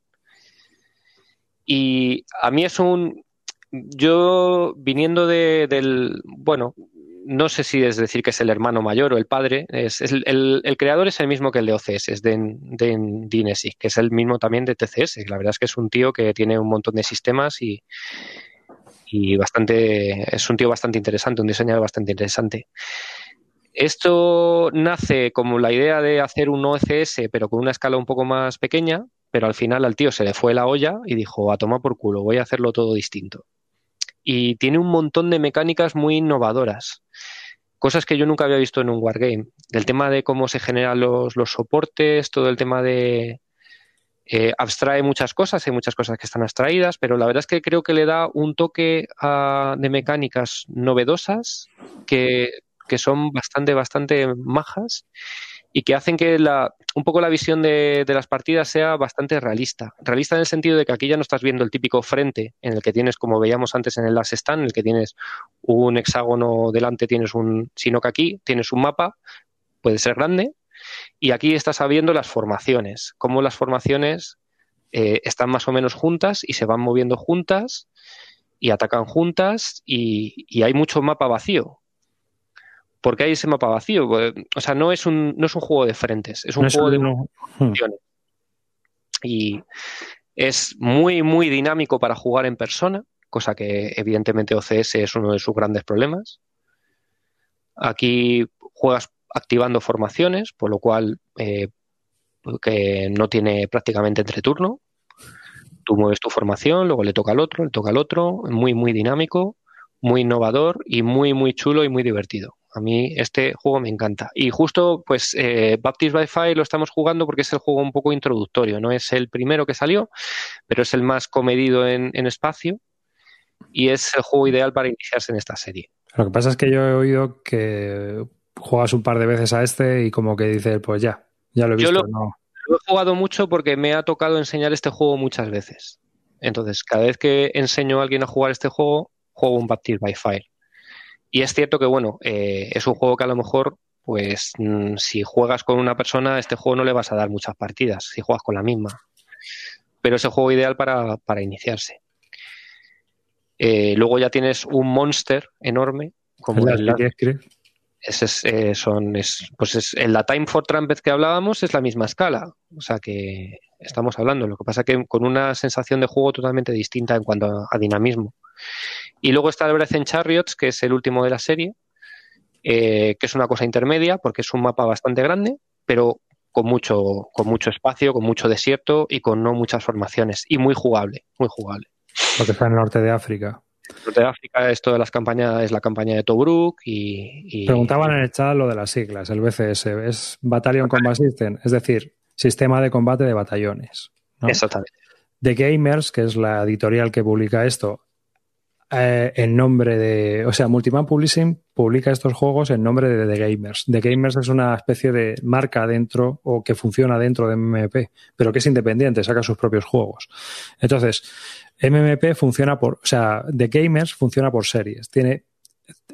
Y a mí es un... Yo, viniendo de, del... Bueno, no sé si es decir que es el hermano mayor o el padre, es, el, creador es el mismo que el de OCS, es de, de que es el mismo también de TCS. La verdad es que es un tío que tiene un montón de sistemas y, y bastante, es un tío bastante interesante, un diseñador bastante interesante. Esto nace como la idea de hacer un OCS, pero con una escala un poco más pequeña, pero al final al tío se le fue la olla y dijo, a tomar por culo, voy a hacerlo todo distinto y tiene un montón de mecánicas muy innovadoras. Cosas que yo nunca había visto en un wargame. El tema de cómo se generan los, soportes, todo el tema de, eh, abstrae muchas cosas, hay muchas cosas que están abstraídas, pero la verdad es que creo que le da un toque de mecánicas novedosas que, que, son bastante, bastante majas y que hacen que la, un poco la visión de, las partidas sea bastante realista. Realista en el sentido de que aquí ya no estás viendo el típico frente en el que tienes, como veíamos antes en el Last Stand, en el que tienes un hexágono delante, tienes un, sino que aquí tienes un mapa, puede ser grande, y aquí estás viendo las formaciones, cómo las formaciones eh, están más o menos juntas y se van moviendo juntas y atacan juntas y, y hay mucho mapa vacío porque hay ese mapa vacío. Pues, o sea, no es un, no es un juego de frentes, es un juego de funciones. Y es muy, muy dinámico para jugar en persona, cosa que evidentemente OCS es uno de sus grandes problemas. Aquí juegas activando formaciones, por lo cual eh, que no tiene prácticamente entreturno. Tú mueves tu formación, luego le toca al otro, le toca al otro, muy, muy dinámico, muy innovador y muy, muy chulo y muy divertido. A mí este juego me encanta. Y justo, pues, eh, Baptist by Fire lo estamos jugando porque es el juego un poco introductorio. No es el primero que salió, pero es el más comedido en, espacio y es el juego ideal para iniciarse en esta serie. Lo que pasa es que yo he oído que juegas un par de veces a este y como que dices, pues ya, ya lo he visto. Yo lo, he jugado mucho porque me ha tocado enseñar este juego muchas veces. Entonces, cada vez que enseño a alguien a jugar este juego, juego un Baptist by Fire. Y es cierto que, bueno, eh, es un juego que a lo mejor, pues, mm, si juegas con una persona, este juego no le vas a dar muchas partidas, si juegas con la misma. Pero es el juego ideal para, iniciarse. Eh, luego ya tienes un monster enorme, como el, es, eh, son, es, pues es, en la Time for Trumpet que hablábamos es la misma escala. O sea que estamos hablando. Lo que pasa que con una sensación de juego totalmente distinta en cuanto a dinamismo. Y luego está el Breath en Chariots, que es el último de la serie, eh, que es una cosa intermedia, porque es un mapa bastante grande, pero con mucho, con mucho espacio, con mucho desierto y con no muchas formaciones. Y muy jugable, muy jugable. Porque está en el norte de África. Norte de África es todas las campañas, es la campaña de Tobruk y, Preguntaban en el chat lo de las siglas, el BCS, es Battalion Combat System, es decir, sistema de combate de batallones. Exactamente. The Gamers, que es la editorial que publica esto, eh, en nombre de. O sea, Multiman Publishing publica estos juegos en nombre de The Gamers. The Gamers es una especie de marca dentro o que funciona dentro de MMP, pero que es independiente, saca sus propios juegos. Entonces, MMP funciona por. O sea, The Gamers funciona por series. Tiene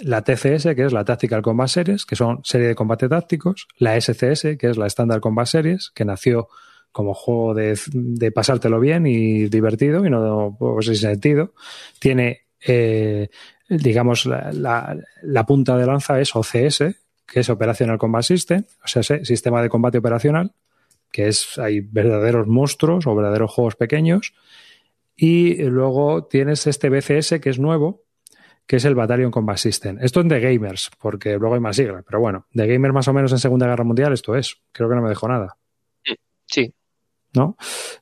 la TCS, que es la Tactical Combat Series, que son serie de combate tácticos, la SCS, que es la Standard Combat Series, que nació como juego de, de pasártelo bien y divertido y no pues, sin sentido. Tiene eh, digamos, la, punta de lanza es OCS, que es Operational Combat System, o sea, sistema de combate operacional, que es, hay verdaderos monstruos o verdaderos juegos pequeños. Y luego tienes este BCS que es nuevo, que es el Battalion Combat System. Esto es de Gamers, porque luego hay más siglas, pero bueno, de Gamers más o menos en Segunda Guerra Mundial esto es. Creo que no me dejo nada. Sí, ¿no?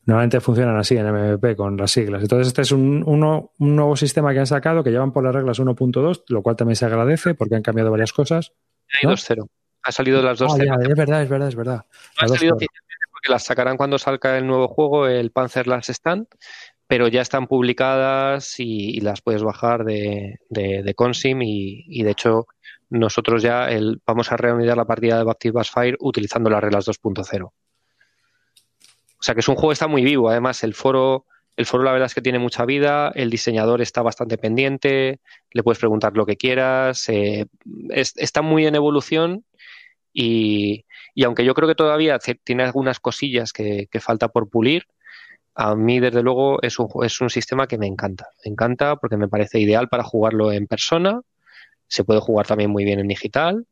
Normalmente funcionan así en MVP con las siglas. Entonces, este es un, un nuevo sistema que han sacado que llevan por las reglas 1.2, lo cual también se agradece porque han cambiado varias cosas. Hay 2.0. Ha salido las 2.0. Ah, es verdad, es verdad, es verdad. ha salido porque las sacarán cuando salga el nuevo juego, el Panzer Last Stand, pero ya están publicadas y, las puedes bajar de, de, Consim y, de hecho nosotros ya el, vamos a reunir la partida de Baptist Bass Fire utilizando las reglas 2.0. O sea que es un juego que está muy vivo. Además, el foro, el foro la verdad es que tiene mucha vida, el diseñador está bastante pendiente, le puedes preguntar lo que quieras, eh, está muy en evolución y, aunque yo creo que todavía tiene algunas cosillas que, falta por pulir, a mí desde luego es un, es un sistema que me encanta. Me encanta porque me parece ideal para jugarlo en persona, se puede jugar también muy bien en digital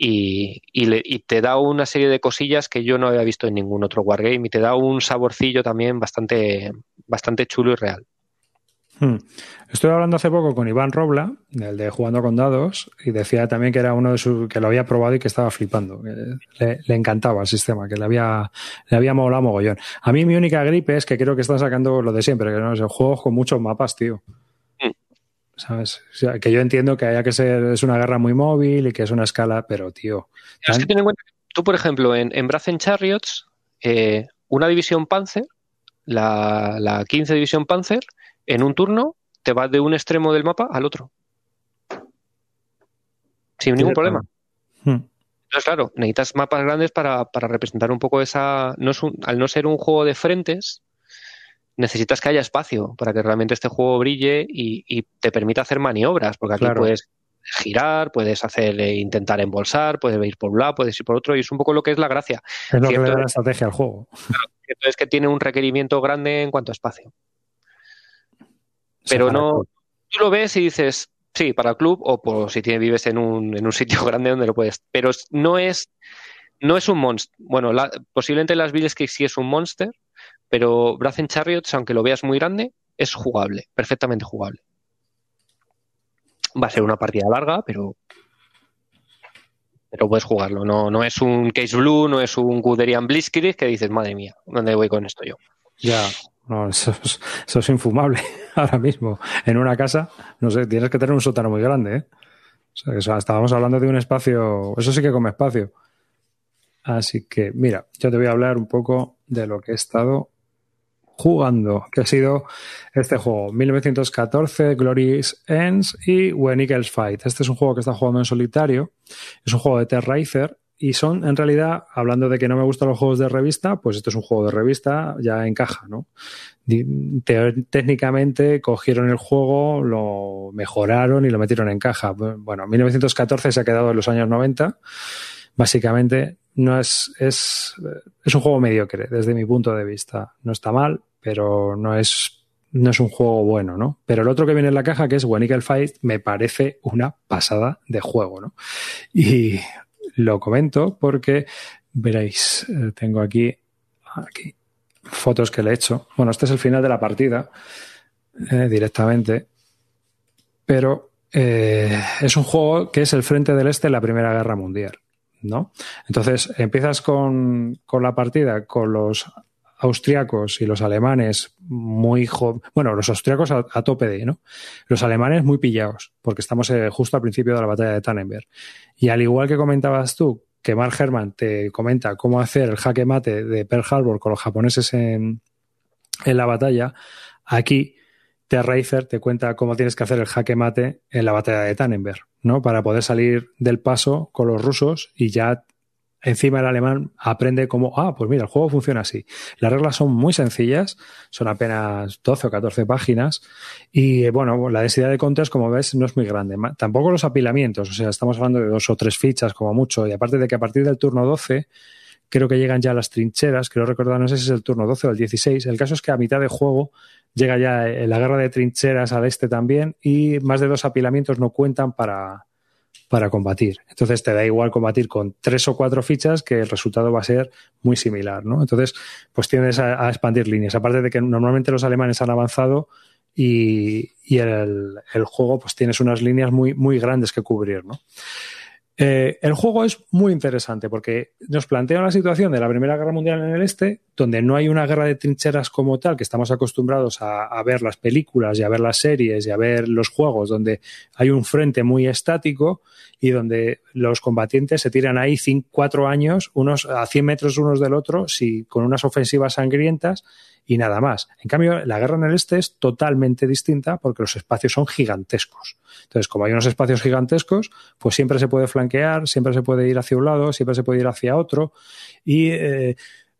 y, y, te da una serie de cosillas que yo no había visto en ningún otro Wargame y te da un saborcillo también bastante, bastante chulo y real. Hmm. Estuve hablando hace poco con Iván Robla, el de Jugando con Dados, y decía también que era uno de sus que lo había probado y que estaba flipando. le, encantaba el sistema, que le había, le había molado mogollón. A mí mi única gripe es que creo que está sacando lo de siempre, que no es el juego con muchos mapas, tío. ¿Sabes? que yo entiendo que haya que ser, es una guerra muy móvil y que es una escala, pero tío. Es que ten en cuenta tú, por ejemplo, en, en Brazen Chariots, eh, una división Panzer, la, la 15 división Panzer, en un turno te vas de un extremo del mapa al otro. Sin ningún problema. Hmm. Entonces, claro, necesitas mapas grandes para, para representar un poco esa. No es al no ser un juego de frentes, necesitas que haya espacio para que realmente este juego brille y, te permita hacer maniobras, porque aquí puedes girar, puedes hacer eh, intentar embolsar, puedes ir por un lado, puedes ir por otro, y es un poco lo que es la gracia. Es lo que le da la estrategia al juego. es que tiene un requerimiento grande en cuanto a espacio. Pero no, tú lo ves y dices, sí, para el club o por si tienes, vives en un, en un sitio grande donde lo puedes. Pero no es, no es un monstruo. Bueno, posiblemente las villas que sí es un monster, pero Brazen Chariots, aunque lo veas muy grande, es jugable, perfectamente jugable. Va a ser una partida larga, pero pero puedes jugarlo. No, no es un Case Blue, no es un Guderian Blitzkrieg que dices, madre mía, ¿dónde voy con esto yo? Ya, No, eso es, infumable ahora mismo. En una casa, no sé, tienes que tener un sótano muy grande, ¿eh? O sea, estábamos hablando de un espacio, eso sí que come espacio. Así que, mira, yo te voy a hablar un poco de lo que he estado jugando, que ha sido este juego, 1914, Glory's Ends y When Eagles Fight. Este es un juego que está jugando en solitario, es un juego de Terraizer y son, en realidad, hablando de que no me gustan los juegos de revista, pues esto es un juego de revista, ya encaja, ¿no? Técnicamente cogieron el juego, lo mejoraron y lo metieron en caja. Bueno, 1914 se ha quedado en los años 90. Básicamente, no es, es, es un juego mediocre desde mi punto de vista. No está mal, pero no es, no es un juego bueno, ¿no? Pero el otro que viene en la caja, que es When Fight, me parece una pasada de juego, ¿no? Y lo comento porque veréis, eh, tengo aquí, aquí fotos que le he hecho. Bueno, este es el final de la partida eh, directamente, pero eh, es un juego que es el frente del este en la Primera Guerra Mundial. ¿no? Entonces empiezas con, con la partida con los austriacos y los alemanes muy bueno los austriacos a, tope de no los alemanes muy pillados porque estamos eh, justo al principio de la batalla de Tannenberg y al igual que comentabas tú que Mark Herman te comenta cómo hacer el jaque mate de Pearl Harbor con los japoneses en, en la batalla aquí Terreifer te cuenta cómo tienes que hacer el jaque mate en la batalla de Tannenberg, ¿no? Para poder salir del paso con los rusos y ya encima el alemán aprende cómo, ah, pues mira, el juego funciona así. Las reglas son muy sencillas, son apenas 12 o 14 páginas y bueno, la densidad de contras, como ves, no es muy grande. Tampoco los apilamientos, o sea, estamos hablando de dos o tres fichas como mucho y aparte de que a partir del turno 12 creo que llegan ya las trincheras, creo recordar, no sé si es el turno 12 o el 16. El caso es que a mitad de juego llega ya la guerra de trincheras al este también y más de dos apilamientos no cuentan para, para combatir. Entonces te da igual combatir con tres o cuatro fichas que el resultado va a ser muy similar, ¿no? Entonces, pues tienes a, expandir líneas. Aparte de que normalmente los alemanes han avanzado y, el, el, juego, pues tienes unas líneas muy, muy grandes que cubrir, ¿no? Eh, el juego es muy interesante porque nos plantea una situación de la Primera Guerra Mundial en el Este, donde no hay una guerra de trincheras como tal, que estamos acostumbrados a, ver las películas y a ver las series y a ver los juegos, donde hay un frente muy estático y donde los combatientes se tiran ahí cuatro años, unos a 100 metros unos del otro, si, con unas ofensivas sangrientas y nada más. En cambio, la guerra en el este es totalmente distinta porque los espacios son gigantescos. Entonces, como hay unos espacios gigantescos, pues siempre se puede flanquear, siempre se puede ir hacia un lado, siempre se puede ir hacia otro y eh,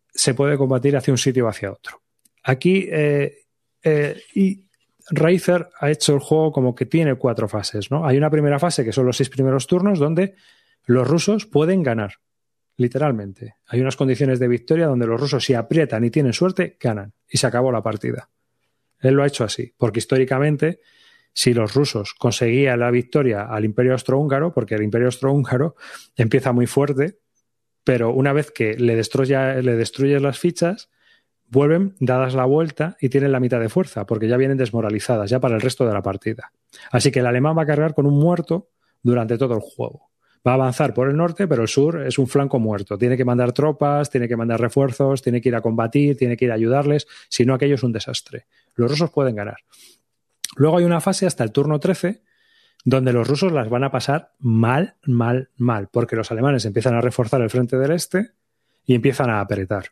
se puede combatir hacia un sitio o hacia otro. Aquí, eh, eh, y ha hecho el juego como que tiene cuatro fases, ¿no? Hay una primera fase que son los seis primeros turnos donde los rusos pueden ganar literalmente. Hay unas condiciones de victoria donde los rusos si aprietan y tienen suerte, ganan. Y se acabó la partida. Él lo ha hecho así, porque históricamente, si los rusos conseguían la victoria al imperio austrohúngaro, porque el imperio austrohúngaro empieza muy fuerte, pero una vez que le destruye, le destruyes las fichas, vuelven dadas la vuelta y tienen la mitad de fuerza, porque ya vienen desmoralizadas ya para el resto de la partida. Así que el alemán va a cargar con un muerto durante todo el juego va a avanzar por el norte, pero el sur es un flanco muerto. Tiene que mandar tropas, tiene que mandar refuerzos, tiene que ir a combatir, tiene que ir a ayudarles, si no aquello es un desastre. Los rusos pueden ganar. Luego hay una fase hasta el turno 13 donde los rusos las van a pasar mal, mal, mal, porque los alemanes empiezan a reforzar el frente del este y empiezan a apretar.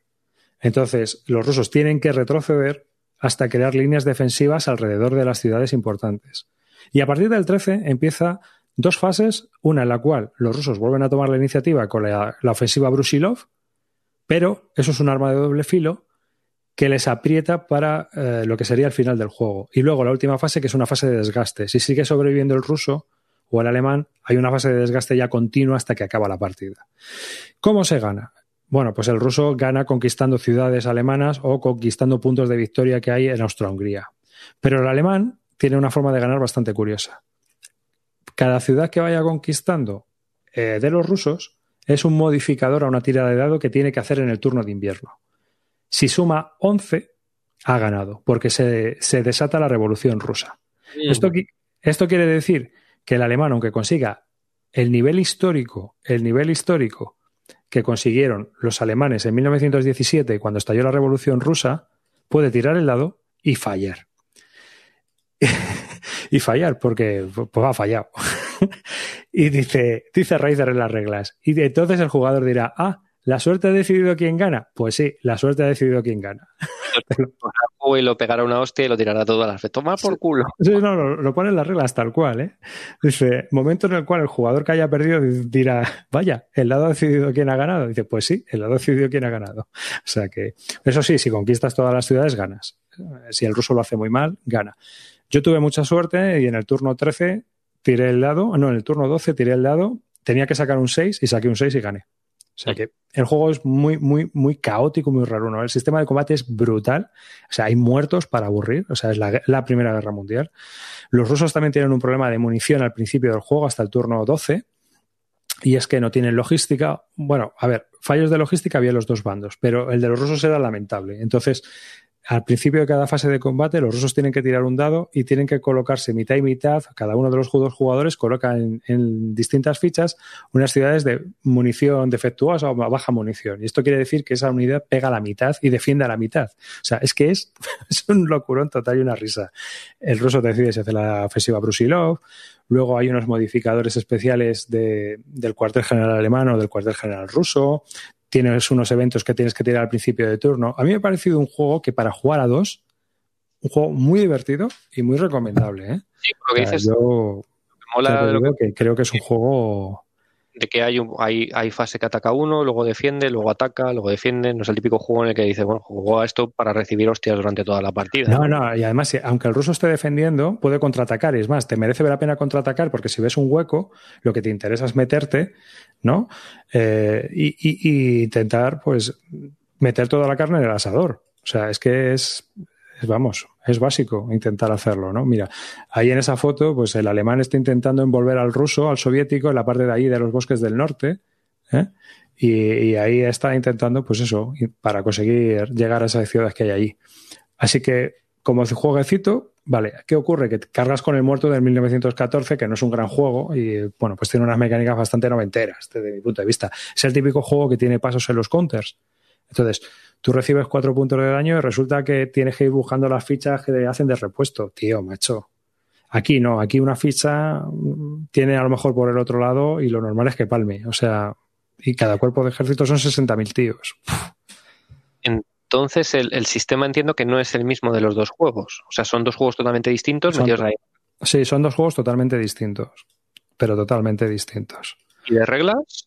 Entonces, los rusos tienen que retroceder hasta crear líneas defensivas alrededor de las ciudades importantes. Y a partir del 13 empieza Dos fases, una en la cual los rusos vuelven a tomar la iniciativa con la, ofensiva Brusilov, pero eso es un arma de doble filo que les aprieta para eh, lo que sería el final del juego. Y luego la última fase, que es una fase de desgaste. Si sigue sobreviviendo el ruso o el alemán, hay una fase de desgaste ya continua hasta que acaba la partida. ¿Cómo se gana? Bueno, pues el ruso gana conquistando ciudades alemanas o conquistando puntos de victoria que hay en Austria-Hungría. Pero el alemán tiene una forma de ganar bastante curiosa. Cada ciudad que vaya conquistando eh, de los rusos es un modificador a una tira de dado que tiene que hacer en el turno de invierno. Si suma 11, ha ganado, porque se, desata la revolución rusa. Esto, esto quiere decir que el alemán, aunque consiga el nivel histórico, el nivel histórico que consiguieron los alemanes en 1917 cuando estalló la revolución rusa, puede tirar el dado y fallar. Y fallar, porque pues, ha fallado. y dice, dice Reiser en las reglas. Y entonces el jugador dirá, ah, ¿la suerte ha decidido quién gana? Pues sí, la suerte ha decidido quién gana. y lo pegará una hostia y lo tirará todo a las Toma por culo. Sí, no, lo, lo pone en las reglas tal cual, ¿eh? Dice, momento en el cual el jugador que haya perdido dirá, vaya, el lado ha decidido quién ha ganado. Dice, pues sí, el lado ha decidido quién ha ganado. O sea que, eso sí, si conquistas todas las ciudades, ganas. Si el ruso lo hace muy mal, gana. Yo tuve mucha suerte y en el turno 13 tiré el dado, no, en el turno 12 tiré el dado, tenía que sacar un 6 y saqué un 6 y gané. O sea que el juego es muy, muy, muy caótico, muy raro. ¿no? El sistema de combate es brutal. O sea, hay muertos para aburrir. O sea, es la, la, Primera Guerra Mundial. Los rusos también tienen un problema de munición al principio del juego, hasta el turno 12. Y es que no tienen logística. Bueno, a ver, fallos de logística había los dos bandos, pero el de los rusos era lamentable. Entonces, al principio de cada fase de combate, los rusos tienen que tirar un dado y tienen que colocarse mitad y mitad. Cada uno de los jugadores coloca en, distintas fichas unas ciudades de munición defectuosa o baja munición. Y esto quiere decir que esa unidad pega la mitad y defiende a la mitad. O sea, es que es, es un locurón total y una risa. El ruso decide si hace la ofensiva Brusilov. Luego hay unos modificadores especiales de, del cuartel general alemán o del cuartel general ruso tienes unos eventos que tienes que tirar al principio de turno. A mí me ha parecido un juego que para jugar a dos, un juego muy divertido y muy recomendable. ¿eh? Sí, lo que dices. Yo que creo que es un juego de que hay, un, hay, hay fase que ataca uno, luego defiende, luego ataca, luego defiende. No es el típico juego en el que dice, bueno, jugó a esto para recibir hostias durante toda la partida. No, no, y además, aunque el ruso esté defendiendo, puede contraatacar. Y es más, te merece la pena contraatacar porque si ves un hueco, lo que te interesa es meterte, ¿no? Eh, y, y intentar, pues, meter toda la carne en el asador. O sea, es que es, vamos, es básico intentar hacerlo, ¿no? Mira, ahí en esa foto, pues el alemán está intentando envolver al ruso, al soviético, en la parte de ahí de los bosques del norte, ¿eh? y, ahí está intentando, pues eso, para conseguir llegar a esas ciudades que hay allí. Así que, como jueguecito, vale, ¿qué ocurre? Que cargas con el muerto del 1914, que no es un gran juego, y bueno, pues tiene unas mecánicas bastante noventeras, desde mi punto de vista. Es el típico juego que tiene pasos en los counters. Entonces, tú recibes cuatro puntos de daño y resulta que tienes que ir buscando las fichas que te hacen de repuesto. Tío, macho. Aquí no, aquí una ficha mm, tiene a lo mejor por el otro lado y lo normal es que palme. O sea, y cada cuerpo de ejército son 60.000 tíos. Entonces, el, sistema entiendo que no es el mismo de los dos juegos. O sea, son dos juegos totalmente distintos ahí. Sí, son dos juegos totalmente distintos. Pero totalmente distintos. ¿Y de reglas?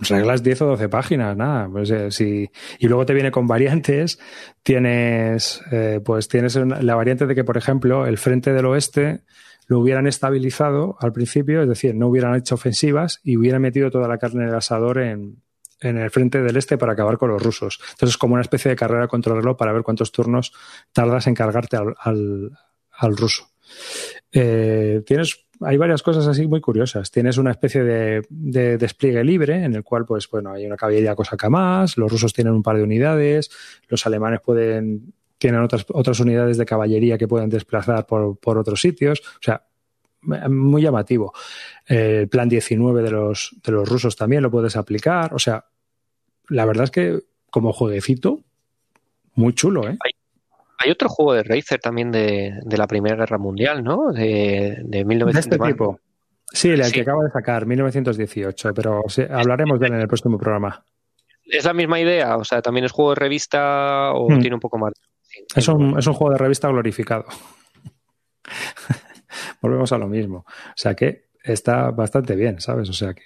Reglas 10 o 12 páginas, nada. Pues, eh, y luego te viene con variantes. Tienes, eh, pues tienes la variante de que, por ejemplo, el frente del oeste lo hubieran estabilizado al principio, es decir, no hubieran hecho ofensivas y hubieran metido toda la carne del asador en, en el frente del este para acabar con los rusos. Entonces, como una especie de carrera contra el reloj para ver cuántos turnos tardas en cargarte al, al, al ruso. Eh, tienes hay varias cosas así muy curiosas. Tienes una especie de, despliegue libre en el cual, pues, bueno, hay una caballería cosa que más, los rusos tienen un par de unidades, los alemanes pueden, tienen otras, otras unidades de caballería que pueden desplazar por, otros sitios. O sea, muy llamativo. El plan 19 de los, de los rusos también lo puedes aplicar. O sea, la verdad es que como jueguecito, muy chulo, ¿eh? Otro juego de Racer también de, la Primera Guerra Mundial, ¿no? De, de 1900. De este tipo. Sí, el que acaba de sacar, 1918, pero hablaremos de él en el próximo programa. ¿Es la misma idea? O sea, ¿también es juego de revista o hmm. tiene un poco más? es, un, es un juego de revista glorificado. Volvemos a lo mismo. O sea que está bastante bien, ¿sabes? O sea que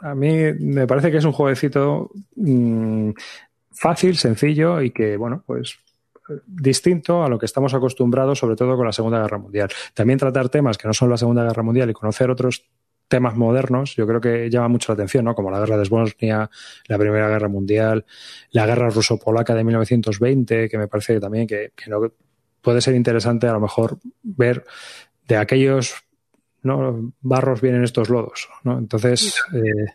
a mí me parece que es un jueguecito mm, fácil, sencillo y que, bueno, pues distinto a lo que estamos acostumbrados, sobre todo con la Segunda Guerra Mundial. También tratar temas que no son la Segunda Guerra Mundial y conocer otros temas modernos, yo creo que llama mucho la atención, ¿no? Como la guerra de Bosnia, la Primera Guerra Mundial, la guerra ruso-polaca de 1920, que me parece también que, no, puede ser interesante a lo mejor ver de aquellos ¿no? barros vienen estos lodos, ¿no? Entonces... Eh,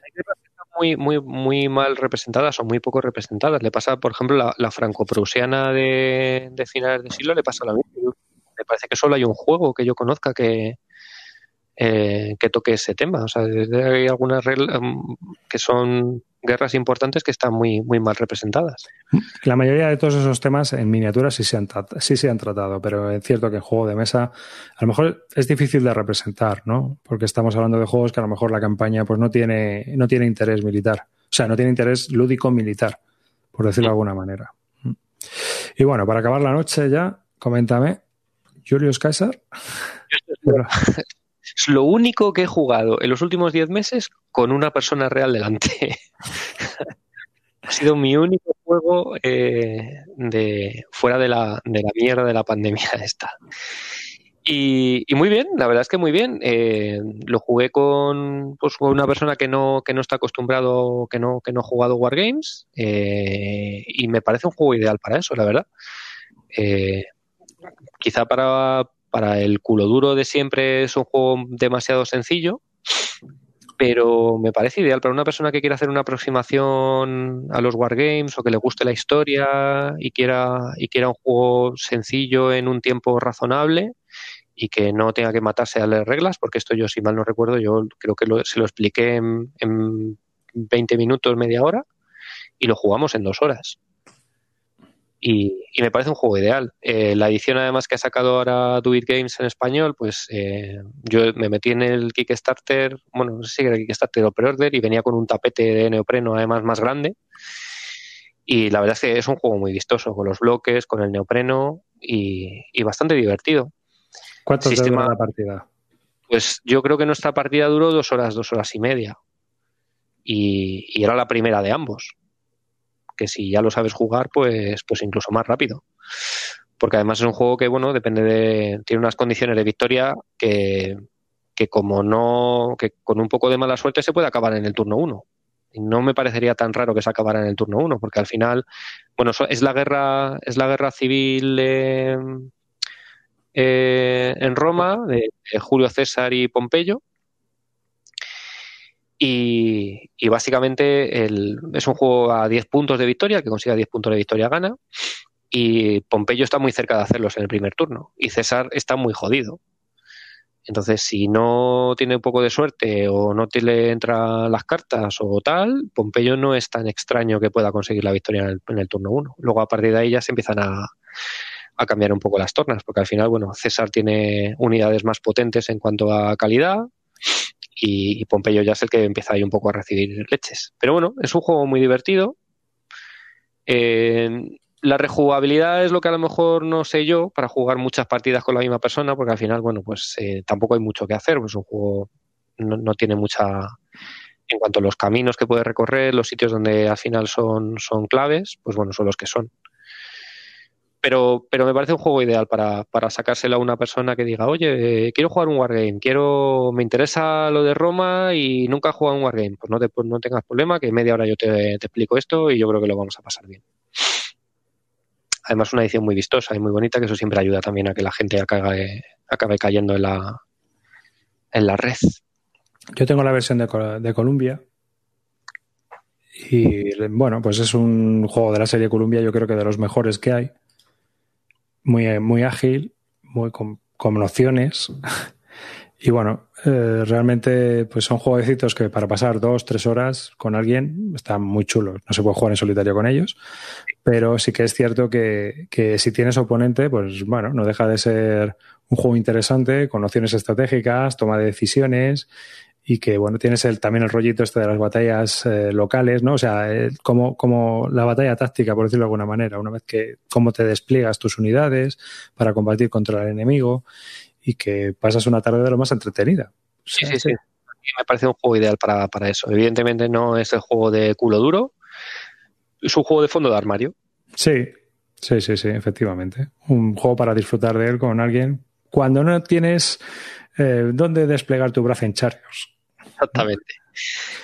muy, muy, muy mal representadas o muy poco representadas. Le pasa, por ejemplo, la, la franco-prusiana de, finales de siglo, le pasa lo mismo. Me parece que solo hay un juego que yo conozca que, eh, que toque ese tema. O sea, hay algunas reglas mm, que son guerras importantes que están muy, muy mal representadas. La mayoría de todos esos temas en miniaturas sí se, han sí se han tratado, pero es cierto que en juego de mesa a lo mejor es difícil de representar, ¿no? Porque estamos hablando de juegos que a lo mejor la campaña pues no tiene, no tiene interés militar. O sea, no tiene interés lúdico militar, por decirlo de alguna manera. Y bueno, para acabar la noche ya, coméntame, Julius Caesar. Es lo único que he jugado en los últimos 10 meses con una persona real delante. ha sido mi único juego eh, de fuera de la, de la mierda de la pandemia esta. Y, muy bien, la verdad es que muy bien. Eh, lo jugué con, pues, con una persona que no, que no está acostumbrado, que no, que no ha jugado Wargames, eh, y me parece un juego ideal para eso, la verdad. Quizá para, para el culo duro de siempre es un juego demasiado sencillo, pero me parece ideal para una persona que quiera hacer una aproximación a los wargames o que le guste la historia y quiera, y quiera un juego sencillo en un tiempo razonable y que no tenga que matarse a leer reglas, porque esto yo, si mal no recuerdo, yo creo que se lo expliqué en, en 20 minutos, media hora, y lo jugamos en dos horas y, me parece un juego ideal. Eh, la edición además que ha sacado ahora Do It Games en español, pues eh, yo me metí en el Kickstarter, bueno, no sé si era Kickstarter o Preorder y venía con un tapete de neopreno además más grande. Y la verdad es que es un juego muy vistoso, con los bloques, con el neopreno y, bastante divertido. ¿Cuánto Sistema, la partida? Pues yo creo que nuestra partida duró dos horas, dos horas y media. y era la primera de ambos que si ya lo sabes jugar, pues, pues incluso más rápido. Porque además es un juego que, bueno, depende de. tiene unas condiciones de victoria que, que como no. que con un poco de mala suerte se puede acabar en el turno 1. Y no me parecería tan raro que se acabara en el turno 1, porque al final, bueno, es la guerra, es la guerra civil eh, en Roma, de Julio César y Pompeyo, y, básicamente es un juego a 10 puntos de victoria, que consiga 10 puntos de victoria gana. Y Pompeyo está muy cerca de hacerlos en el primer turno. Y César está muy jodido. Entonces, si no tiene un poco de suerte o no te le entra las cartas o tal, Pompeyo no es tan extraño que pueda conseguir la victoria en el, turno 1. Luego, a partir de ahí, ya se empiezan a, a cambiar un poco las tornas, porque al final, bueno, César tiene unidades más potentes en cuanto a calidad, y, Pompeyo ya es el que empieza ahí un poco a recibir leches. Pero bueno, es un juego muy divertido. Eh, la rejugabilidad es lo que a lo mejor no sé yo para jugar muchas partidas con la misma persona, porque al final, bueno, pues eh, tampoco hay mucho que hacer, pues un juego no, tiene mucha en cuanto a los caminos que puede recorrer, los sitios donde al final son, son claves, pues bueno, son los que son pero, pero me parece un juego ideal para, para sacárselo a una persona que diga, oye, quiero jugar un wargame, quiero, me interesa lo de Roma y nunca he jugado un wargame. Pues no, te, pues no tengas problema, que media hora yo te, explico esto y yo creo que lo vamos a pasar bien. Además, una edición muy vistosa y muy bonita, que eso siempre ayuda también a que la gente acabe, acabe cayendo en la, en la red. Yo tengo la versión de, de Columbia, y bueno, pues es un juego de la serie Columbia, yo creo que de los mejores que hay muy, muy ágil, muy con, con nociones. y bueno, eh, realmente pues son jueguecitos que para pasar dos, tres horas con alguien están muy chulos. No se puede jugar en solitario con ellos, pero sí que es cierto que, que si tienes oponente, pues bueno, no deja de ser un juego interesante, con nociones estratégicas, toma de decisiones y que bueno tienes el, también el rollito este de las batallas eh, locales no o sea eh, como, como la batalla táctica por decirlo de alguna manera una vez que cómo te despliegas tus unidades para combatir contra el enemigo y que pasas una tarde de lo más entretenida. Sí sí sí. Me parece un juego ideal para, para eso. Evidentemente no es el juego de culo duro. Es un juego de fondo de armario. Sí sí sí sí efectivamente. Un juego para disfrutar de él con alguien. Cuando no tienes eh, dónde desplegar tu brazo en charrios Exactamente.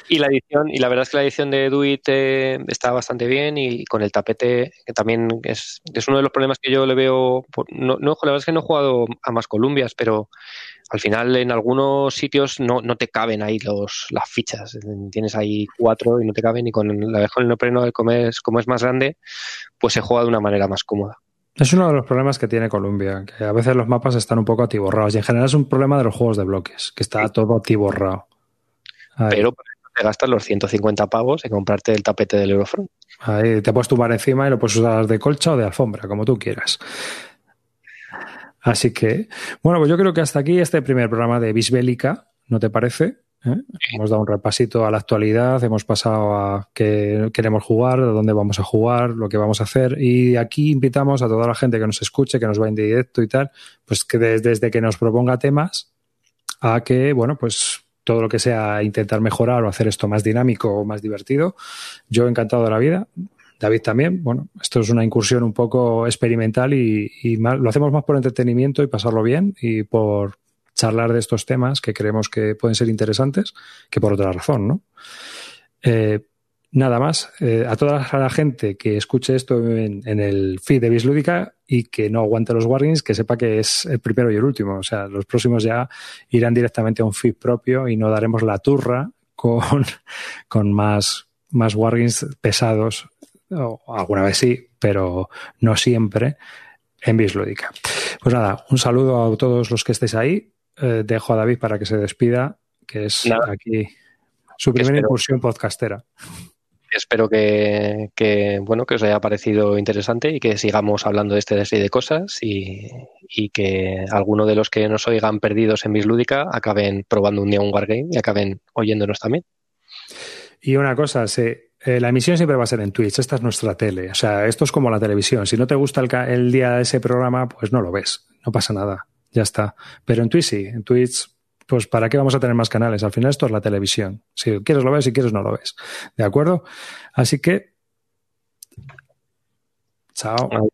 Y la edición, y la verdad es que la edición de Duit eh, está bastante bien y con el tapete, que también es, es uno de los problemas que yo le veo. no, no, la verdad es que no he jugado a más Columbias, pero al final en algunos sitios no, no te caben ahí los, las fichas. Tienes ahí cuatro y no te caben, y con la vez con el neopreno, como es, como es más grande, pues se juega de una manera más cómoda. Es uno de los problemas que tiene Columbia, que a veces los mapas están un poco atiborrados y en general es un problema de los juegos de bloques, que está todo atiborrado. Pero te gastas los 150 pavos en comprarte el tapete del Eurofront. Ahí te puedes tumbar encima y lo puedes usar de colcha o de alfombra, como tú quieras. Así que, bueno, pues yo creo que hasta aquí este primer programa de Bisbélica, ¿no te parece? ¿Eh? Hemos dado un repasito a la actualidad, hemos pasado a qué queremos jugar, a dónde vamos a jugar, lo que vamos a hacer. Y aquí invitamos a toda la gente que nos escuche, que nos va en directo y tal, pues que desde, que nos proponga temas a que, bueno, pues todo lo que sea intentar mejorar o hacer esto más dinámico o más divertido. Yo encantado de la vida. David también. Bueno, esto es una incursión un poco experimental y, lo hacemos más por entretenimiento y pasarlo bien y por charlar de estos temas que creemos que pueden ser interesantes que por otra razón, ¿no? Eh, nada más. Eh, a toda la gente que escuche esto en, el feed de Bislúdica y que no aguante los warnings, que sepa que es el primero y el último. O sea, los próximos ya irán directamente a un feed propio y no daremos la turra con, con más, más warnings pesados alguna vez sí, pero no siempre en Bislúdica. Pues nada, un saludo a todos los que estéis ahí. Eh, dejo a David para que se despida, que es aquí su primera incursión podcastera. Espero que, bueno que os haya parecido interesante y que sigamos hablando de este de cosas y, que alguno de los que nos oigan perdidos en Bislúdica acaben probando un día un Wargame y acaben oyéndonos también. Y una cosa, se, eh, la emisión siempre va a ser en Twitch, esta es nuestra tele. O sea, esto es como la televisión. Si no te gusta el, día de ese programa, pues no lo ves. No pasa nada. Ya está. Pero en Twitch sí. En Twitch, pues ¿para qué vamos a tener más canales? Al final esto es la televisión. Si quieres lo ves, si quieres no lo ves. ¿De acuerdo? Así que... Chao.